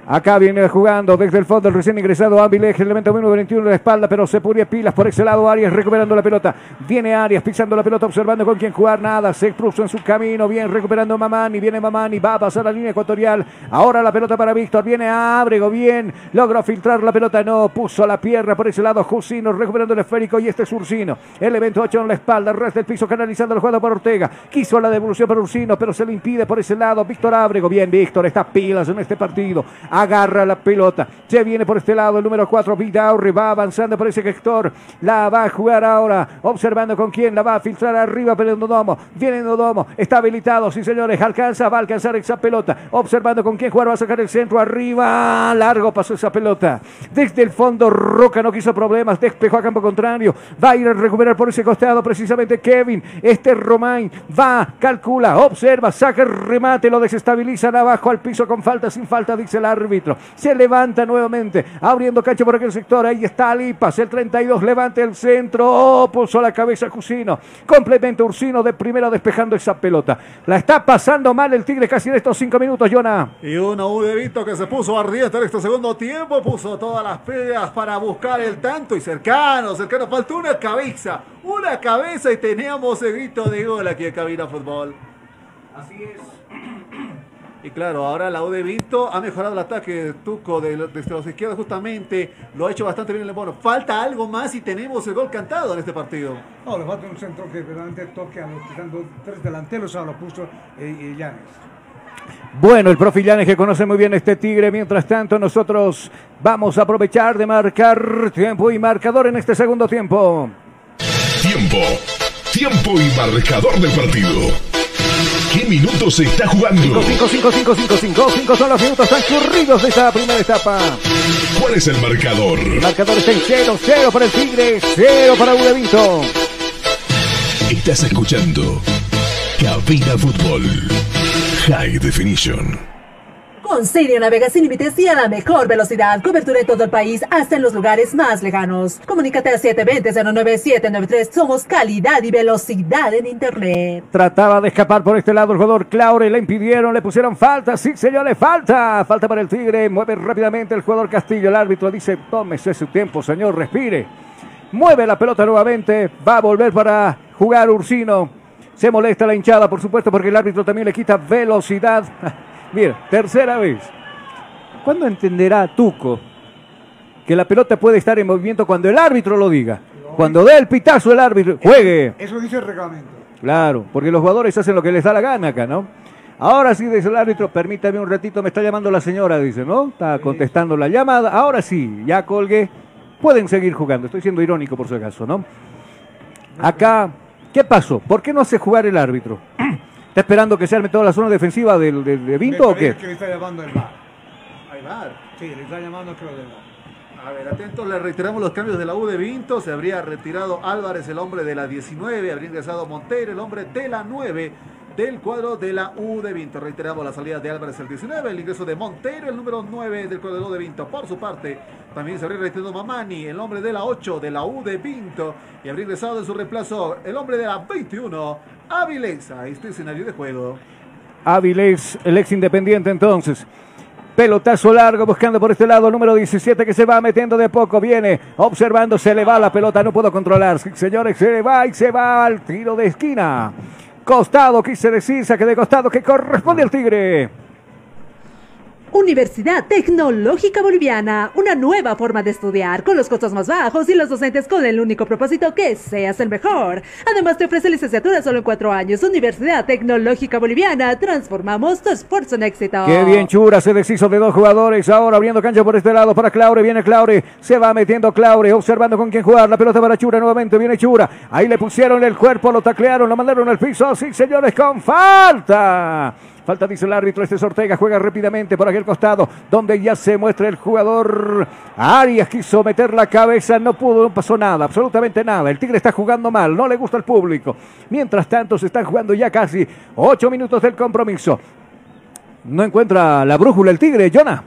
Acá viene jugando desde el fondo el recién ingresado Áviles, el elemento número 21 de la espalda, pero se pone pilas por ese lado. Arias recuperando la pelota. Viene Arias pisando la pelota, observando con quién jugar. Nada, se puso en su camino. Bien recuperando Mamani. Viene Mamani, va a pasar la línea ecuatorial. Ahora la pelota para Víctor. Viene Ábrego, bien. Logró filtrar la pelota. No, puso la pierna por ese lado. Jusino recuperando el esférico y este es Ursino. Elemento 8 en la espalda, res del piso canalizando el juego por Ortega. Quiso la devolución para Ursino, pero se le impide por ese lado. Víctor Ábrego, bien, Víctor, está pilas en este partido. Agarra la pelota. Se viene por este lado el número 4, Vidaurri. Va avanzando por ese sector. La va a jugar ahora. Observando con quién la va a filtrar arriba. Pero Nodomo. Viene Nodomo. Está habilitado. Sí, señores. Alcanza. Va a alcanzar esa pelota. Observando con quién jugar. Va a sacar el centro arriba. Largo pasó esa pelota. Desde el fondo, Roca no quiso problemas. Despejó a campo contrario. Va a ir a recuperar por ese costado. Precisamente Kevin. Este Romain. Va, calcula, observa, saca el remate. Lo desestabilizan abajo al piso con falta, sin falta, dice el árbitro. Se levanta nuevamente, abriendo cancha por aquel sector. Ahí está Lipas, el 32, levanta el centro. Oh, puso la cabeza Cusino. Complementa Ursino de primera despejando esa pelota. La está pasando mal el Tigre casi en estos cinco minutos, Jonah. Y una U de Vito que se puso ardiente en este segundo tiempo, puso todas las pegas para buscar el tanto y cercano, cercano, faltó una cabeza, una cabeza y teníamos el grito de gol aquí en Cabina Fútbol. Así es. Y claro, ahora la U de Vinto ha mejorado el ataque Tuco de, desde los izquierdos justamente, lo ha hecho bastante bien el Bono. Falta algo más y tenemos el gol cantado en este partido. No, le falta un centro que verdaderamente toque a los dos- tres delanteros, ahora lo puso eh, Llanes. Bueno, el profe Llanes que conoce muy bien este Tigre. Mientras tanto, nosotros vamos a aprovechar de marcar tiempo y marcador en este segundo tiempo. Tiempo. Tiempo y marcador del partido. Qué minutos se está jugando? 5, 5, 5, 5, 5, 5 son los minutos transcurridos de esta primera etapa. ¿Cuál es el marcador? El marcador está en 0, 0 para el Tigre, 0 para Udevinto. Estás escuchando Cabina Fútbol High Definition. Con Sirio navega sin límites y a la mejor velocidad. Cobertura en todo el país, hasta en los lugares más lejanos. Comunícate al 720-09793. Somos calidad y velocidad en Internet. Trataba de escapar por este lado el jugador Claure, le impidieron, le pusieron falta. Sí, señor, le falta. Falta para el Tigre. Mueve rápidamente el jugador Castillo. El árbitro dice: Tómese su tiempo, señor, respire. Mueve la pelota nuevamente. Va a volver para jugar Ursino. Se molesta la hinchada, por supuesto, porque el árbitro también le quita velocidad. (laughs) Mira, tercera vez. ¿Cuándo entenderá Tuco que la pelota puede estar en movimiento cuando el árbitro lo diga? Cuando dé el pitazo el árbitro, juegue. Eso dice el reglamento. Claro, porque los jugadores hacen lo que les da la gana acá, ¿no? Ahora sí, dice el árbitro, permítame un ratito, me está llamando la señora, dice, ¿no? Está contestando la llamada. Ahora sí, ya colgué. Pueden seguir jugando. Estoy siendo irónico por si acaso, ¿no? Acá, ¿qué pasó? ¿Por qué no hace jugar el árbitro? ¿Está esperando que se arme toda la zona defensiva del, de Vinto o qué? que le está llamando el bar. Ahí va. Sí, le está llamando creo del bar. A ver, atentos, le reiteramos los cambios de la U de Vinto. Se habría retirado Álvarez, el hombre de la 19. Habría ingresado Montero, el hombre de la 9 del cuadro de la U de Vinto. Reiteramos la salida de Álvarez, el 19. El ingreso de Montero, el número 9 del cuadro de la U de Vinto. Por su parte, también se habría retirado Mamani, el hombre de la 8 de la U de Vinto. Y habría ingresado en su reemplazo el hombre de la 21, Avilés. Ahí está el escenario de juego. Áviles, el ex independiente entonces. Pelotazo largo buscando por este lado, número 17 que se va metiendo de poco, viene observando, se le va la pelota, no puedo controlar. Señores, se le va y se va al tiro de esquina. Costado, quise decir, saque de costado que corresponde al Tigre. Universidad Tecnológica Boliviana, una nueva forma de estudiar, con los costos más bajos y los docentes con el único propósito que seas el mejor. Además te ofrece licenciatura solo en cuatro años. Universidad Tecnológica Boliviana, transformamos tu esfuerzo en éxito. Qué bien Chura, se deshizo de dos jugadores, ahora abriendo cancha por este lado para Claure, viene Claure, se va metiendo Claure, observando con quién jugar, la pelota para Chura nuevamente, viene Chura, ahí le pusieron el cuerpo, lo taclearon, lo mandaron al piso, sí señores, con falta. Falta, dice el árbitro, este es Ortega, juega rápidamente por aquel costado, donde ya se muestra el jugador Arias, quiso meter la cabeza, no pudo, no pasó nada, absolutamente nada. El Tigre está jugando mal, no le gusta al público. Mientras tanto, se están jugando ya casi ocho minutos del compromiso. No encuentra la brújula el Tigre, Jonah.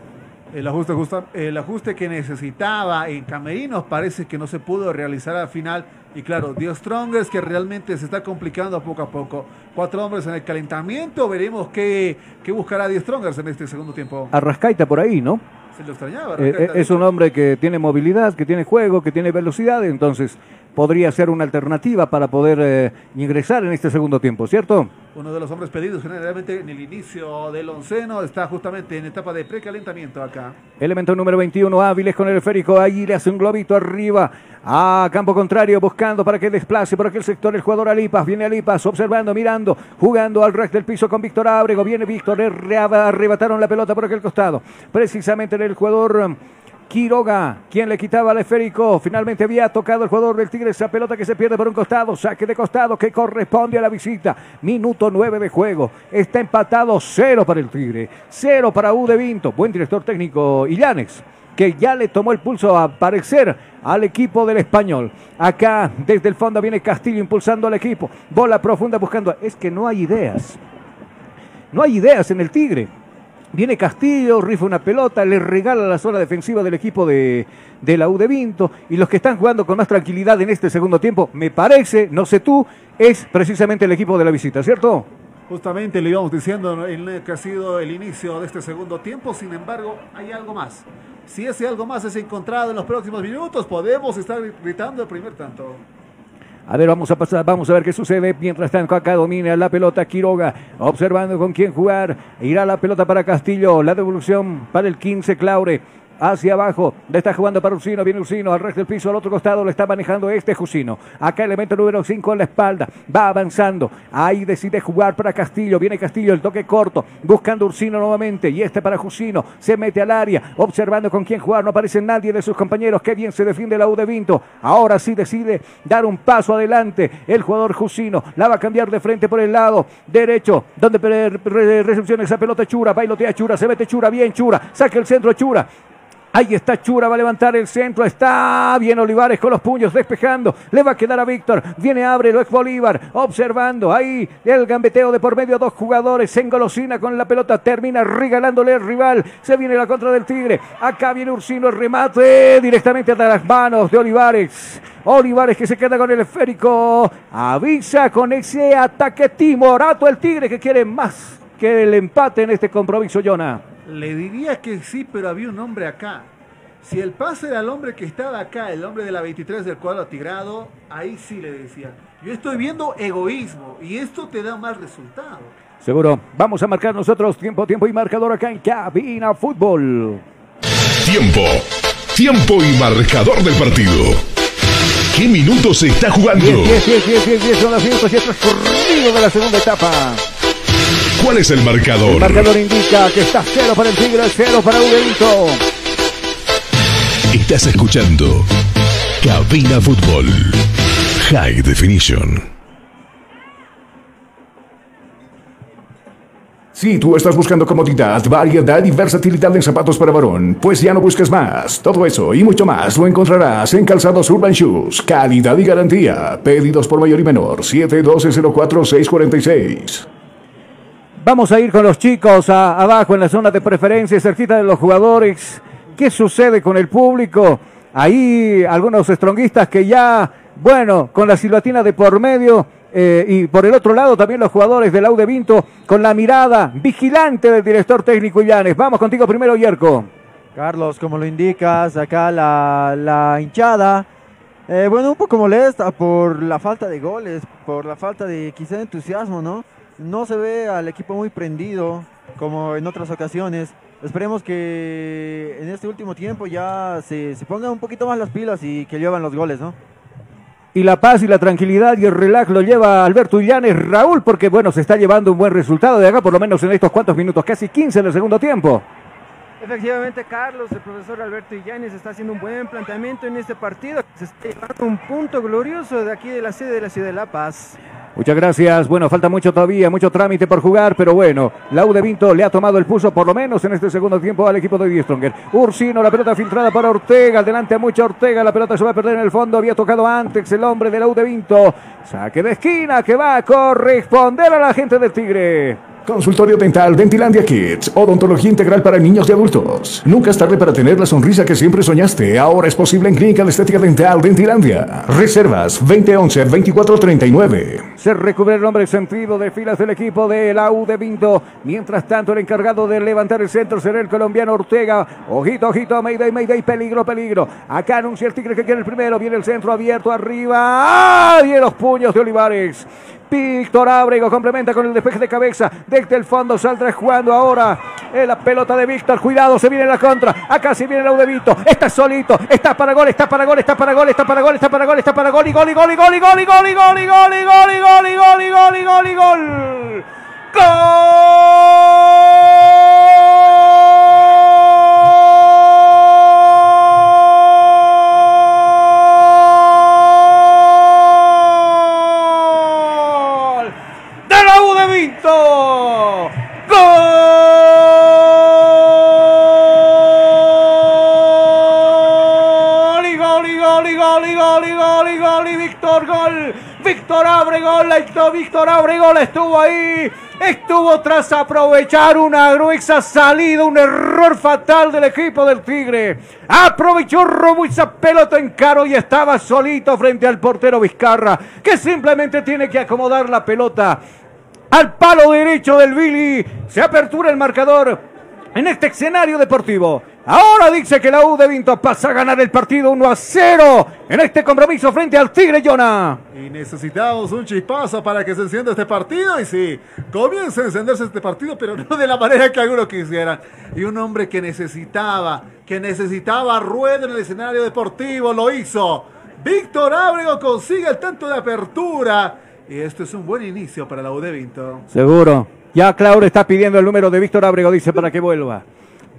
El ajuste, justa- el ajuste que necesitaba en Camerinos parece que no se pudo realizar al final. Y claro, Dios Strongers que realmente se está complicando poco a poco. Cuatro hombres en el calentamiento. Veremos qué, qué buscará Dios Strongers en este segundo tiempo. Arrascaita por ahí, ¿no? Se lo extrañaba. Eh, eh, es un hombre que tiene movilidad, que tiene juego, que tiene velocidad, entonces podría ser una alternativa para poder eh, ingresar en este segundo tiempo, ¿cierto? Uno de los hombres pedidos generalmente en el inicio del onceno está justamente en etapa de precalentamiento acá. Elemento número 21, Áviles con el esférico, ahí le hace un globito arriba a campo contrario, buscando para que desplace por aquel sector el jugador Alipas, viene Alipas, observando, mirando, jugando al resto del piso con Víctor Ábrego, viene Víctor, arrebataron la pelota por aquel costado, precisamente en el jugador... Quiroga, quien le quitaba el esférico, finalmente había tocado el jugador del Tigre esa pelota que se pierde por un costado, saque de costado que corresponde a la visita, minuto 9 de juego, está empatado cero para el Tigre, cero para U Vinto, buen director técnico Illanes que ya le tomó el pulso a aparecer al equipo del español. Acá desde el fondo viene Castillo impulsando al equipo. Bola profunda buscando. Es que no hay ideas. No hay ideas en el Tigre. Viene Castillo, rifa una pelota, le regala la zona defensiva del equipo de, de la U de Vinto. Y los que están jugando con más tranquilidad en este segundo tiempo, me parece, no sé tú, es precisamente el equipo de la visita, ¿cierto? Justamente le íbamos diciendo que ha sido el inicio de este segundo tiempo, sin embargo, hay algo más. Si ese algo más es encontrado en los próximos minutos, podemos estar gritando el primer tanto. A ver, vamos a pasar, vamos a ver qué sucede. Mientras tanto, acá domina la pelota Quiroga, observando con quién jugar. Irá la pelota para Castillo, la devolución para el 15 Claure. Hacia abajo. Le está jugando para Ursino. Viene Ursino al resto del piso. Al otro costado lo está manejando este Jusino. Acá elemento número 5 en la espalda. Va avanzando. Ahí decide jugar para Castillo. Viene Castillo. El toque corto. Buscando Ursino nuevamente. Y este para Jusino. Se mete al área. Observando con quién jugar. No aparece nadie de sus compañeros. Qué bien se defiende la U de Vinto. Ahora sí decide dar un paso adelante. El jugador Jusino. La va a cambiar de frente por el lado derecho. Donde recepciona esa pelota Chura. Bailotea Chura. Se mete Chura. Bien Chura. Saca el centro Chura. Ahí está Chura, va a levantar el centro. Está bien Olivares con los puños despejando. Le va a quedar a Víctor. Viene Abre, lo es Bolívar. Observando ahí el gambeteo de por medio. Dos jugadores. Se engolosina con la pelota. Termina regalándole al rival. Se viene la contra del Tigre. Acá viene Ursino. El remate directamente a las manos de Olivares. Olivares que se queda con el esférico. Avisa con ese ataque timorato el Tigre que quiere más que el empate en este compromiso, Jonah. Le diría que sí, pero había un hombre acá. Si el pase era el hombre que estaba acá, el hombre de la 23 del cuadro tigrado, ahí sí le decía. Yo estoy viendo egoísmo y esto te da más resultado. Seguro. Vamos a marcar nosotros tiempo, tiempo y marcador acá en Cabina Fútbol. Tiempo. Tiempo y marcador del partido. ¿Qué minutos se está jugando? 10, 10, 10, 10, 10, son los minutos y de la segunda etapa. ¿Cuál es el marcador? El marcador indica que está cero para el Tigre, cero para Uberito. Estás escuchando Cabina Fútbol High Definition. Si tú estás buscando comodidad, variedad y versatilidad en zapatos para varón, pues ya no busques más. Todo eso y mucho más lo encontrarás en Calzados Urban Shoes. Calidad y garantía. Pedidos por mayor y menor. 712-04-646. Vamos a ir con los chicos abajo en la zona de preferencia, cerquita de los jugadores. ¿Qué sucede con el público? Ahí algunos estronguistas que ya, bueno, con la silbatina de por medio eh, y por el otro lado también los jugadores del Aude Vinto con la mirada vigilante del director técnico Illanes. Vamos contigo primero, Yerko. Carlos, como lo indicas, acá la, hinchada. Eh, bueno, un poco molesta por la falta de goles, por la falta de quizá entusiasmo, ¿no? No se ve al equipo muy prendido como en otras ocasiones. Esperemos que en este último tiempo ya se, se pongan un poquito más las pilas y que llevan los goles, ¿no? Y la paz y la tranquilidad y el relax lo lleva Alberto Illanes Raúl, porque bueno, se está llevando un buen resultado de acá, por lo menos en estos cuantos minutos, casi 15 en el segundo tiempo. Efectivamente, Carlos, el profesor Alberto Illanes está haciendo un buen planteamiento en este partido. Se está llevando un punto glorioso de aquí de la sede de la ciudad de La Paz. Muchas gracias. Bueno, falta mucho todavía, mucho trámite por jugar, pero bueno, la U de Vinto le ha tomado el pulso por lo menos en este segundo tiempo al equipo de Die Stronger. Ursino, la pelota filtrada para Ortega, adelante a mucha Ortega, la pelota se va a perder en el fondo, había tocado antes el hombre de la U de Vinto. Saque de esquina que va a corresponder a la gente del Tigre. Consultorio Dental Dentilandia Kids. Odontología integral para niños y adultos. Nunca es tarde para tener la sonrisa que siempre soñaste. Ahora es posible en Clínica de Estética Dental Dentilandia. Reservas 2011-2439. Se recubre el hombre sentido de filas del equipo de la U de Vinto. Mientras tanto, el encargado de levantar el centro será el colombiano Ortega. Ojito, ojito, Mayday, Mayday, peligro, peligro. Acá anuncia el Tigre que quiere el primero. Viene el centro abierto arriba. ¡Ay! Y los puños de Olivares. Víctor Ábrego complementa con el despeje de cabeza. Desde el fondo saldrá jugando ahora. La pelota de Víctor. Cuidado, se viene la contra. Acá se viene el Audevito. Está solito. Está para gol, está para gol, está para gol, está para gol, está para gol, está para gol y gol y gol y gol y gol y gol y gol y gol y gol y gol y gol y gol y gol y gol. Víctor Abregol, Víctor Abregol estuvo ahí, estuvo tras aprovechar una gruesa salida, un error fatal del equipo del Tigre. Aprovechó Robo esa pelota en caro y estaba solito frente al portero Vizcarra, que simplemente tiene que acomodar la pelota al palo derecho del Billy. Se apertura el marcador en este escenario deportivo. Ahora dice que la U de Vinto pasa a ganar el partido 1 a 0 en este compromiso frente al Tigre Jonah. Y necesitamos un chispazo para que se encienda este partido. Y sí, comienza a encenderse este partido, pero no de la manera que algunos quisieran. Y un hombre que necesitaba, que necesitaba ruedo en el escenario deportivo, lo hizo. Víctor Ábrego consigue el tanto de apertura. Y esto es un buen inicio para la U de Vinto. Seguro. Ya Claudio está pidiendo el número de Víctor Ábrego, dice, para que vuelva.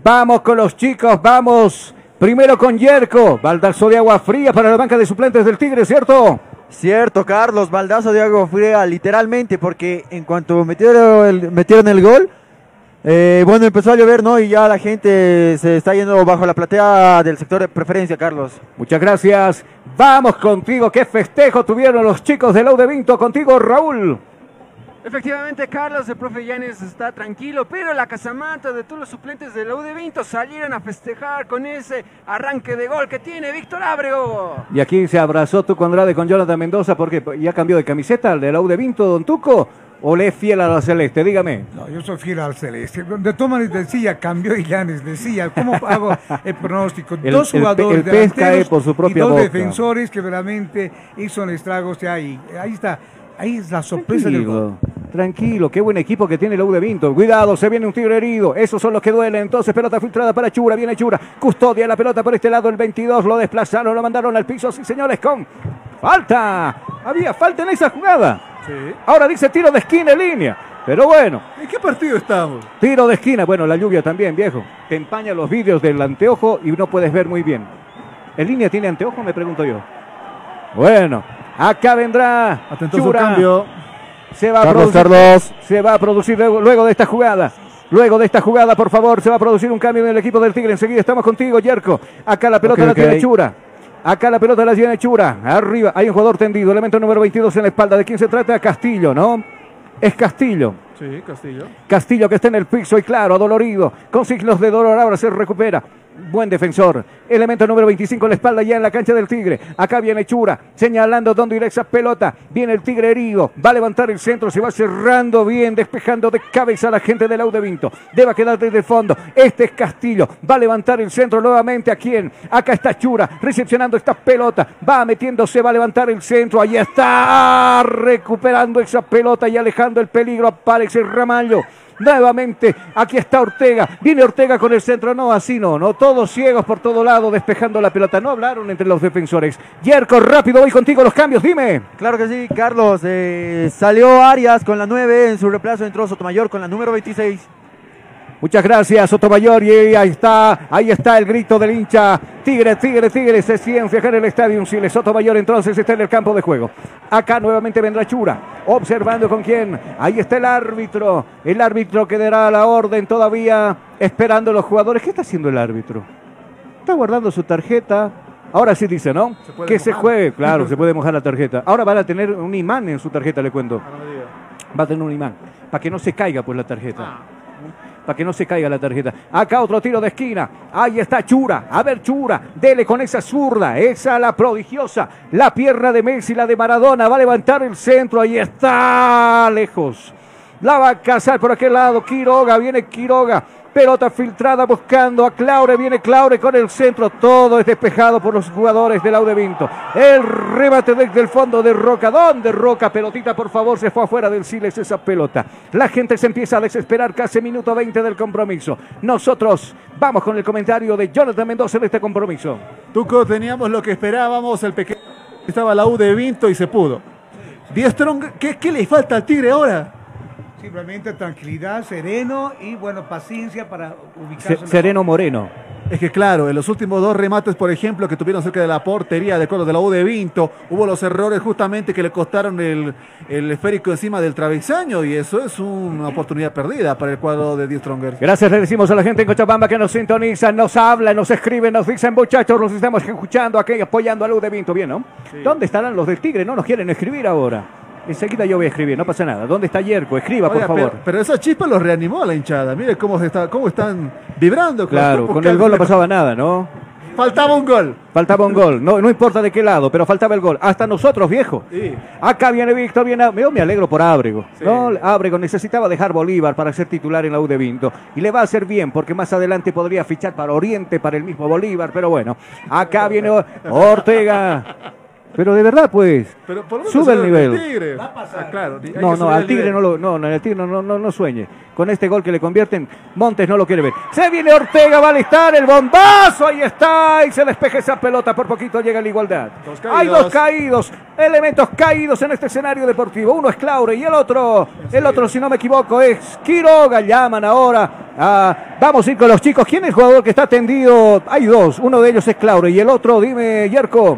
Vamos con los chicos, vamos. Primero con Yerko. Baldazo de agua fría para la banca de suplentes del Tigre, ¿cierto? Cierto, Carlos, baldazo de agua fría, literalmente, porque en cuanto metieron el, metieron el gol, eh, bueno, empezó a llover, ¿no? Y ya la gente se está yendo bajo la platea del sector de preferencia, Carlos. Muchas gracias. Vamos contigo. ¿Qué festejo tuvieron los chicos de Vinto? Contigo, Raúl. Efectivamente, Carlos, el profe Yanes está tranquilo, pero la casamanta de todos los suplentes de la U de Vinto salieron a festejar con ese arranque de gol que tiene Víctor Ábrego. Y aquí se abrazó tu Conrade con Jonathan Mendoza porque ya cambió de camiseta el de la U de Vinto, Don Tuco. ¿O le es fiel a la celeste? Dígame. No, yo soy fiel al celeste. De todas maneras, decía, cambió Yanes, decía, ¿cómo hago el pronóstico? (laughs) El- Dos el- jugadores el pez cae por su propia y dos boca. defensores que realmente hizo un estrago. O sea, ahí, ahí está, ahí es la sorpresa del gol. Tranquilo, qué buen equipo que tiene la U de Vinto. Cuidado, se viene un tigre herido. Esos son los que duelen. Entonces, pelota filtrada para Chura. Viene Chura. Custodia la pelota por este lado. El 22 lo desplazaron, lo mandaron al piso. Sí, señores, con falta. Había falta en esa jugada. Ahora dice tiro de esquina en línea. Pero bueno, ¿En qué partido estamos? tiro de esquina. Bueno, la lluvia también, viejo. Te empaña los vídeos del anteojo y no puedes ver muy bien. ¿En línea tiene anteojo? Me pregunto yo. Bueno, acá vendrá Atento a su Chura. cambio. Se va a producir, Carlos. Se va a producir luego, luego de esta jugada. Luego de esta jugada, por favor, se va a producir un cambio en el equipo del Tigre. Enseguida estamos contigo, Yerko. Acá la pelota la tiene Chura. Acá la pelota la tiene Chura. Arriba hay un jugador tendido. Elemento número 22 en la espalda. ¿De quién se trata? Castillo, ¿no? Es Castillo. Sí, Castillo. Castillo que está en el piso y claro, adolorido, con signos de dolor, ahora se recupera. Buen defensor. Elemento número 25 en la espalda ya en la cancha del Tigre. Acá viene Chura, señalando dónde irá esa pelota. Viene el Tigre herido. Va a levantar el centro, se va cerrando bien, despejando de cabeza a la gente del Audevinto. Debe quedar desde el fondo. Este es Castillo. Va a levantar el centro nuevamente. ¿A quién? Acá está Chura, recepcionando esta pelota. Va metiéndose, va a levantar el centro. Ahí está, recuperando esa pelota y alejando el peligro. Aparece Ramallo. Nuevamente, aquí está Ortega. Viene Ortega con el centro. No, así no, no. Todos ciegos por todo lado, despejando la pelota. No hablaron entre los defensores. Yerko, rápido, voy contigo los cambios. Dime. Claro que sí, Carlos. eh, salió Arias con la 9, en su reemplazo entró Sotomayor con la número 26. Muchas gracias, Sotomayor. Y ahí está, ahí está el grito del hincha. Tigre, Tigre, Tigre. Se ciencia acá en el estadio. Chile. Sotomayor entonces está en el campo de juego. Acá nuevamente vendrá Chura. Observando con quién. Ahí está el árbitro. El árbitro que dará la orden todavía. Esperando los jugadores. ¿Qué está haciendo el árbitro? Está guardando su tarjeta. Ahora sí dice, ¿no? Se que se juegue. Claro, (laughs) se puede mojar la tarjeta. Ahora van a tener un imán en su tarjeta, le cuento. Va a tener un imán. Para que no se caiga pues la tarjeta. Para que no se caiga la tarjeta. Acá otro tiro de esquina. Ahí está Chura. A ver, Chura. Dele con esa zurda. Esa la prodigiosa. La pierna de Messi, la de Maradona. Va a levantar el centro. Ahí está. Lejos. La va a cazar por aquel lado. Quiroga. Viene Quiroga. Pelota filtrada buscando a Claure. Viene Claure con el centro. Todo es despejado por los jugadores del Audevinto. El remate desde el fondo de Roca. ¿Dónde Roca? Pelotita, por favor. Se fue afuera del Siles esa pelota. La gente se empieza a desesperar casi minuto 20 del compromiso. Nosotros vamos con el comentario de Jonathan Mendoza en este compromiso. Tuco, teníamos lo que esperábamos. El pequeño estaba la U de Vinto y se pudo. Die Strong, ¿qué, qué le falta al Tigre ahora? Simplemente tranquilidad, sereno y bueno, paciencia para ubicarse. Sereno Moreno. Es que claro, en los últimos dos remates, por ejemplo, que tuvieron cerca de la portería de de la U de Vinto, hubo los errores justamente que le costaron el, el esférico encima del travesaño y eso es una oportunidad perdida para el cuadro de Die Stronger. Gracias, le decimos a la gente en Cochabamba que nos sintoniza, nos habla, nos escribe, nos dicen, muchachos, los estamos escuchando aquí, apoyando a Luz de Vinto, bien, ¿no? ¿Dónde estarán los del Tigre? No nos quieren escribir ahora. Enseguida yo voy a escribir, no pasa nada. ¿Dónde está Yerko? Escriba, por favor. Pero, pero esa chispa los reanimó a la hinchada. Mire cómo, está, cómo están vibrando. Claro, con el gol no pasaba nada, ¿no? Faltaba un gol. Faltaba un gol. No, no importa de qué lado, pero faltaba el gol. Hasta nosotros, viejo. Sí. Acá viene Víctor, viene. Yo me alegro por Ábrego. ¿no? Ábrego necesitaba dejar Bolívar para ser titular en la U de Vinto. Y le va a hacer bien, porque más adelante podría fichar para Oriente, para el mismo Bolívar. Pero bueno, acá viene Ortega. Pero de verdad, pues. (laughs) Pero por lo menos Sube el nivel. Tigre. Ah, claro. hay que No, no, al el Tigre no lo, no, no, el Tigre no, no, no sueñe. Con este gol que le convierten, Montes no lo quiere ver. Se viene Ortega, va a alistar el bombazo, ahí está, y se despeja esa pelota, por poquito llega la igualdad. Hay dos caídos, elementos caídos en este escenario deportivo. Uno es Claure y el otro, el otro, si no me equivoco, es Quiroga. Llaman ahora. a- vamos a ir con los chicos. ¿Quién es el jugador que está tendido? Hay dos, uno de ellos es Claure y el otro, dime, Yerko.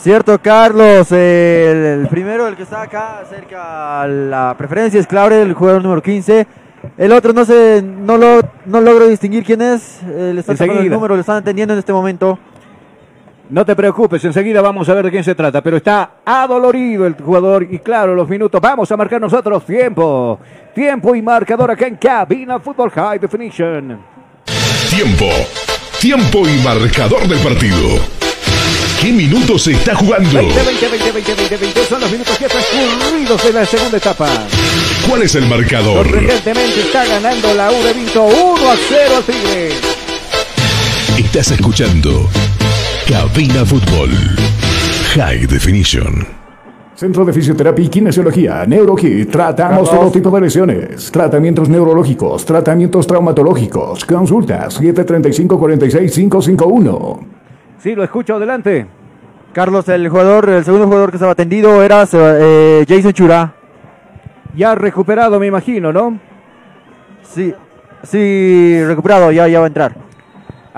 Cierto, Carlos. el, el primero, el que está acá cerca a la preferencia es Claure, el jugador número 15. El otro no sé, no, lo, no logro distinguir quién es. eh, le están sacando el número, lo están atendiendo en este momento. No te preocupes, enseguida vamos a ver de quién se trata, pero está adolorido el jugador y claro, los minutos. Vamos a marcar nosotros tiempo. Tiempo y marcador acá en Cabina Fútbol High Definition. Tiempo. Tiempo y marcador del partido. ¿Qué minutos se está jugando? 20, 20, 20, 20, 20, 20 son los minutos ya transcurridos en la segunda etapa. ¿Cuál es el marcador? Sorprendentemente está ganando la U de Vinto 1 a 0 al Tigre. Estás escuchando Cabina Fútbol. High Definition. Centro de Fisioterapia y Kinesiología, NeuroKit. Tratamos todo tipo de lesiones. Tratamientos neurológicos, tratamientos traumatológicos. Consultas 735-46-551. Sí, lo escucho, adelante. Carlos, el jugador, el segundo jugador que estaba atendido era eh, Jason Chura. Ya recuperado, me imagino, ¿no? Sí, sí, recuperado, ya, ya va a entrar.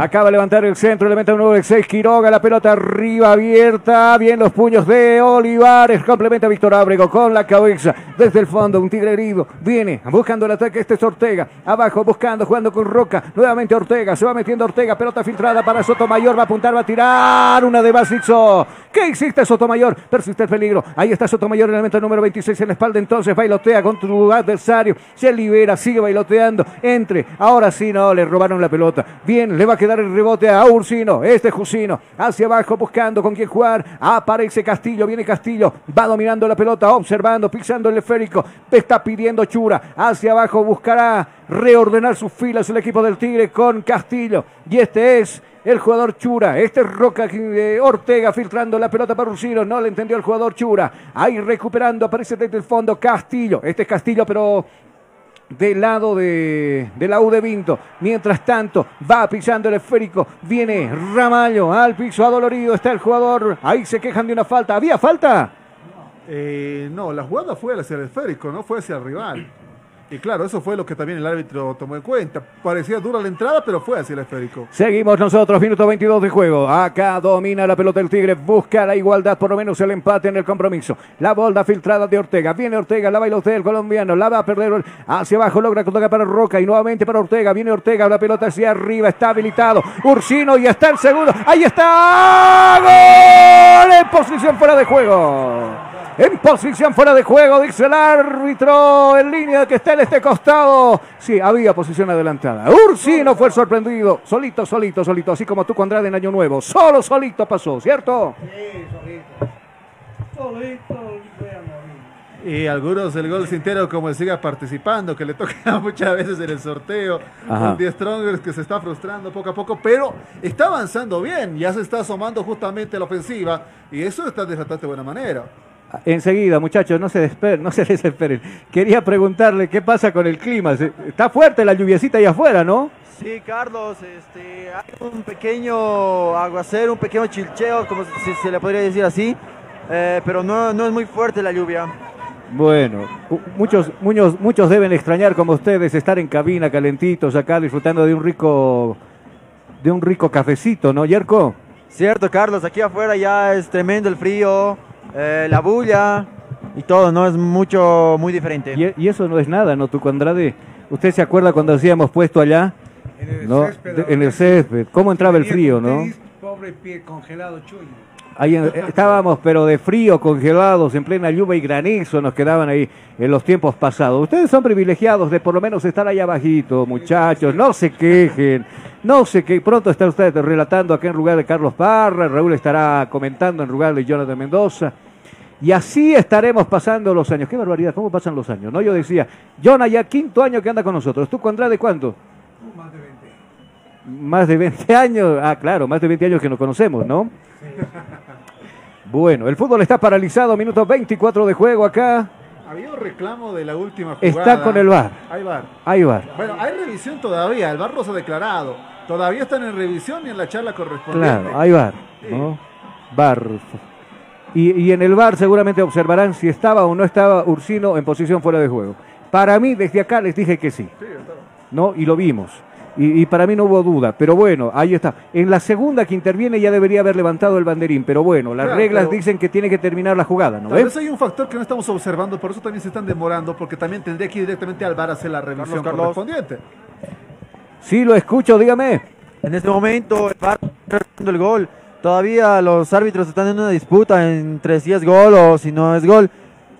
Acaba de levantar el centro, elemento número 6, Quiroga, la pelota arriba abierta, bien los puños de Olivares, complementa a Víctor Ábrego con la cabeza, desde el fondo, un tigre herido, viene buscando el ataque, este es Ortega, abajo buscando, jugando con Roca, nuevamente Ortega, se va metiendo Ortega, pelota filtrada para Sotomayor, va a apuntar, va a tirar, una de Basixo, ¿qué hiciste Sotomayor? Persiste el peligro, ahí está Sotomayor, el elemento número 26 en la espalda, entonces bailotea con tu adversario, se libera, sigue bailoteando, entre, ahora sí, no, le robaron la pelota, bien, le va a quedar el rebote a Ursino. Este es Jusino. Hacia abajo buscando con quién jugar. Aparece Castillo. Viene Castillo. Va dominando la pelota. Observando. Pisando el esférico. Está pidiendo Chura. Hacia abajo buscará reordenar sus filas el equipo del Tigre con Castillo. Y este es el jugador Chura. Este es Roca eh, Ortega filtrando la pelota para Ursino. No le entendió el jugador Chura. Ahí recuperando. Aparece desde el fondo Castillo. Este es Castillo, pero del lado de, de la U de Vinto. Mientras tanto, va pisando el esférico. Viene Ramallo al piso adolorido. Está el jugador. Ahí se quejan de una falta. ¿Había falta? Eh, no, la jugada fue hacia el esférico, no fue hacia el rival. Y claro, eso fue lo que también el árbitro tomó en cuenta. Parecía dura la entrada, pero fue hacia el esférico. Seguimos nosotros, minuto 22 de juego. Acá domina la pelota el Tigre, busca la igualdad, por lo menos el empate en el compromiso. La bola filtrada de Ortega, viene Ortega, la bailotea el colombiano, la va a perder hacia abajo, logra tocar para Roca y nuevamente para Ortega. Viene Ortega, la pelota hacia arriba, está habilitado. Ursino y está el segundo. Ahí está. ¡Gol! En posición fuera de juego. En posición fuera de juego, dice el árbitro en línea que está en este costado. Sí, había posición adelantada. Ursino fue el sorprendido. Solito, solito, solito. Así como tú con Andrade en Año Nuevo. Solo, solito pasó, ¿cierto? Y algunos el gol sintero como él siga participando, que le toca (laughs) muchas veces en el sorteo, Ajá. con 10 Strongers que se está frustrando poco a poco, pero está avanzando bien, ya se está asomando justamente a la ofensiva y eso está de bastante buena manera. Enseguida, muchachos, no se, desesperen, no se (laughs) desesperen. Quería preguntarle qué pasa con el clima. Está fuerte la lluviecita ahí afuera, ¿no? Sí, Carlos, este, hay un pequeño aguacero, un pequeño chilcheo, como si se le podría decir así, eh, pero no, no es muy fuerte la lluvia. Bueno, muchos, muchos, muchos deben extrañar como ustedes estar en cabina calentitos acá disfrutando de un rico, de un rico cafecito, ¿no, Yerko? Cierto, Carlos, aquí afuera ya es tremendo el frío, eh, la bulla y todo, ¿no? Es mucho, muy diferente. Y, y eso no es nada, ¿no, Tuco Andrade? ¿Usted se acuerda cuando hacíamos puesto allá? En el ¿No? césped, De- en el césped. ¿Cómo entraba el frío, no? Pobre pie congelado. Ahí (laughs) estábamos, pero de frío, congelados, en plena lluvia y granizo, nos quedaban ahí en los tiempos pasados. Ustedes son privilegiados de por lo menos estar ahí abajito, muchachos, no se quejen, no sé qué. Pronto está usted relatando acá en lugar de Carlos Parra, Raúl estará comentando en lugar de Jonathan Mendoza. Y así estaremos pasando los años. Qué barbaridad, ¿cómo pasan los años? No, yo decía, Jonah ya quinto año que anda con nosotros. ¿Tú, Conrad, de cuánto? Más de 20 (laughs) años. Ah, claro, más de 20 años que nos conocemos, ¿no? Bueno, el fútbol está paralizado, minuto 24 de juego acá. Había un reclamo de la última jugada. Está con el VAR. Hay VAR. Ahí va. Bueno, hay revisión todavía. El VAR no se ha declarado. Todavía están en revisión y en la charla correspondiente. Claro, ahí va. ¿no? VAR. Y, y en el VAR seguramente observarán si estaba o no estaba Ursino en posición fuera de juego. Para mí, desde acá les dije que sí. ¿no? Y lo vimos. Y, y para mí no hubo duda, pero bueno, ahí está. En la segunda que interviene ya debería haber levantado el banderín, pero bueno, las Claro, reglas pero- dicen que tiene que terminar la jugada, ¿no Tal vez hay un factor que no estamos observando, por eso también se están demorando, porque también tendría que ir directamente al VAR a hacer la revisión Carlos. correspondiente. Sí, lo escucho, dígame. En este momento, el VAR está dando el gol. Todavía los árbitros están en una disputa entre si es gol o si no es gol.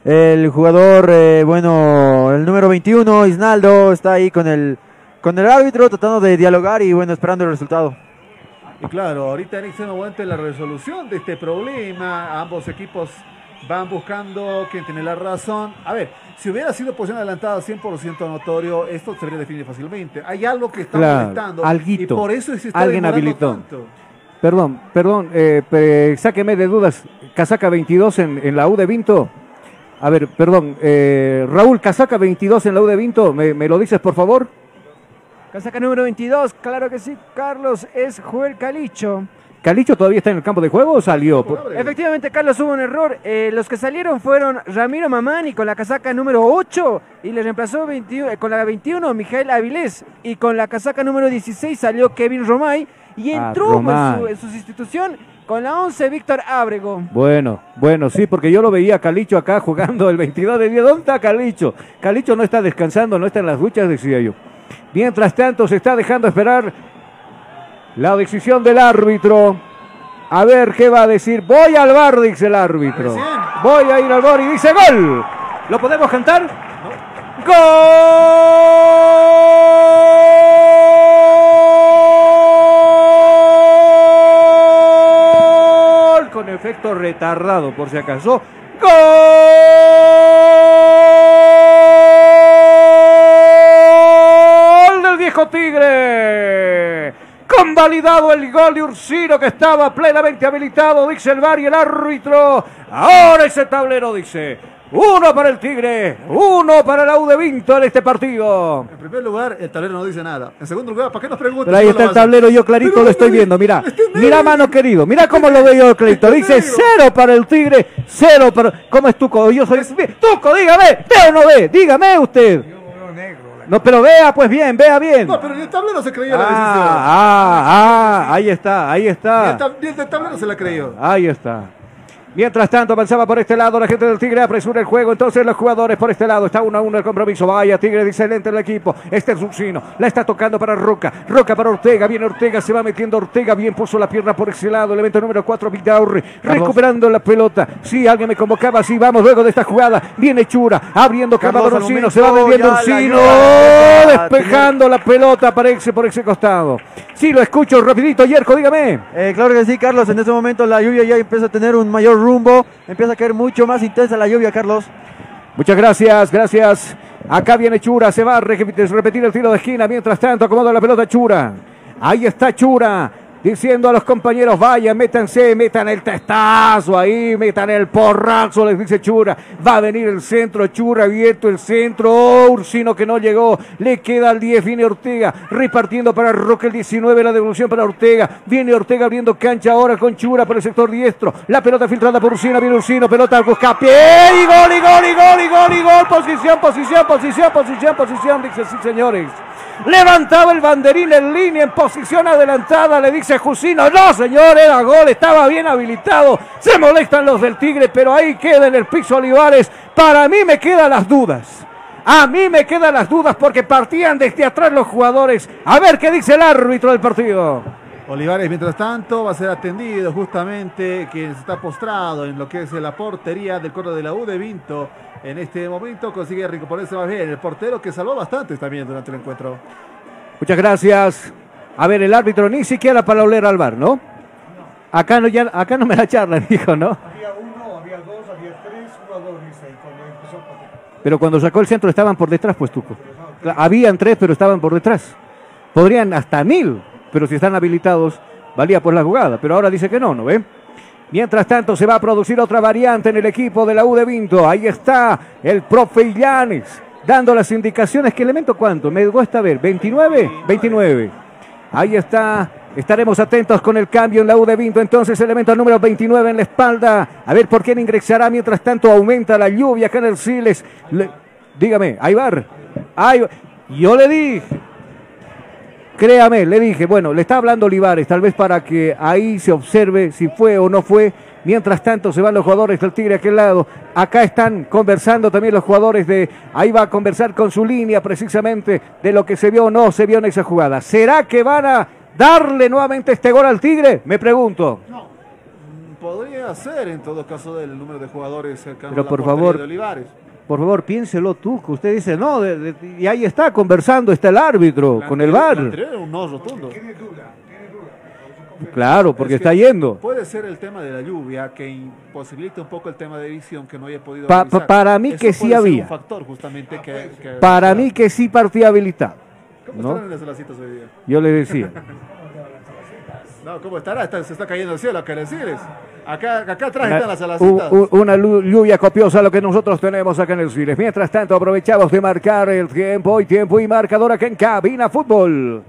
El jugador, eh, bueno, el número 21, Isnaldo, está ahí con el, con el árbitro tratando de dialogar y bueno, esperando el resultado. Y claro, ahorita este momento la resolución de este problema, ambos equipos van buscando quién tiene la razón. A ver, si hubiera sido posición adelantada 100% notorio, esto se debería definir fácilmente. Hay algo que está Claro, molestando alguito. y por eso se está Alguien habilitó. tanto. Perdón, perdón, eh, pe- sáqueme de dudas. Casaca 22 en, en la U de Vinto. A ver, perdón, eh, Raúl, Casaca 22 en la U de Vinto, ¿me, me lo dices por favor? Casaca número 22, claro que sí, Carlos, es Joel Calicho. ¿Calicho todavía está en el campo de juego o salió? Por- Efectivamente, Carlos, hubo un error. Eh, los que salieron fueron Ramiro Mamani con la casaca número 8 y le reemplazó 21 eh, con la 21 Mijael Avilés. Y con la casaca número 16 salió Kevin Romay y Ah, entró en, Romay. su, en su sustitución con la 11 Víctor Ábrego. Bueno, bueno, sí, porque yo lo veía a Calicho acá jugando el 22 de día. ¿Dónde está Calicho? Calicho no está descansando, no está en las duchas, decía yo. Mientras tanto, se está dejando esperar la decisión del árbitro. A ver qué va a decir. Voy al bar, dice el árbitro. Voy a ir al bar y dice gol. ¿Lo podemos cantar? ¡Gol! Con efecto retardado, por si acaso. ¡Gol viejo Tigre! Convalidado el gol de Ursino que estaba plenamente habilitado, dice el VAR y el árbitro. Ahora ese tablero dice. Uno para el Tigre, uno para el U de Vinto en este partido. En primer lugar, el tablero no dice nada. En segundo lugar, ¿para qué nos preguntan? Pero ahí está el tablero, yo clarito lo estoy viendo, mira. Mira, mano querido, mira cómo lo veo yo clarito. Dice cero para el Tigre, cero para... ¿Cómo es Tuco? Yo soy... Tuco, dígame, ¿ve o no ve? Dígame usted. No, pero vea pues bien, vea bien. No, pero ni el tablero se creyó la decisión. Ah, ah, ah, ahí está, ahí está. ni el tablero se la creyó. Ahí está. Mientras tanto avanzaba por este lado la gente del Tigre, apresura el juego, entonces los jugadores por este lado, está uno a uno el compromiso, vaya Tigre, excelente el equipo, este es Ursino, la está tocando para Roca, Roca para Ortega, viene Ortega, se va metiendo Ortega, bien puso la pierna por ese lado, elemento número 4, Vidaurri, recuperando la pelota, sí, alguien me convocaba, sí, vamos luego de esta jugada, viene Chura, abriendo Carlos, Ursino, se va la Ursino, ayuda, despejando la pelota, aparece por ese costado, sí, lo escucho, rapidito, Yerko, dígame. Eh, claro que sí, Carlos. En este momento la lluvia ya empieza a tener un mayor rumbo. Empieza a caer mucho más intensa la lluvia, Carlos. Muchas gracias, gracias. Acá viene Chura, se va a re- repetir el tiro de esquina. Mientras tanto, acomoda la pelota Chura. Ahí está Chura. Diciendo a los compañeros, vayan, métanse, metan el testazo ahí, metan el porrazo, les dice Chura. Va a venir el centro, Chura abierto el centro. Oh, Ursino que no llegó, le queda el 10, viene Ortega, repartiendo para Roque el 19, la devolución para Ortega. Viene Ortega abriendo cancha ahora con Chura por el sector diestro. La pelota filtrada por Ursino, viene Ursino, pelota al buscapié y gol, y gol, y gol, y gol, y gol. Posición, posición, posición, posición, posición, dice sí, señores. Levantaba el banderín en línea, en posición adelantada, le dice Jusino, no señor, era gol, estaba bien habilitado, se molestan los del Tigre, pero ahí queda en el piso Olivares, para mí me quedan las dudas. A mí me quedan las dudas porque partían desde atrás los jugadores. A ver qué dice el árbitro del partido. Olivares, mientras tanto, va a ser atendido justamente quien está postrado en lo que es la portería del coro de la U de Vinto. En este momento consigue recomponerse más bien el portero que salvó bastante también durante el encuentro. Muchas gracias. A ver, el árbitro ni siquiera para oler al bar, ¿no? Acá no, ya, acá no me la charlan, (laughs) dijo, ¿no? Había uno, había dos, había tres jugadores ahí cuando empezó a. Pero cuando sacó el centro estaban por detrás, pues Tuco. Habían tres, pero estaban por detrás. Podrían hasta mil, pero si están habilitados, valía por la jugada. Pero ahora dice que no, ¿no ve? Mientras tanto, se va a producir otra variante en el equipo de la U de Vinto. Ahí está el profe Illanes, dando las indicaciones. ¿Qué elemento cuánto? Me cuesta ver. ¿29? 29. Ahí está. Estaremos atentos con el cambio en la U de Vinto. Entonces, elemento número 29 en la espalda. A ver por quién ingresará. Mientras tanto, aumenta la lluvia acá en el Siles. Le- dígame, Aybar. Ay, yo le dije. Créame, le dije, bueno, le está hablando Olivares, tal vez para que ahí se observe si fue o no fue. Mientras tanto se van los jugadores del Tigre a aquel lado. Acá están conversando también los jugadores de... Ahí va a conversar con su línea precisamente de lo que se vio o no se vio en esa jugada. ¿Será que van a darle nuevamente este gol al Tigre? Me pregunto. Podría ser en todo caso del número de jugadores cercanos Pero a la por favor, de Olivares. Por favor, piénselo tú, que usted dice, no, de- de- y ahí está conversando, está el árbitro con el VAR. anterior era un no rotundo. Claro, porque Es que está yendo. Puede ser el tema de la lluvia que imposibilita un poco el tema de visión que no haya podido Pa- pa- para mí Eso que sí había. un factor justamente que, que- Para mí que sí partía habilitado. ¿Cómo ¿no? estarán las hoy día? Yo le decía. (laughs) No, ¿cómo estará? Está- se está cayendo el cielo, acá en el Siles. Acá, acá atrás Una, están las alacitas. u- una lu- lluvia copiosa lo que nosotros tenemos acá en el Siles. Mientras tanto, aprovechamos de marcar el tiempo y tiempo y marcador acá en Cabina Fútbol.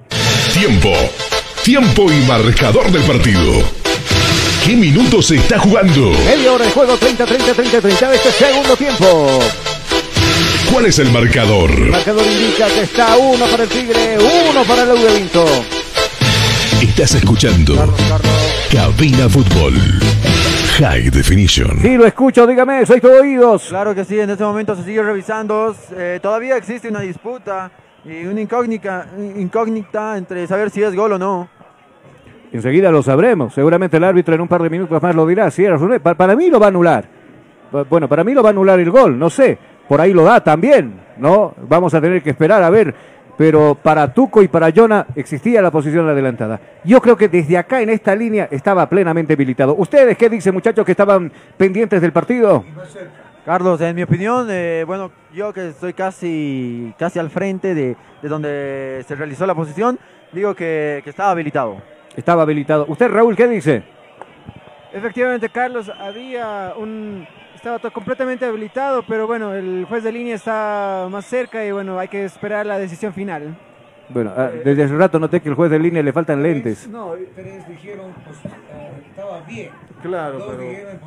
Tiempo. Tiempo y marcador del partido. ¿Qué minutos se está jugando? Media hora de juego, 30, 30, 30, 30 de este segundo tiempo. ¿Cuál es el marcador? El marcador indica que está uno para el Tigre, uno para el Vinto. Estás escuchando Cabina Fútbol. High Definition. Sí, lo escucho, dígame, soy todo oídos. Claro que sí, en este momento se sigue revisando. eh, todavía existe una disputa y una incógnita, incógnita entre saber si es gol o no. Enseguida lo sabremos. Seguramente el árbitro en un par de minutos más lo dirá. Si era para mí lo va a anular. Bueno, para mí lo va a anular el gol. No sé. Por ahí lo da también. ¿No? Vamos a tener que esperar a ver. Pero para Tuco y para Jonah existía la posición adelantada. Yo creo que desde acá en esta línea estaba plenamente habilitado. ¿Ustedes qué dicen, muchachos, que estaban pendientes del partido? Carlos, en mi opinión, eh, bueno, yo que estoy casi, casi al frente de, de donde se realizó la posición, digo que, que estaba habilitado. Estaba habilitado. ¿Usted, Raúl, qué dice? Efectivamente, Carlos, había un... Estaba todo completamente habilitado, pero bueno, el juez de línea está más cerca y bueno, hay que esperar la decisión final. Bueno, ah, desde hace rato noté que el juez de línea le faltan lentes. No, Tres dijeron pues, eh, estaba bien. Claro, Dos pero- dijeron.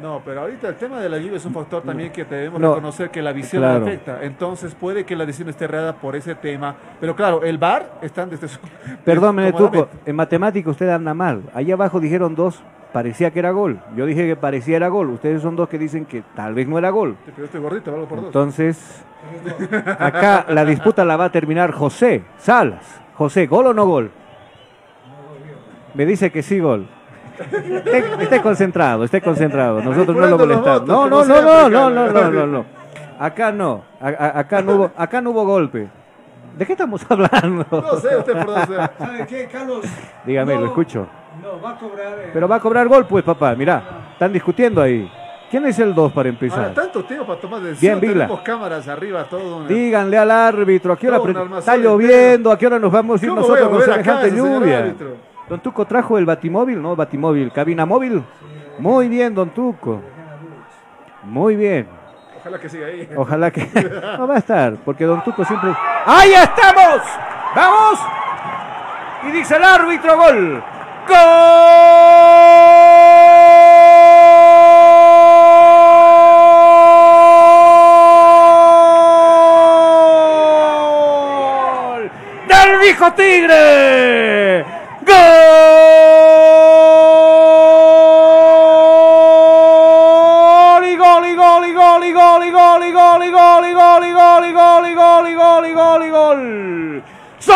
No, pero ahorita el tema de la lluvia es un factor también que debemos No. reconocer que la visión Claro. afecta. Entonces puede que la decisión esté errada por ese tema. Pero claro, el VAR están desde su... Perdón, (laughs) Tuco, en matemática usted anda mal. Allá abajo dijeron dos, parecía que era gol. Yo dije que parecía era gol. Ustedes son dos que dicen que tal vez no era gol. Pero estoy gordito, valgo por dos. Entonces, acá la disputa la va a terminar José Salas. José, ¿gol o no gol? Me dice que sí, gol. Esté, esté concentrado, esté concentrado. Nosotros no lo molestamos. No, no, no, no, no, no, no, no, no. Acá no. A- a- acá no hubo, acá no hubo golpe. ¿De qué estamos (laughs) hablando? No sé, usted por dónde sea. ¿Sabe qué, Carlos? Dígame, No, lo escucho. No, va a cobrar. eh, Pero va a cobrar gol, pues, papá. Mirá, están discutiendo ahí. ¿Quién es el 2 para Ahora, empezar? tanto tiempo para tomar. Bien, Vila. Tenemos cámaras arriba, todo. una- Díganle al árbitro, ¿a qué hora está lloviendo? ¿A qué hora nos vamos a ir ¿Cómo nosotros a con semejante lluvia? Don Tuco trajo el batimóvil, ¿no? Batimóvil, cabina móvil. Muy bien, don Tuco. Muy bien. Ojalá que siga ahí. Ojalá que (laughs) no va a estar, porque don Tuco siempre. ¡Ahí estamos! ¡Vamos! Y dice el árbitro gol. ¡Gol! ¡Del viejo Tigre! ¡Gol! Y gol, y gol, y gol, y gol, y gol, y gol, y gol, y gol, y gol, y gol, y gol, y gol, y gol, y gol, y gol.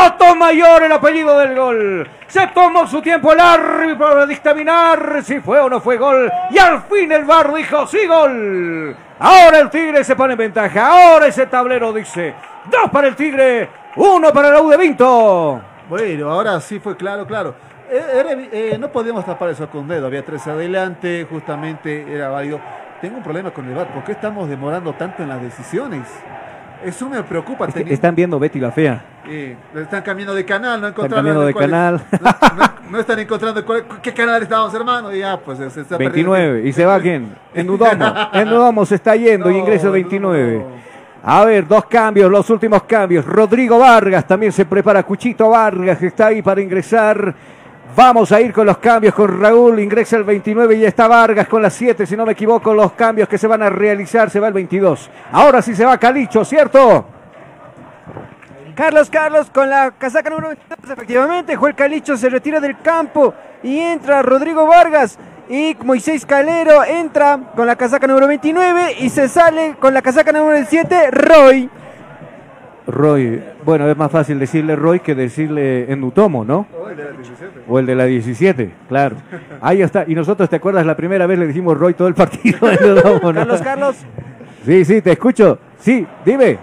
Sotomayor el apellido del gol. Se tomó su tiempo el árbitro para dictaminar si fue o no fue gol. Y al fin el bar dijo sí gol. Ahora el Tigre se pone en ventaja. Ahora ese tablero dice dos para el Tigre, uno para la U de Vinto. Bueno, ahora sí fue claro, claro. Eh, evi- eh, no podíamos tapar eso con dedo, había tres adelante, justamente era válido. Tengo un problema con el VAR, ¿por qué estamos demorando tanto en las decisiones? Eso me preocupa. Es que teni- están viendo Betty la Fea. Están cambiando de canal, no Están encontraron cambiando de es- canal. No, no están encontrando cuál- qué canal estábamos, hermano. Y ya, pues se está perdiendo 29. ¿Y se va quién? En Nudomo. (laughs) En Nudomo se está yendo y ingresa el 29. A ver, dos cambios, los últimos cambios. Rodrigo Vargas también se prepara. Cuchito Vargas que está ahí para ingresar. Vamos a ir con los cambios con Raúl. Ingresa el 29 y está Vargas con las 7. Si no me equivoco, los cambios que se van a realizar se va el 22. Ahora sí se va Calicho, ¿cierto? Carlos Carlos con la casaca número 22, efectivamente, Joel Calicho se retira del campo y entra Rodrigo Vargas y Moisés Calero entra con la casaca número 29 y se sale con la casaca número 7 Roy. Roy, bueno, es más fácil decirle Roy que decirle en Nutomo, ¿no? O el de la 17, claro. Ahí está. Y nosotros, ¿te acuerdas? La primera vez le dijimos Roy todo el partido. en Nudomo, ¿no? Carlos Carlos, Sí, sí, te escucho. Sí, dime.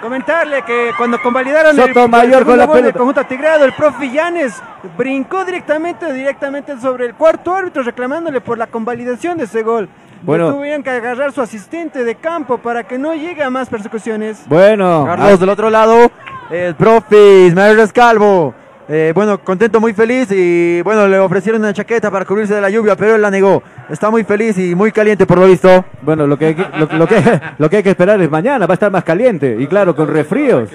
comentarle que cuando convalidaron Sotomayor el, con la del conjunto atigrado, el profe Llanes brincó directamente, directamente sobre el cuarto árbitro reclamándole por la convalidación de ese gol. Bueno. Tuvieron que agarrar su asistente de campo para que no llegue a más persecuciones. Bueno, Carlos, del otro lado, el profe Ismael Rescalvo. Eh, bueno, contento, muy feliz y bueno, le ofrecieron una chaqueta para cubrirse de la lluvia, pero él la negó. Está muy feliz y muy caliente por lo visto. Bueno, lo que, hay que, lo, lo que, (laughs) lo que hay que esperar es mañana, va a estar más caliente. Y claro, con resfríos.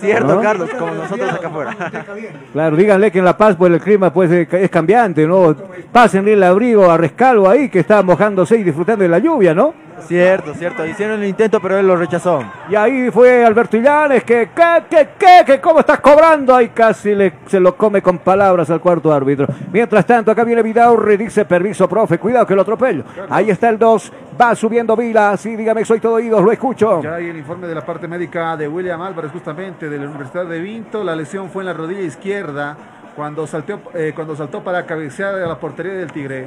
Cierto, ¿No? Carlos, como nosotros acá afuera. (laughs) Claro, díganle que en La Paz pues el clima pues es cambiante, ¿no? Pásenle el abrigo a Rescalvo ahí que está mojándose y disfrutando de la lluvia, ¿no? Cierto, cierto. Hicieron el intento, pero él lo rechazó. Y ahí fue Alberto Illanes que, que, que, que, que cómo estás cobrando. Ahí casi le, se lo come con palabras al cuarto árbitro. Mientras tanto, acá viene Vidaurri, dice permiso, profe, cuidado que lo atropello. Ahí está el 2, va subiendo Vila, sí, dígame, soy todo oídos, lo escucho. Ya hay el informe de la parte médica de William Álvarez, justamente de la Universidad de Vinto. La lesión fue en la rodilla izquierda cuando, salteó, eh, cuando saltó para cabecear a la portería del Tigre.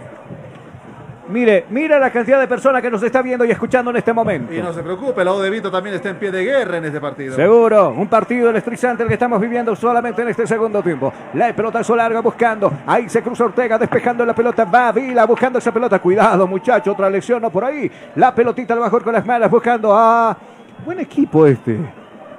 Mire, mira la cantidad de personas que nos está viendo y escuchando en este momento. Y no se preocupe, el lado de Vinto también está en pie de guerra en este partido. Seguro, un partido electrizante el que estamos viviendo solamente en este segundo tiempo. La pelotazo larga buscando, ahí se cruza Ortega despejando la pelota, va Vila buscando esa pelota, cuidado muchacho, otra lesión no por ahí. La pelotita a lo mejor con las manos buscando a... Buen equipo este,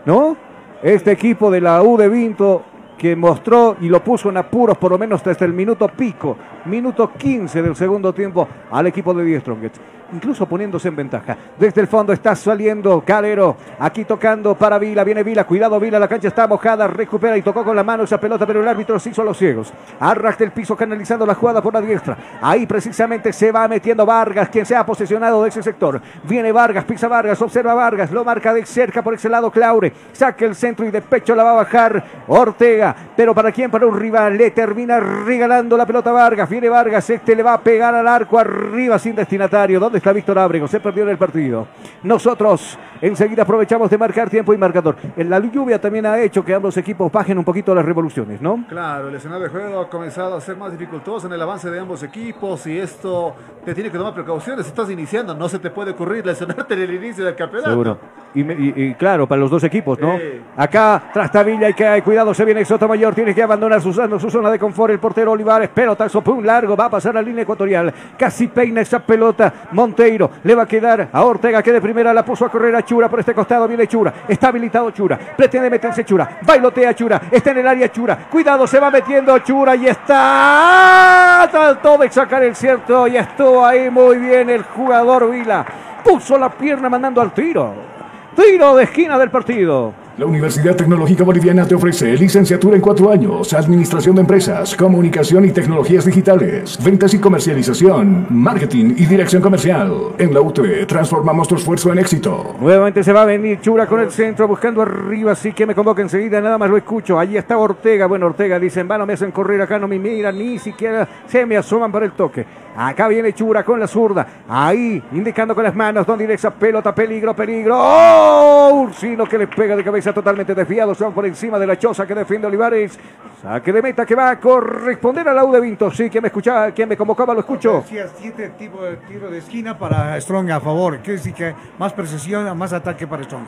¿no? Este equipo de la U de Vinto que mostró y lo puso en apuros por lo menos desde el minuto pico, minuto 15 del segundo tiempo al equipo de Die Strongest, incluso poniéndose en ventaja. Desde el fondo está saliendo Calero, aquí tocando para Vila, viene Vila, cuidado Vila, la cancha está mojada, recupera y tocó con la mano esa pelota, pero el árbitro se hizo los ciegos. Arrastra el piso canalizando la jugada por la diestra. Ahí precisamente se va metiendo Vargas, quien se ha posesionado de ese sector. Viene Vargas, pisa Vargas, observa Vargas, lo marca de cerca por ese lado Claure, saca el centro y de pecho la va a bajar Ortega, pero para quién, para un rival, le termina regalando la pelota a Vargas, viene Vargas, este le va a pegar al arco arriba sin destinatario. ¿Dónde está Víctor Ábrego? Se perdió en el partido. Nosotros enseguida aprovechamos de marcar tiempo y marcador. En la lluvia también ha hecho que ambos equipos bajen un poquito las revoluciones, ¿no? Claro, el escenario de juego ha comenzado a ser más dificultoso en el avance de ambos equipos y esto te tiene que tomar precauciones. Estás iniciando, no se te puede ocurrir lesionarte en el inicio del campeonato. Seguro. Y, y- y claro, para los dos equipos, ¿no? Sí. Acá, Trastavilla, hay que hay cuidado, se viene Sotomayor, tiene que abandonar su, zona- su zona de confort el portero Olivares, pelotazo, pum, largo, va a pasar a la línea ecuatorial, casi peina esa pelota, Monteiro, le va a quedar a Ortega, que de primera la puso a correr a Chura, por este costado viene Chura, está habilitado Chura, pretende meterse Chura, bailotea Chura, está en el área Chura, cuidado, se va metiendo Chura y está, trató de sacar el cierto y estuvo ahí muy bien el jugador Vila, puso la pierna mandando al tiro. Tiro de esquina del partido. La Universidad Tecnológica Boliviana te ofrece licenciatura en cuatro años, administración de empresas, comunicación y tecnologías digitales, ventas y comercialización, marketing y dirección comercial. En la UTE transformamos tu esfuerzo en éxito. Nuevamente se va a venir Chura con el centro buscando arriba, así que me convoca enseguida, nada más lo escucho. Allí está Ortega. Bueno, Ortega dice, en vano me hacen correr acá, no me miran, ni siquiera se me asoman para el toque. Acá viene Chura con la zurda, ahí indicando con las manos donde esa pelota, peligro, peligro. ¡Oh! Ursino que le pega de cabeza defensa totalmente desviado. Se van por encima de la choza que defiende Olivares. Saque de meta que va a corresponder a la U de Vinto. Sí, ¿quién me escuchaba? ¿Quién me convocaba? Lo escucho. Decía siete tipos de tiro de esquina para Strong a favor. Quiere decir que más precisión, más ataque para Strong.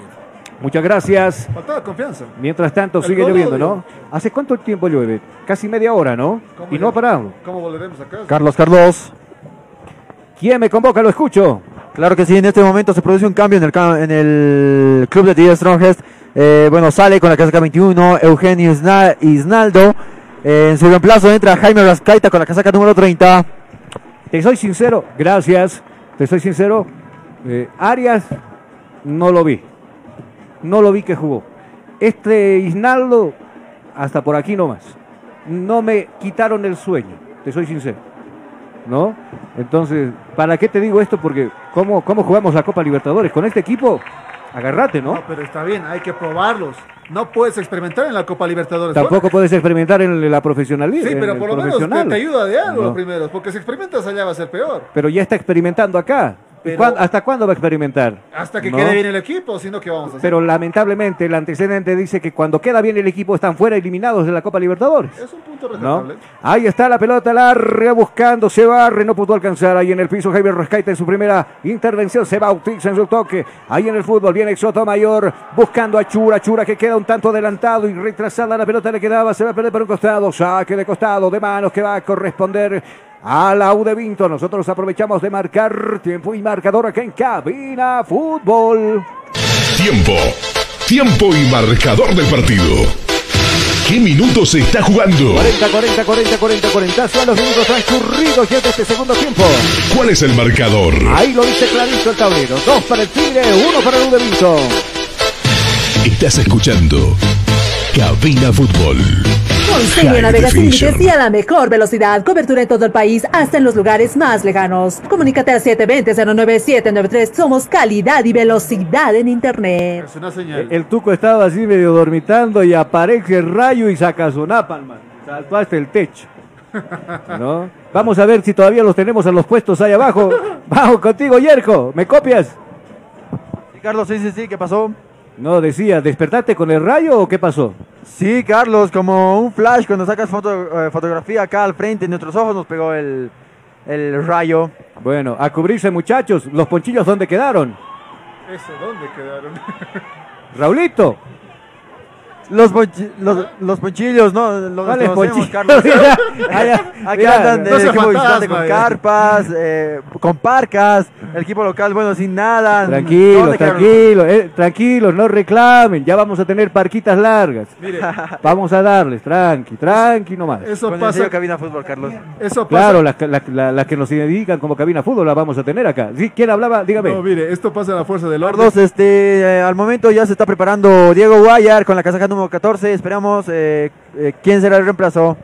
Muchas gracias. Faltaba confianza. Mientras tanto El sigue lloviendo. ¿no? ¿Hace cuánto tiempo llueve? Casi media hora, ¿no? ¿Cómo Y no ha parado. ¿Cómo volveremos a casa? Carlos, Carlos. ¿Quién me convoca? Lo escucho. Claro que sí, en este momento se produce un cambio en el, club de TD Strongest. Eh, bueno, sale con la casaca 21 Eugenio Isna- Isnaldo. Eh, en su reemplazo entra Jaime Rascaita con la casaca número 30. Te soy sincero, gracias. Te soy sincero. eh, Arias no lo vi. No lo vi que jugó. Este Isnaldo, hasta por aquí nomás. No me quitaron el sueño. Te soy sincero. ¿No? Entonces, ¿para qué te digo esto? Porque, ¿cómo, cómo jugamos la Copa Libertadores? Con este equipo, agárrate, ¿no? No, pero está bien, hay que probarlos. No puedes experimentar en la Copa Libertadores. Tampoco puedes experimentar en la profesionalidad. Sí, pero por lo menos te, ayuda de algo No. primeros, porque si experimentas allá va a ser peor. Pero ya está experimentando acá. ¿Y Pero- cuán- ¿Hasta cuándo va a experimentar? Hasta que ¿No? quede bien el equipo, sino que vamos a hacer. Pero lamentablemente el antecedente dice que cuando queda bien el equipo están fuera eliminados de la Copa Libertadores. Es un punto ¿no? Ahí está la pelota larga buscando, se barre, no pudo alcanzar ahí en el piso Javier Rescaita en su primera intervención, se bautiza en su toque, ahí en el fútbol viene Sotomayor buscando a Chura, Chura que queda un tanto adelantado y retrasada la pelota le quedaba, se va a perder por un costado, saque de costado, de manos que va a corresponder a la U de Vinto, nosotros aprovechamos de marcar tiempo y marcador acá en Cabina Fútbol. Tiempo. Tiempo y marcador del partido. ¿Qué minutos se está jugando? 40, 40, 40, 40, 40. Son los minutos transcurridos ya de este segundo tiempo. ¿Cuál es el marcador? Ahí lo dice clarito el tablero. Dos para el Tigre, uno para el U de Vinto. Estás escuchando Cabina Fútbol. Consejo High navega sin Definition. límites y a la mejor velocidad. Cobertura en todo el país, hasta en los lugares más lejanos. Comunícate al 720-09793. Somos calidad y velocidad en Internet. Es una señal. El Tuco estaba así medio dormitando y aparece el rayo y saca su napalm. Saltó hasta el techo. (laughs) ¿No? Vamos a ver si todavía los tenemos a los puestos ahí abajo. (laughs) Vamos contigo, Yerko. ¿Me copias? Sí, Carlos, sí, sí, sí, ¿qué pasó? No, decía, ¿despertaste con el rayo o qué pasó? Sí, Carlos, como un flash cuando sacas foto- eh, fotografía acá al frente, en nuestros ojos nos pegó el, el rayo. Bueno, a cubrirse muchachos. ¿Los ponchillos dónde quedaron? Eso, ¿dónde quedaron? (laughs) Raulito. Los, ponchi- los, los ponchillos, ¿no? Los ¿Cuáles conocemos, ponchillos? Carlos. (laughs) Aquí andan no sea equipo fantasma, visitante con carpas, eh, con parcas, el equipo local, bueno, sin nada. Tranquilos, tranquilos, eh, tranquilos, no reclamen, ya vamos a tener parquitas largas. Mire, (laughs) Vamos a darles, tranqui, tranqui nomás. eso Con pasa. sello Cabina Fútbol, Carlos. Eso pasa. Claro, las que- la- que nos dedican como cabina fútbol las vamos a tener acá. ¿Sí? ¿Quién hablaba? Dígame. No, mire, esto pasa en la fuerza del orden. Carlos, este, eh, al momento ya se está preparando Diego Guayar con la casaca número 14. Esperamos eh, eh, quién será el reemplazo.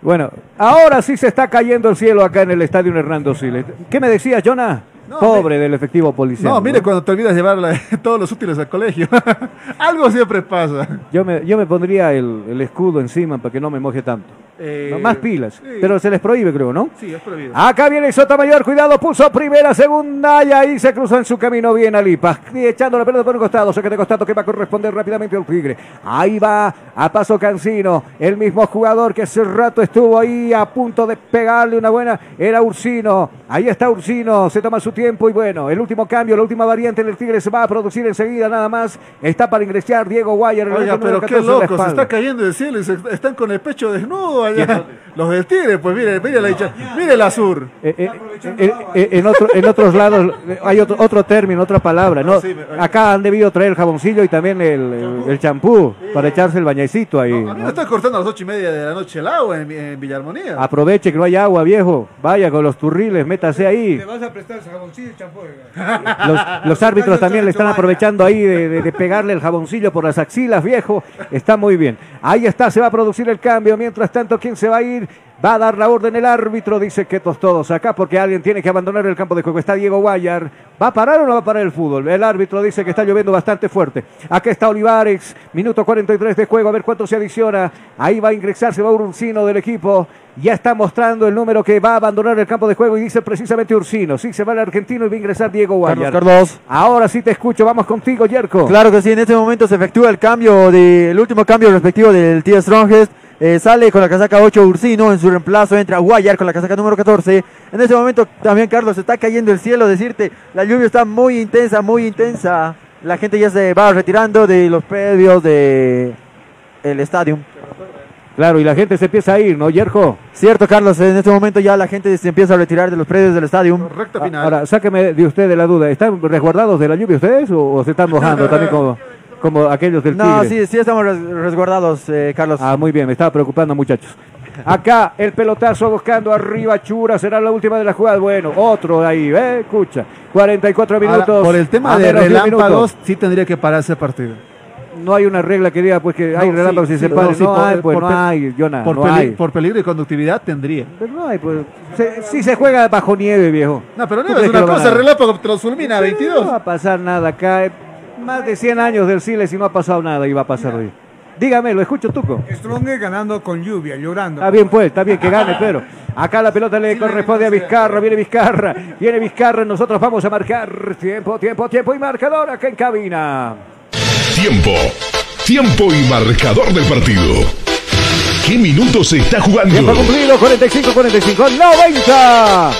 Bueno, ahora sí se está cayendo el cielo acá en el estadio Hernando Siles. ¿Qué me decías, Jonah? No, Pobre del efectivo policial. No, mire cuando te olvidas llevar la- (laughs) todos los útiles al colegio. (laughs) Algo siempre pasa. Yo me, yo me pondría el, el escudo encima para que no me moje tanto. Eh, más pilas. sí. Pero se les prohíbe, creo, ¿no? Sí, es prohibido. Acá viene Sotomayor, cuidado, puso primera, segunda y ahí se cruzó en su camino bien Alipa. Echando la pelota por un costado, saque de costado que va a corresponder rápidamente al Tigre. Ahí va a paso Cancino, el mismo jugador que hace rato estuvo ahí a punto de pegarle una buena, era Ursino. Ahí está Ursino, se toma su tiempo y bueno, el último cambio, la última variante en el Tigre se va a producir enseguida nada más. Está para ingresar Diego Guayer. Oiga, pero 14 qué loco, se está cayendo del cielo y se- están con el pecho desnudo Los del Tigre, pues mire, mire la hincha- mire la sur. Eh, eh, eh, eh, en, otro- en otros lados hay otro, otro término, otra palabra. ¿no? me- Acá han debido traer el jaboncillo y también el, el- el champú para echarse el bañecito ahí. A mí ¿no? me están cortando a las ocho y media de la noche el agua en, en Villarmonía. Aproveche que no hay agua, viejo. Vaya con los turriles, métase ahí. Te vas a prestar ese jaboncillo y champú. (laughs) Los, los árbitros también le están aprovechando ahí de, de- de pegarle el jaboncillo por las axilas, viejo. Está muy bien. Ahí está, se va a producir el cambio. Mientras tanto, ¿quién se va a ir? Va a dar la orden el árbitro, dice que todos acá porque alguien tiene que abandonar el campo de juego. Está Diego Guayar. ¿Va a parar o no va a parar el fútbol? El árbitro dice que está lloviendo bastante fuerte. Acá está Olivares, minuto 43 de juego, a ver cuánto se adiciona. Ahí va a ingresar, se va Ursino del equipo. Ya está mostrando el número que va a abandonar el campo de juego y dice precisamente Ursino. Sí, se va el argentino y va a ingresar Diego Guayar. Carlos, Carlos. Ahora sí te escucho, vamos contigo, Yerko. Claro que sí, en este momento se efectúa el cambio, de, el último cambio respectivo del Tío Strongest. Eh, sale con la casaca 8 Ursino, en su reemplazo entra Guayar con la casaca número 14. En ese momento también, Carlos, se está cayendo el cielo, decirte, la lluvia está muy intensa, muy intensa. La gente ya se va retirando de los predios de el estadio. Claro, y la gente se empieza a ir, ¿no, Yerko? Cierto, Carlos, en este momento ya la gente se empieza a retirar de los predios del estadio. Recta Ah, final. Ahora, sáqueme de usted de la duda. ¿Están resguardados de la lluvia ustedes o, o se están mojando (laughs) también como, como aquellos del No, Tigre? sí, sí estamos res- resguardados, eh, Carlos. Ah, muy bien, me estaba preocupando, muchachos. Acá el pelotazo buscando arriba Chura, será la última de la jugada. Bueno, otro ahí, ¿eh? Escucha. 44 Ahora, minutos. por el tema a de menos de un relámpagos, minuto. sí tendría que pararse el partido. No hay una regla que diga pues que hay No, relámpagos sí, y se sí, pare. no, sí, no por- hay, pues por no hay, Jonah, Por, no peli- hay. por peligro de conductividad tendría. Pero no hay, pues. Se- sí se juega bajo nieve, viejo. No, pero ¿Tú no es que una lo van cosa, relámpago te lo fulmina a 22. No va a pasar nada acá. Más de 100 años del Siles y no ha pasado nada y va a pasar hoy. Dígame, lo escucho, Tuco. Stronger ganando con lluvia, llorando. Está bien, pues, está bien que gane, pero acá la pelota le corresponde a Vizcarra, viene Vizcarra, viene Vizcarra, nosotros vamos a marcar tiempo, tiempo, tiempo y marcador acá en cabina. Tiempo. Tiempo y marcador del partido. ¿Qué minutos se está jugando? Tiempo cumplido, 45, 45, 90.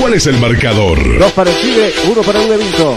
¿Cuál es el marcador? Dos para el Tigre, uno para el Vinto.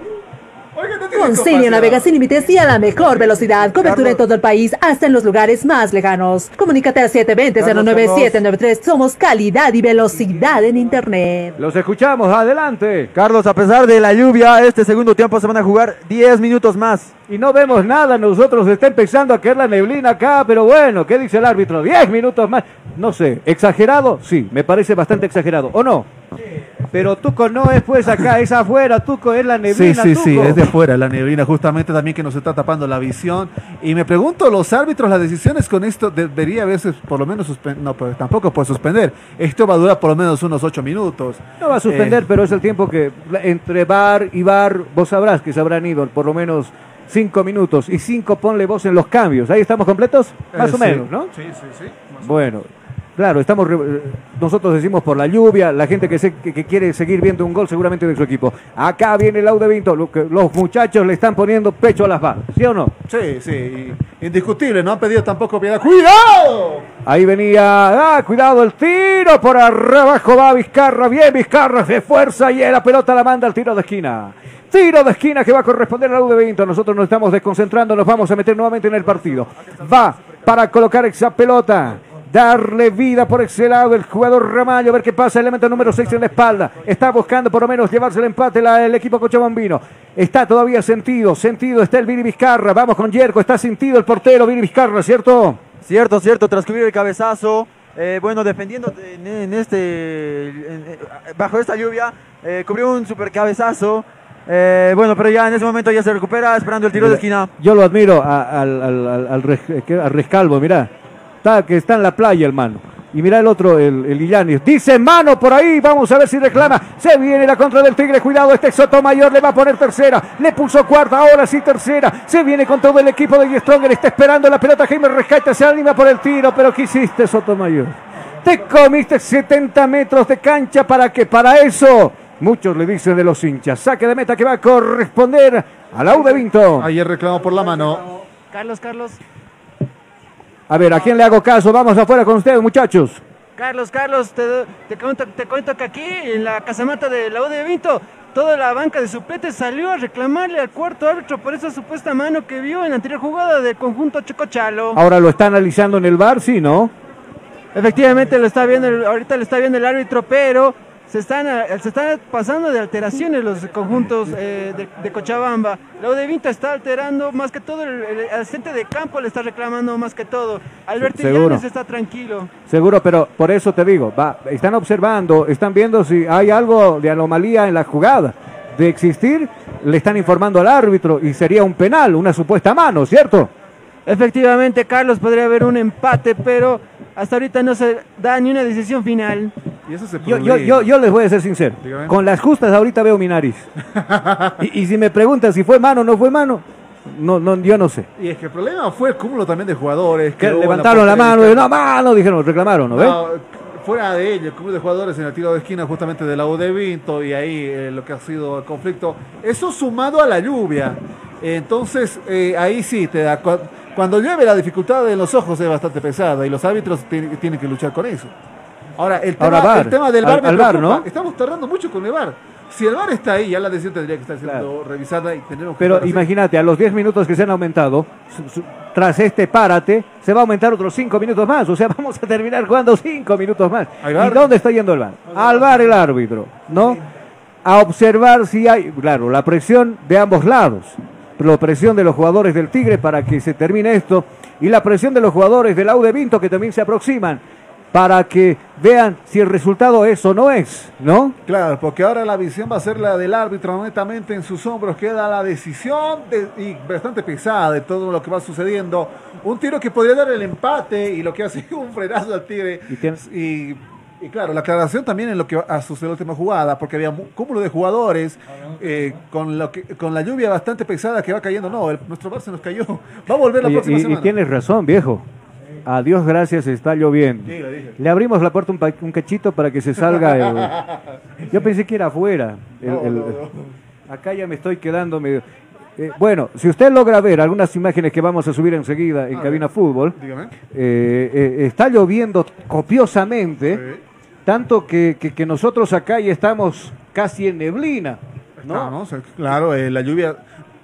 Con Senio navega sin límites y a la mejor velocidad. Cobertura en todo el país, hasta en los lugares más lejanos. Comunícate al 720-09793. Somos calidad y velocidad en Internet. Los escuchamos, adelante. Carlos, a pesar de la lluvia, este segundo tiempo se van a jugar 10 minutos más. Y no vemos nada, nosotros está empezando a caer la neblina acá, pero bueno, ¿qué dice el árbitro? 10 minutos más. No sé, ¿exagerado? Sí, me parece bastante exagerado, ¿o no? Pero Tuco no es pues acá, es afuera, Tuco es la Sí, neblina. sí, sí, Tuco. es de fuera la neblina, justamente también que nos está tapando la visión. Y me pregunto, los árbitros, las decisiones con esto debería haberse por lo menos suspender, no, pero tampoco puede suspender. Esto va a durar por lo menos unos ocho minutos. No va a suspender, Eh, pero es el tiempo que entre bar y bar, vos sabrás que se habrán ido por lo menos cinco minutos. Y cinco ponle vos en los cambios. ¿Ahí estamos completos? Más eh, o sí. menos, ¿no? Sí, sí, sí. Bueno, claro, estamos nosotros decimos por la lluvia, la gente que, se- que, que quiere seguir viendo un gol seguramente de su equipo. Acá viene el Aude Vinto, lo que los muchachos le están poniendo pecho a las balas, ¿sí o no? Sí, sí, indiscutible, no han pedido tampoco piedad. ¡Cuidado! Ahí venía, ah, cuidado el tiro, por abajo va Vizcarra, bien Vizcarra, se esfuerza y la pelota la manda al tiro de esquina. Tiro de esquina que va a corresponder al de Vinto. Nosotros nos estamos desconcentrando, nos vamos a meter nuevamente en el partido. Va para colocar esa pelota. Darle vida por ese lado el jugador Ramallo, a ver qué pasa, elemento número 6 en la espalda. Está buscando por lo menos llevarse el empate la- el equipo cochabambino. Está todavía sentido, sentido está el Vini Vizcarra. Vamos con Yerko, está sentido el portero Vini Vizcarra, ¿cierto? Cierto, cierto, tras cubrir el cabezazo, eh, bueno, defendiendo en, en este, en- bajo esta lluvia, eh, cubrió un super cabezazo. eh, bueno, pero ya en ese momento ya se recupera, esperando el tiro de esquina. Yo lo admiro a- al, al Rescalvo, mirá. Está, que está en la playa el mano. Y mira el otro, el, el Illanes. Dice mano por ahí. Vamos a ver si reclama. Se viene la contra del Tigre. Cuidado, este Sotomayor le va a poner tercera. Le puso cuarta, ahora sí tercera. Se viene con todo el equipo de Stronger. Está esperando la pelota. Jaime Rescate se anima por el tiro. Pero ¿qué hiciste, Sotomayor? Te comiste 70 metros de cancha. ¿Para qué? Para eso. Muchos le dicen de los hinchas. Saque de meta que va a corresponder a la U de Vinto. Ayer reclamó por la mano. Carlos, Carlos. A ver, ¿a quién le hago caso? Vamos afuera con ustedes, muchachos. Carlos, Carlos, te, te, cuento, te cuento que aquí en la casamata de la U de Vinto, toda la banca de suplentes salió a reclamarle al cuarto árbitro por esa supuesta mano que vio en la anterior jugada del conjunto Chocochalo. Ahora lo está analizando en el bar, sí, ¿no? Efectivamente lo está viendo, ahorita lo está viendo el árbitro, pero se están, eh, se están pasando de alteraciones los conjuntos eh, de, de Cochabamba. La U de Vinto está alterando más que todo, el, el asistente de campo le está reclamando más que todo. Alberto. Illanes está tranquilo. Seguro, pero por eso te digo, va, están observando, están viendo si hay algo de anomalía en la jugada. de existir, le están informando al árbitro y sería un penal, una supuesta mano, ¿cierto? Efectivamente, Carlos, podría haber un empate, pero hasta ahorita no se da ni una decisión final. Y ese es el Yo, yo, yo, yo les voy a ser sincero. Dígame. Con las justas ahorita veo mi nariz. (laughs) y, y si me preguntan si fue mano o no fue mano, no, no, yo no sé. Y es que el problema fue el cúmulo también de jugadores. Que levantaron la portería. mano, y, no, mano, dijeron, reclamaron, ¿no ves? Fuera de ello, el cúmulo de jugadores en el tiro de esquina justamente de la U de Vinto y ahí eh, lo que ha sido el conflicto. Eso sumado a la lluvia. Entonces, eh, ahí sí, te da, cuando llueve la dificultad en los ojos es bastante pesada y los árbitros ti- tienen que luchar con eso. Ahora, el tema, Ahora, el tema del Al- me al VAR, preocupa. ¿no? Estamos tardando mucho con el VAR. Si el VAR está ahí, ya la decisión tendría que estar siendo revisada y tendremos que Pero imagínate, a los 10 minutos que se han aumentado, su- su- tras este párate, se va a aumentar otros 5 minutos más. O sea, (laughs) vamos a terminar jugando 5 minutos más. ¿Hay ¿Y dónde está yendo el VAR? Al VAR el árbitro, ¿no? A observar si hay, claro, la presión de ambos lados. La presión de los jugadores del Tigre para que se termine esto y la presión de los jugadores del Aude Vinto que también se aproximan para que vean si el resultado es o no es, ¿no? Claro, porque ahora la visión va a ser la del árbitro, netamente en sus hombros queda la decisión de- y bastante pesada de todo lo que va sucediendo. Un tiro que podría dar el empate y lo que hace (laughs) un frenazo al Tigre. Y tiene- Y, y claro, la aclaración también en lo que ha sucedido en la última jugada, porque había un cúmulo de jugadores eh, con, lo que, con la lluvia bastante pesada que va cayendo. No, el- nuestro bar se nos cayó. (laughs) Va a volver la Y- próxima y, y semana. tienes razón, viejo. A Dios gracias está lloviendo. Sí. Le abrimos la puerta un, pa- un cachito para que se salga. el- (laughs) Yo pensé que era afuera. el- No, el- no, no. Acá ya me estoy quedando medio. Eh, bueno, si usted logra ver algunas imágenes que vamos a subir enseguida en A Cabina ver, Fútbol, dígame. eh, eh, está lloviendo copiosamente, tanto que, que- que nosotros acá ya estamos casi en neblina. ¿no? Estamos, eh, claro, eh, la lluvia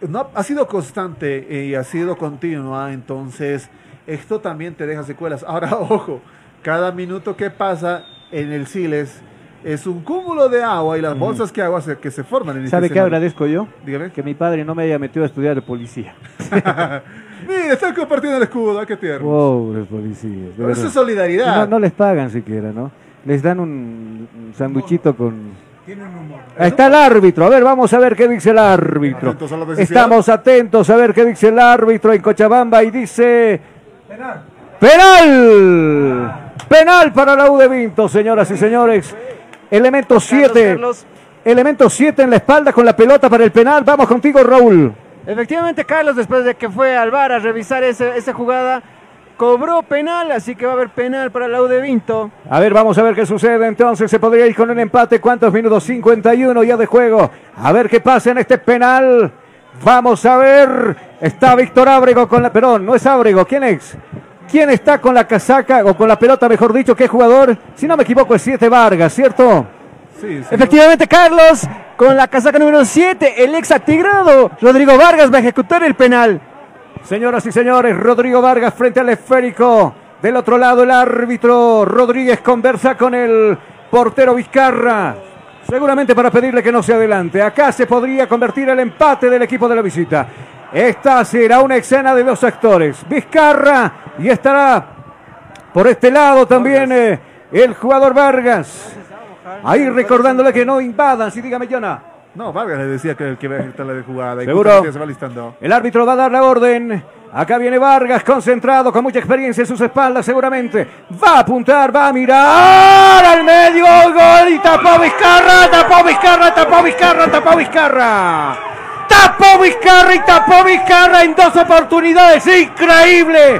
no, ha sido constante eh, y ha sido continua, entonces esto también te deja secuelas. Ahora, (laughs) ojo, cada minuto que pasa en el Siles es un cúmulo de agua y las bolsas que agua se- que se forman en este ¿Sabe qué agradezco yo? Dígame. Que mi padre no me haya metido a estudiar de policía. (laughs) Mira, están compartiendo el escudo, qué tierno. Pobres policías. Pero eso es solidaridad. No, no les pagan siquiera, ¿no? Les dan un, un sanduchito con... Ahí está el árbitro. A ver, vamos a ver qué dice el árbitro. Estamos atentos a ver qué dice el árbitro en Cochabamba y dice... ¡Penal! Penal para la U de Vinto, señoras y señores. Elemento 7. Carlos. Elemento 7 en la espalda con la pelota para el penal. Vamos contigo, Raúl. Efectivamente, Carlos, después de que fue al VAR a revisar ese- esa jugada, cobró penal, así que va a haber penal para la U de Vinto. A ver, vamos a ver qué sucede. Entonces se podría ir con un empate. ¿Cuántos minutos? 51 ya de juego. A ver qué pasa en este penal. Vamos a ver. Está Víctor Ábrego con la. Perdón, no es Ábrego. ¿Quién es? ¿Quién está con la casaca o con la pelota, mejor dicho? ¿Qué jugador? Si no me equivoco, es Siete Vargas, ¿cierto? Sí, sí. Efectivamente, Carlos, con la casaca número 7, el ex atigrado Rodrigo Vargas va a ejecutar el penal. Señoras y señores, Rodrigo Vargas frente al esférico. Del otro lado, el árbitro Rodríguez conversa con el portero Vizcarra. Seguramente para pedirle que no se adelante. Acá se podría convertir el empate del equipo de la visita. Esta será una escena de dos actores. Vizcarra y estará por este lado también eh, el jugador Vargas. Ahí recordándole que no invadan. Sí, dígame, Jonah. No, Vargas le decía que el que va a ejecutar la de jugada. y ¿Seguro? Se va listando. El árbitro va a dar la orden. Acá viene Vargas, concentrado, con mucha experiencia en sus espaldas, seguramente. Va a apuntar, va a mirar al medio, gol y tapó Vizcarra, tapó Vizcarra, tapó Vizcarra, tapó Vizcarra. Tapó Vizcarra y tapó Vizcarra en dos oportunidades. Increíble.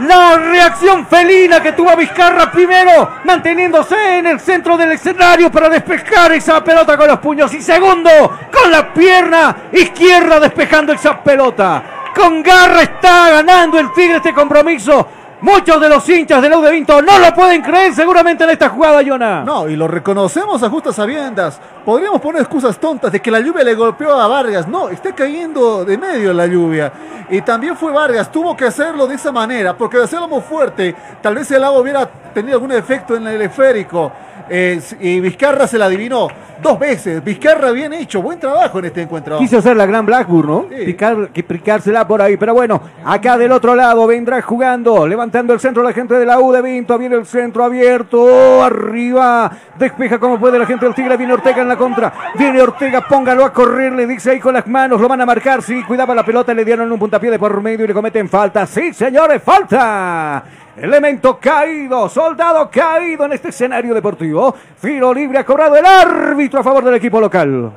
La reacción felina que tuvo Vizcarra primero, manteniéndose en el centro del escenario para despejar esa pelota con los puños. Y segundo, con la pierna izquierda despejando esa pelota. Con garra está ganando el Tigre este compromiso. Muchos de los hinchas del Aude Vinto no lo pueden creer seguramente en esta jugada, Jonah. No, y lo reconocemos a justas sabiendas. Podríamos poner excusas tontas de que la lluvia le golpeó a Vargas. No, está cayendo de medio la lluvia. Y también fue Vargas, tuvo que hacerlo de esa manera, porque de hacerlo muy fuerte, tal vez el agua hubiera tenido algún efecto en el esférico. Eh, y Vizcarra se la adivinó dos veces. Vizcarra bien hecho, buen trabajo en este encuentro. Quiso hacer la gran Blackburn, ¿no? Picar, que picársela por ahí. Pero bueno, acá del otro lado vendrá jugando. Levantó levantando el centro la gente de la U de Vinto. Viene el centro abierto. Arriba. Despeja como puede la gente del Tigre. Viene Ortega en la contra. Viene Ortega. Póngalo a correr. Le dice ahí con las manos. Lo van a marcar. Sí, cuidaba la pelota. Le dieron un puntapié de por medio y le cometen falta. Sí, señores, falta. Elemento caído, soldado caído en este escenario deportivo. Filo libre ha cobrado el árbitro a favor del equipo local.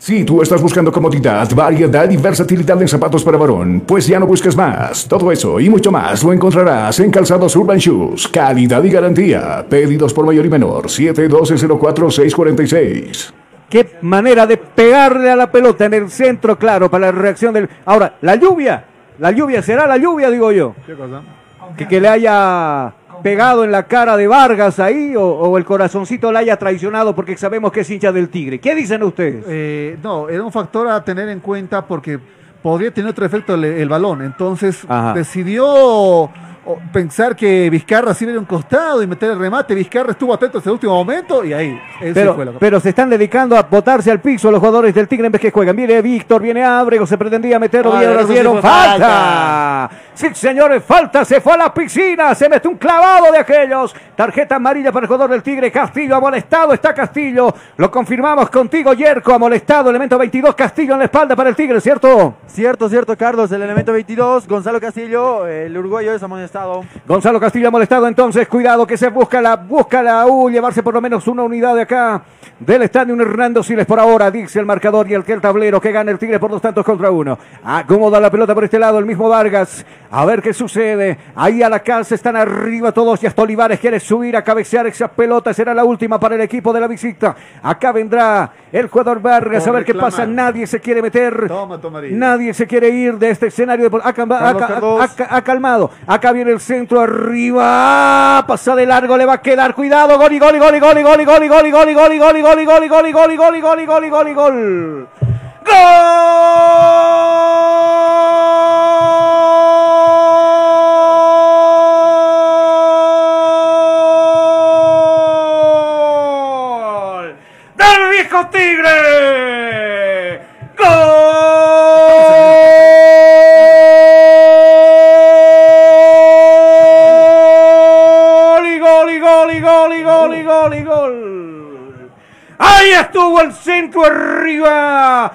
Si tú estás buscando comodidad, variedad y versatilidad en zapatos para varón, pues ya no busques más. Todo eso y mucho más lo encontrarás en Calzados Urban Shoes. Calidad y garantía. Pedidos por mayor y menor. 712-04-646. Qué manera de pegarle a la pelota en el centro, claro, para la reacción del. Ahora, la lluvia. La lluvia será la lluvia, digo yo. ¿Qué cosa? Que, que le haya pegado en la cara de Vargas ahí o, o el corazoncito le haya traicionado porque sabemos que es hincha del Tigre. ¿Qué dicen ustedes? Eh, no, era un factor a tener en cuenta porque podría tener otro efecto el, el balón. Entonces Ajá. decidió pensar que Vizcarra sí le dio un costado y meter el remate. Vizcarra estuvo atento hasta el último momento y ahí. Pero, fue la- pero se están dedicando a botarse al piso los jugadores del Tigre en vez que juegan. Viene Víctor, viene Ábrego, se pretendía meterlo, Ah, dieron, sí dieron falta. Sí, señores, falta, se fue a la piscina, se mete un clavado de aquellos. Tarjeta amarilla para el jugador del Tigre, Castillo ha molestado, está Castillo. Lo confirmamos contigo, Yerko, ha molestado, elemento 22, Castillo en la espalda para el Tigre, ¿cierto? Cierto, cierto, Carlos, el elemento 22, Gonzalo Castillo, el uruguayo es amonestado. Gonzalo Castillo ha molestado entonces, cuidado que se busca la, busca la U, llevarse por lo menos una unidad de acá del estadio Hernando Siles por ahora, dice el marcador y el que el tablero que gana el Tigre por dos tantos contra uno. Acomoda la pelota por este lado, el mismo Vargas, a ver qué sucede. Ahí a la casa están arriba todos y hasta Olivares quiere subir a cabecear esa pelota, será la última para el equipo de la visita. Acá vendrá el jugador Vargas, Por a ver qué pasa, nadie se quiere meter. Toma. Nadie se quiere ir de este escenario. De... Carlos. acá- ha calmado. Acá viene el centro arriba. Pasa de largo, le va a quedar. Cuidado. Gol y gol y gol y gol y gol y gol y gol y gol y gol y gol y gol y gol y gol y gol y gol y gol y gol y gol y gol. ¡Gol! ¡Del viejo Tigre! Estuvo el centro arriba.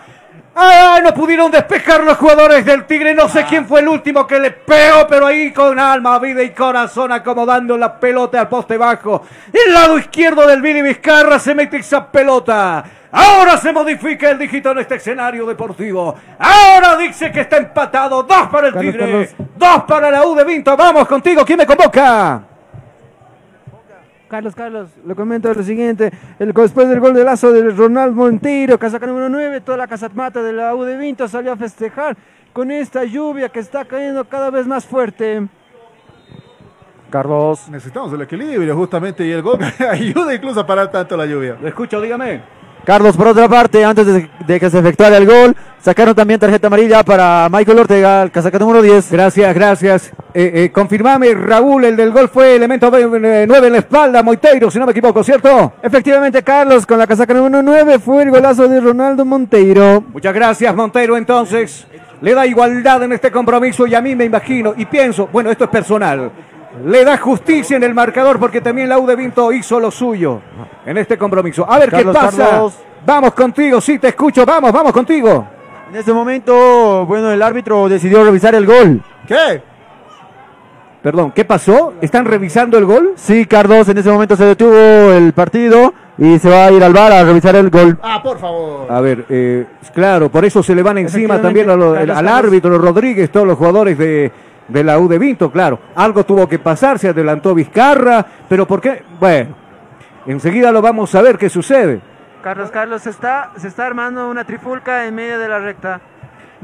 Ah, no pudieron despejar los jugadores del Tigre. No sé quién fue el último que le pegó, pero ahí con alma, vida y corazón acomodando la pelota al poste bajo. El lado izquierdo del Vini Vizcarra se mete esa pelota. Ahora se modifica el dígito en este escenario deportivo. Ahora dice que está empatado. Dos para el Tigre. Dos para la U de Vinto. Vamos contigo. ¿Quién me convoca? Carlos, Carlos, lo comento lo siguiente. El, después del gol de lazo de Ronald Monteiro, casaca número 9, toda la casamata de la U de Vinto salió a festejar con esta lluvia que está cayendo cada vez más fuerte. Carlos. Necesitamos el equilibrio justamente y el gol (laughs) ayuda incluso a parar tanto la lluvia. Lo escucho, dígame. Carlos, por otra parte, antes de, de que se efectuara el gol, sacaron también tarjeta amarilla para Michael Ortega, el casaca número 10. Gracias, gracias. Eh, eh, confirmame, Raúl, el del gol fue elemento 9 en la espalda, Moiteiro, si no me equivoco, ¿cierto? Efectivamente, Carlos, con la casaca número 9 fue el golazo de Ronaldo Monteiro. Muchas gracias, Monteiro. Entonces, le da igualdad en este compromiso y a mí me imagino y pienso, bueno, esto es personal. Le da justicia en el marcador porque también la U de Vinto hizo lo suyo en este compromiso. A ver Carlos, qué pasa. Carlos. Vamos contigo, sí te escucho, vamos, vamos contigo. En este momento, bueno, el árbitro decidió revisar el gol. ¿Qué? Perdón, ¿qué pasó? ¿Están revisando el gol? Sí, Carlos, en ese momento se detuvo el partido y se va a ir al bar a revisar el gol. Ah, por favor. A ver, eh, claro, por eso se le van encima también a lo- Carlos, al árbitro Rodríguez, todos los jugadores de, de la U de Vinto, claro. Algo tuvo que pasar, se adelantó Vizcarra, pero ¿por qué? Bueno, enseguida lo vamos a ver qué sucede. Carlos, Carlos, se está, se está armando una trifulca en medio de la recta.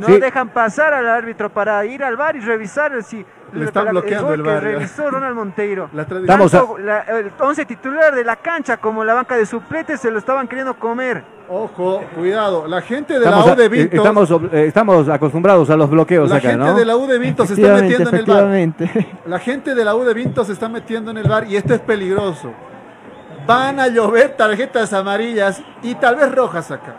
No Sí. dejan pasar al árbitro para ir al bar y revisar si Le están bloqueando gol el que VAR, ya. revisó Ronald Monteiro. La Tanto la- el 11 titular de la cancha como la banca de suplentes se lo estaban queriendo comer. Ojo, cuidado. La gente de Estamos, la a- U de eh, Vinto. estamos, ob- eh, estamos acostumbrados a los bloqueos La acá, gente ¿no? de la U de Vinto se está metiendo en el bar. (laughs) La gente de la U de Vinto se está metiendo en el bar y esto es peligroso. Van a llover tarjetas amarillas y tal vez rojas acá.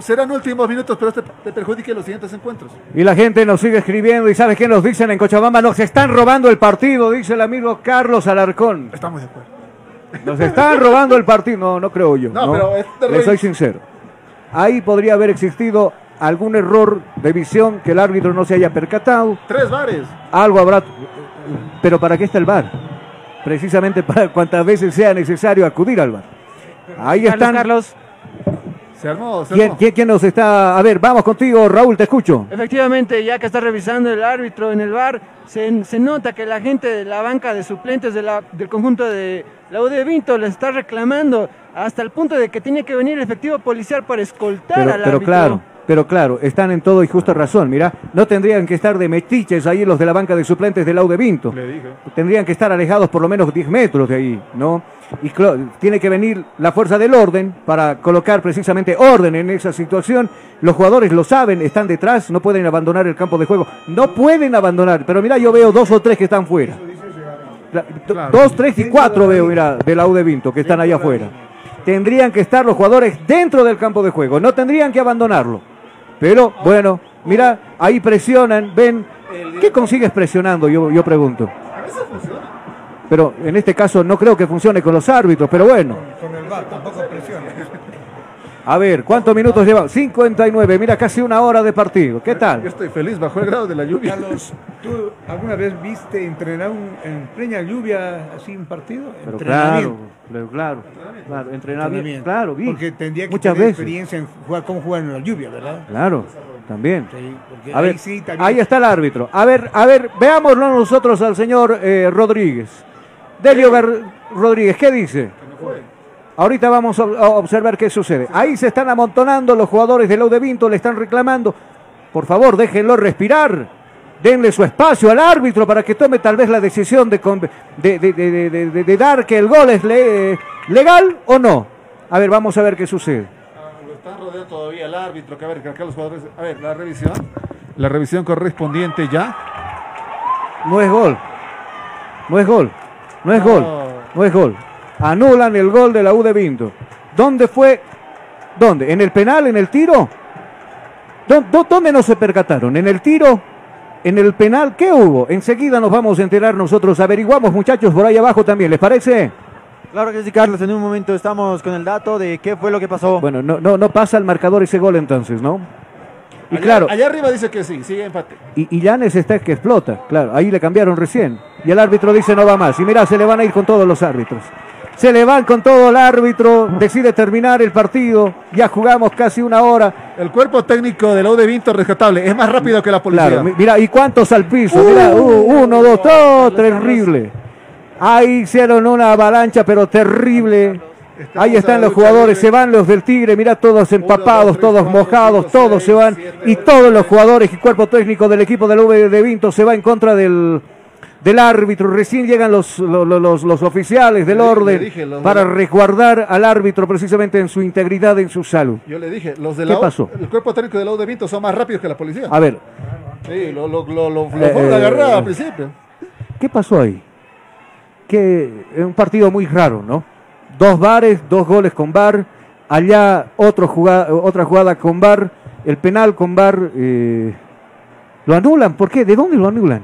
Serán últimos minutos, pero te, te perjudique en los siguientes encuentros. Y la gente nos sigue escribiendo y ¿sabes qué nos dicen en Cochabamba? Nos están robando el partido, dice el amigo Carlos Alarcón. Estamos de acuerdo. Nos están robando el partido. No, no creo yo. No, ¿no? pero es de Le soy sincero. Ahí podría haber existido algún error de visión que el árbitro no se haya percatado. Tres bares. Algo habrá. Pero ¿para qué está el VAR? Precisamente para cuantas veces sea necesario acudir al VAR. Ahí Carlos, están. Carlos. Se armó, se ¿Quién, armó. quién- quién nos está.? A ver, vamos contigo, Raúl, te escucho. Efectivamente, ya que está revisando el árbitro en el bar, se, se nota que la gente de la banca de suplentes de la- del conjunto de la UD Vinto le está reclamando hasta el punto de que tiene que venir el efectivo policial para escoltar Pero, al pero árbitro. claro, pero claro, están en todo y justa razón. Mira, no tendrían que estar de metiches ahí los de la banca de suplentes del Aude Vinto. Le dije. Tendrían que estar alejados por lo menos 10 metros de ahí, ¿no? Y tiene que venir la fuerza del orden para colocar precisamente orden en esa situación. Los jugadores lo saben, están detrás, no pueden abandonar el campo de juego. No pueden abandonar, pero mira, yo veo dos o tres que están fuera. Claro. Dos, tres y cuatro veo, mira, del Aude Vinto que están allá afuera. Tendrían que estar los jugadores dentro del campo de juego, no tendrían que abandonarlo. Pero bueno, mira, ahí presionan, ven. ¿Qué consigues presionando? Yo, yo pregunto. Pero en este caso no creo que funcione con los árbitros, pero bueno. Con el VAR tampoco presiona. A ver, ¿cuántos minutos lleva? 59, mira, casi una hora de partido. ¿Qué Yo tal? estoy feliz bajo el grado de la lluvia. Carlos, ¿tú alguna vez viste entrenar un- en plena lluvia así un partido? Pero claro, claro, claro, claro, entrenamiento, Entrenamiento. claro, bien. Porque tendría que Muchas tener veces. experiencia en jugar, cómo jugar en la lluvia, ¿verdad? Claro, también. Sí, A ahí ver, sí también- ahí está el árbitro. A ver, a ver, veámoslo nosotros al señor eh, Rodríguez. Delio Gar- Rodríguez, ¿qué dice? Ahorita vamos a observar qué sucede. Ahí se están amontonando los jugadores del Laude Vinto, le están reclamando. Por favor, déjenlo respirar. Denle su espacio al árbitro para que tome tal vez la decisión de, de, de- de- de- de- de- de dar que el gol es le- legal o no. A ver, vamos a ver qué sucede. Ah, Lo están rodeando todavía el árbitro. Que a ver, que acá los jugadores. A ver, la revisión. La revisión correspondiente ya. No es gol. No es gol. No es No. gol. No es gol. Anulan el gol de la U de Vinto. ¿Dónde fue? ¿Dónde? ¿En el penal? ¿En el tiro? ¿Dó- dó- ¿Dónde no se percataron? ¿En el tiro? ¿En el penal? ¿Qué hubo? Enseguida nos vamos a enterar nosotros. Averiguamos, muchachos, por ahí abajo también. ¿Les parece? Claro que sí, Carlos. En un momento estamos con el dato de qué fue lo que pasó. Bueno, no, no, no pasa al marcador ese gol entonces, ¿no? Y Allá- claro, Allá arriba dice que sí, sigue empate. Y, y Llanes está que explota, claro, ahí le cambiaron recién. Y el árbitro dice no va más. Y mira, se le van a ir con todos los árbitros. Se le van con todo el árbitro, decide terminar el partido, ya jugamos casi una hora. El cuerpo técnico de la U de Vinto rescatable es más rápido que la policía. Claro, mi- mira, ¿y cuántos al piso? Mira, uh, uno, dos, todo terrible. Ahí hicieron una avalancha, pero terrible. Ahí están los jugadores, se van los del Tigre, mira todos empapados, todos mojados, todos se van. Y todos los jugadores y cuerpo técnico del equipo del V de Vinto se va en contra del, del árbitro. Recién llegan los, los, los- los oficiales del Le- le orden dije, para resguardar al árbitro precisamente en su integridad, en su salud. Yo le dije, los de ¿Qué la U- pasó? el cuerpo técnico de la U de Vinto son más rápidos que la policía. A ver, Sí, lo, lo, lo, lo, Eh, fueron agarrar eh, al principio. ¿Qué pasó ahí? Que es un partido muy raro, ¿no? Dos bares, dos goles con bar, allá otro jugada, otra jugada con bar, el penal con bar, eh, lo anulan, ¿por qué? ¿De dónde lo anulan?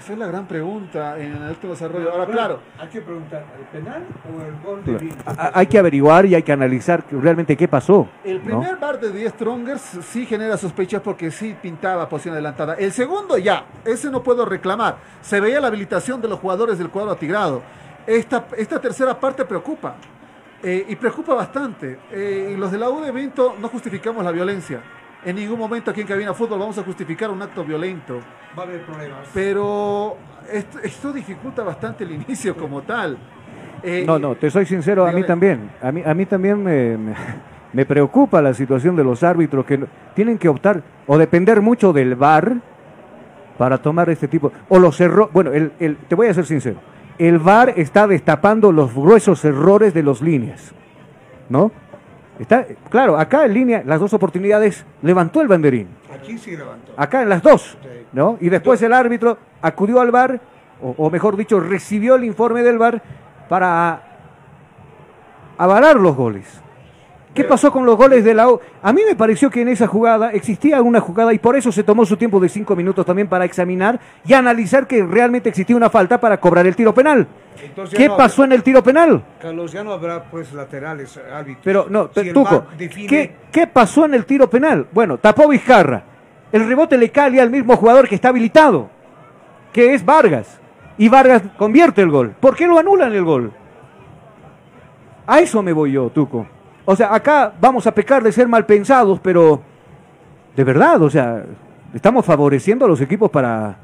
Esa es la gran pregunta en el último desarrollo. Ahora, claro, Hay que preguntar, ¿el penal o el gol de Vinto? A- Hay que averiguar y hay que analizar realmente qué pasó. el ¿no? primer bar de 10 Strongers sí genera sospechas porque sí pintaba posición adelantada. El segundo ya, ese no puedo reclamar. Se veía la habilitación de los jugadores del cuadro atigrado. Esta, esta tercera parte preocupa. eh, y preocupa bastante. Eh, y los de la U de Vinto no justificamos la violencia. En ningún momento aquí en Cabina Fútbol vamos a justificar un acto violento. Va a haber problemas. Pero esto, esto dificulta bastante el inicio como tal. Eh, No, no, te soy sincero, a mí también. A mí, a mí también me, me- me preocupa la situación de los árbitros que no- tienen que optar o depender mucho del VAR para tomar este tipo. O los errores. Bueno, el, el- te voy a ser sincero. El VAR está destapando los gruesos errores de los líneas. ¿No? Está, claro, acá en línea, las dos oportunidades, levantó el banderín. Aquí sí levantó. Acá en las dos, ¿no? Y después el árbitro acudió al VAR, o, o mejor dicho, recibió el informe del VAR para avalar los goles. ¿Qué pasó con los goles de la U? A mí me pareció que en esa jugada existía una jugada y por eso se tomó su tiempo de cinco minutos también para examinar y analizar que realmente existía una falta para cobrar el tiro penal. Entonces, ¿Qué no, pasó en el tiro penal? Carlos, ya no habrá pues laterales, árbitros. Pero no, Si Tuco, define- ¿qué, qué pasó en el tiro penal? Bueno, tapó Vizcarra. El rebote le cae al mismo jugador que está habilitado, que es Vargas. Y Vargas convierte el gol. ¿Por qué lo anulan el gol? A eso me voy yo, Tuco. O sea, acá vamos a pecar de ser mal pensados, pero de verdad, o sea, estamos favoreciendo a los equipos para...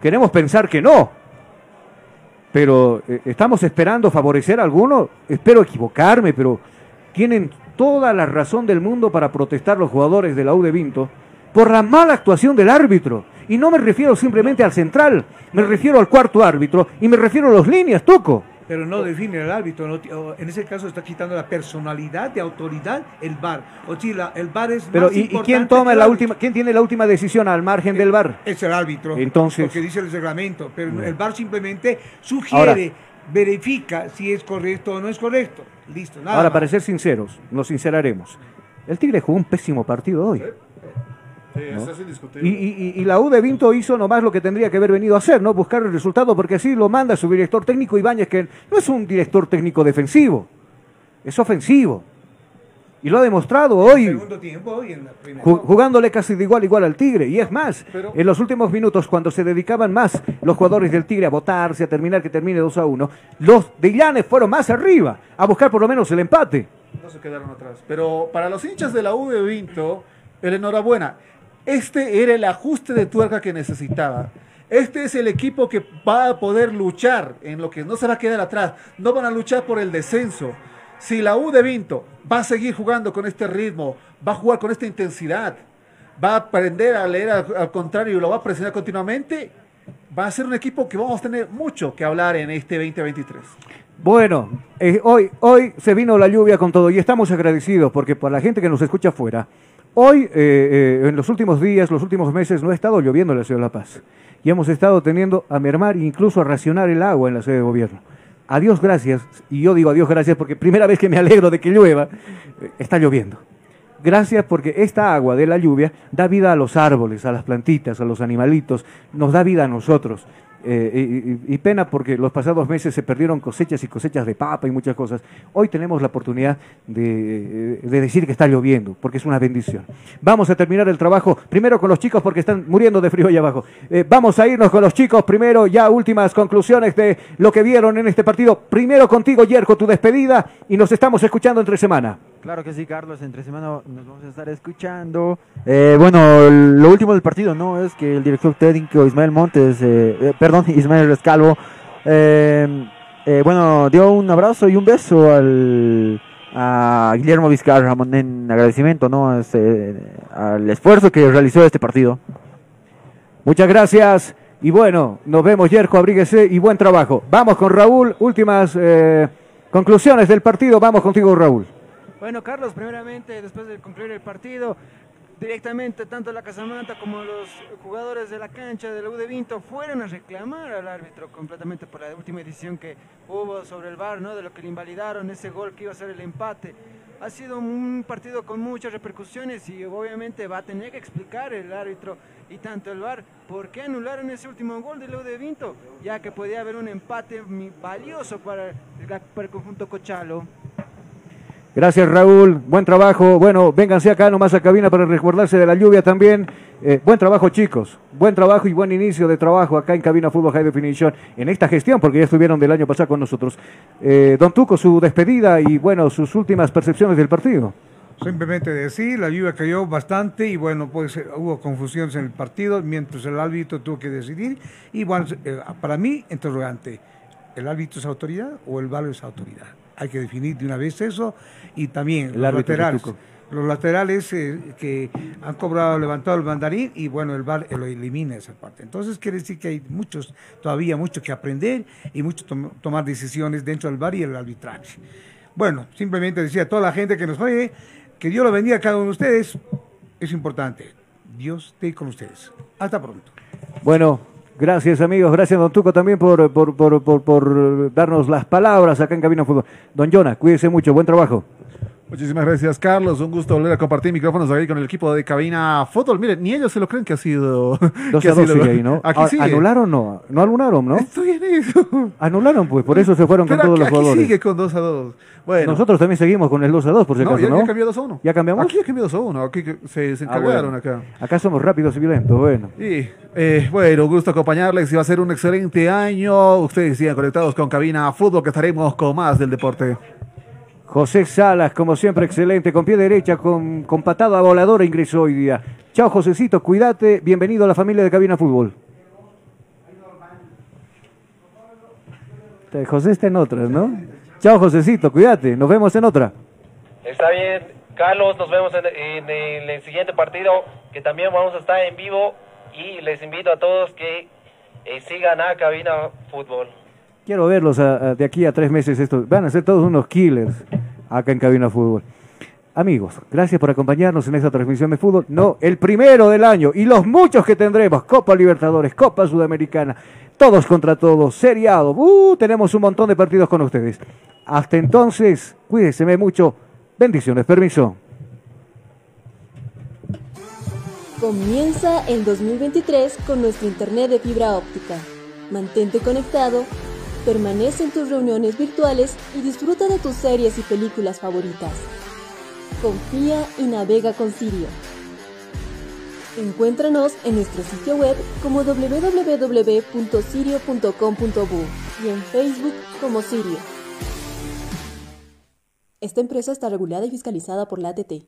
Queremos pensar que no. Pero eh, estamos esperando favorecer a alguno. Espero equivocarme, pero tienen toda la razón del mundo para protestar los jugadores de la U de Vinto por la mala actuación del árbitro. Y no me refiero simplemente al central, me refiero al cuarto árbitro y me refiero a los líneas, Tuco. Pero no define el árbitro, no en ese caso está quitando la personalidad de autoridad el VAR. O si la- el VAR es Pero más ¿y, y importante quién toma la árbitro. última, quién tiene la última decisión al margen del VAR? Es el árbitro. Entonces- Lo que dice el reglamento. Pero el VAR simplemente sugiere, Ahora- verifica si es correcto o no es correcto. Listo, nada Ahora, más. para ser sinceros, nos sinceraremos. El Tigre jugó un pésimo partido hoy. Sí, ¿no? eso es indiscutible. Y, y- y- y la U de Vinto hizo nomás lo que tendría que haber venido a hacer, ¿no? Buscar el resultado, porque así lo manda su director técnico Ibáñez, que no es un director técnico defensivo, es ofensivo. Y lo ha demostrado hoy, Segundo tiempo hoy en la primera. ju- jugándole casi de igual a igual al Tigre. Y es más, Pero- en los últimos minutos, cuando se dedicaban más los jugadores del Tigre a votarse, a terminar que termine 2 a 1, los de Illanes fueron más arriba, a buscar por lo menos el empate. No se quedaron atrás. Pero para los hinchas de la U de Vinto, el enhorabuena. Este era el ajuste de tuerca que necesitaba. Este es el equipo que va a poder luchar en lo que no se va a quedar atrás. No van a luchar por el descenso. Si la U de Vinto va a seguir jugando con este ritmo, va a jugar con esta intensidad, va a aprender a leer al, contrario y lo va a presionar continuamente, va a ser un equipo que vamos a tener mucho que hablar en este 2023. Bueno, eh, hoy, hoy se vino la lluvia con todo y estamos agradecidos porque para la gente que nos escucha afuera, hoy, eh, eh, en los últimos días, los últimos meses, no ha estado lloviendo en la ciudad de La Paz. Y hemos estado teniendo a mermar e incluso a racionar el agua en la sede de gobierno. Adiós, gracias. Y yo digo adiós, gracias porque primera vez que me alegro de que llueva, eh, está lloviendo. Gracias porque esta agua de la lluvia da vida a los árboles, a las plantitas, a los animalitos, nos da vida a nosotros. Eh, y, pena porque los pasados meses se perdieron cosechas y cosechas de papa y muchas cosas. Hoy tenemos la oportunidad de, de decir que está lloviendo, porque es una bendición. Vamos a terminar el trabajo primero con los chicos porque están muriendo de frío allá abajo. Eh, vamos a irnos con los chicos primero, ya últimas conclusiones de lo que vieron en este partido. Primero contigo, Yerko, tu despedida y nos estamos escuchando entre semana. Claro que sí, Carlos. Entre semana nos vamos a estar escuchando. Eh, bueno, lo último del partido, ¿no? Es que el director técnico Ismael Montes, eh, eh, perdón, (laughs) Ismael Rescalvo, eh, bueno, dio un abrazo y un beso al, a Guillermo Vizcarra en agradecimiento, ¿no? a ese- al esfuerzo que realizó este partido. Muchas gracias. Y bueno, nos vemos, Yerko, abríguese y buen trabajo. Vamos con Raúl. Últimas conclusiones del partido. Vamos contigo, Raúl. Bueno, Carlos, primeramente, después de concluir el partido, directamente tanto la Casamanta como los jugadores de la cancha del U de Vinto fueron a reclamar al árbitro completamente por la última edición que hubo sobre el VAR, ¿no? De lo que le invalidaron ese gol que iba a ser el empate. Ha sido un partido con muchas repercusiones y obviamente va a tener que explicar el árbitro y tanto el VAR por qué anularon ese último gol del U de Vinto, ya que podía haber un empate valioso para el conjunto Cochalo. Gracias, Raúl. Buen trabajo. Bueno, vénganse acá nomás a cabina para resguardarse de la lluvia también. Eh, buen trabajo, chicos. Buen trabajo y buen inicio de trabajo acá en Cabina Fútbol High Definition en esta gestión, porque ya estuvieron del año pasado con nosotros. Eh, don Tuco, su despedida y, bueno, sus últimas percepciones del partido. Simplemente decir, la lluvia cayó bastante y bueno, pues eh, hubo confusiones en el partido mientras el árbitro tuvo que decidir. Y bueno, para mí, interrogante, ¿el árbitro es autoridad o el VAR es autoridad? Hay que definir de una vez eso y también El los laterales. Los laterales eh, que han cobrado, levantado el mandarín y bueno, el VAR lo elimina esa parte. Entonces quiere decir que hay muchos, todavía mucho que aprender y mucho tom- tomar decisiones dentro del VAR y el arbitraje. Bueno, simplemente decía a toda la gente que nos oye que Dios lo bendiga a cada uno de ustedes. Es importante. Dios esté con ustedes. Hasta pronto. Bueno, gracias amigos, gracias don Tuco también por, por, por, por, darnos las palabras acá en Cabina Fútbol. Don Jonah, cuídese mucho, buen trabajo. Muchísimas gracias, Carlos. Un gusto volver a compartir micrófonos aquí con el equipo de Cabina Fútbol. Miren, ni ellos se lo creen que ha sido. (laughs) 2 que a ha 2 sido- sigue ahí, ¿no? (laughs) Aquí sigue. ¿Anularon no? No anularon, ¿no? Estoy en eso. Anularon, pues, por eso se fueron Pero con todos aquí, los aquí jugadores. sigue con 2 a 2. Bueno. Nosotros también seguimos con el 2 a 2, por si no, acaso, ya, ¿no? ya cambió 2 a 1. ¿Ya cambiamos? Aquí ya cambió 2 a 1. Aquí se, se Ah, encargaron bueno. acá. Acá somos rápidos y violentos, bueno. Y, eh, bueno, un gusto acompañarles y va a ser un excelente año. Ustedes sigan conectados con Cabina Fútbol, que estaremos con más del deporte. José Salas, como siempre, excelente, con pie derecha, con, con patada voladora ingresó hoy día. Chao, Josecito, cuídate, bienvenido a la familia de Cabina Fútbol. José está en otras, ¿no? Chao, Josecito, cuídate, nos vemos en otra. Está bien, Carlos, nos vemos en, en el, el siguiente partido, que también vamos a estar en vivo y les invito a todos que eh, sigan a Cabina Fútbol. Quiero verlos de aquí a tres meses. Estos van a ser todos unos killers acá en Cabina Fútbol. Amigos, gracias por acompañarnos en esta transmisión de fútbol. No, el primero del año y los muchos que tendremos. Copa Libertadores, Copa Sudamericana, todos contra todos, seriado. Uh, tenemos un montón de partidos con ustedes. Hasta entonces, cuídense mucho. Bendiciones, permiso. Comienza el 2023 con nuestro internet de fibra óptica. Mantente conectado, permanece en tus reuniones virtuales y disfruta de tus series y películas favoritas. Confía y navega con Sirio. Encuéntranos en nuestro sitio web como www.sirio.com.bu y en Facebook como Sirio. Esta empresa está regulada y fiscalizada por la ATT.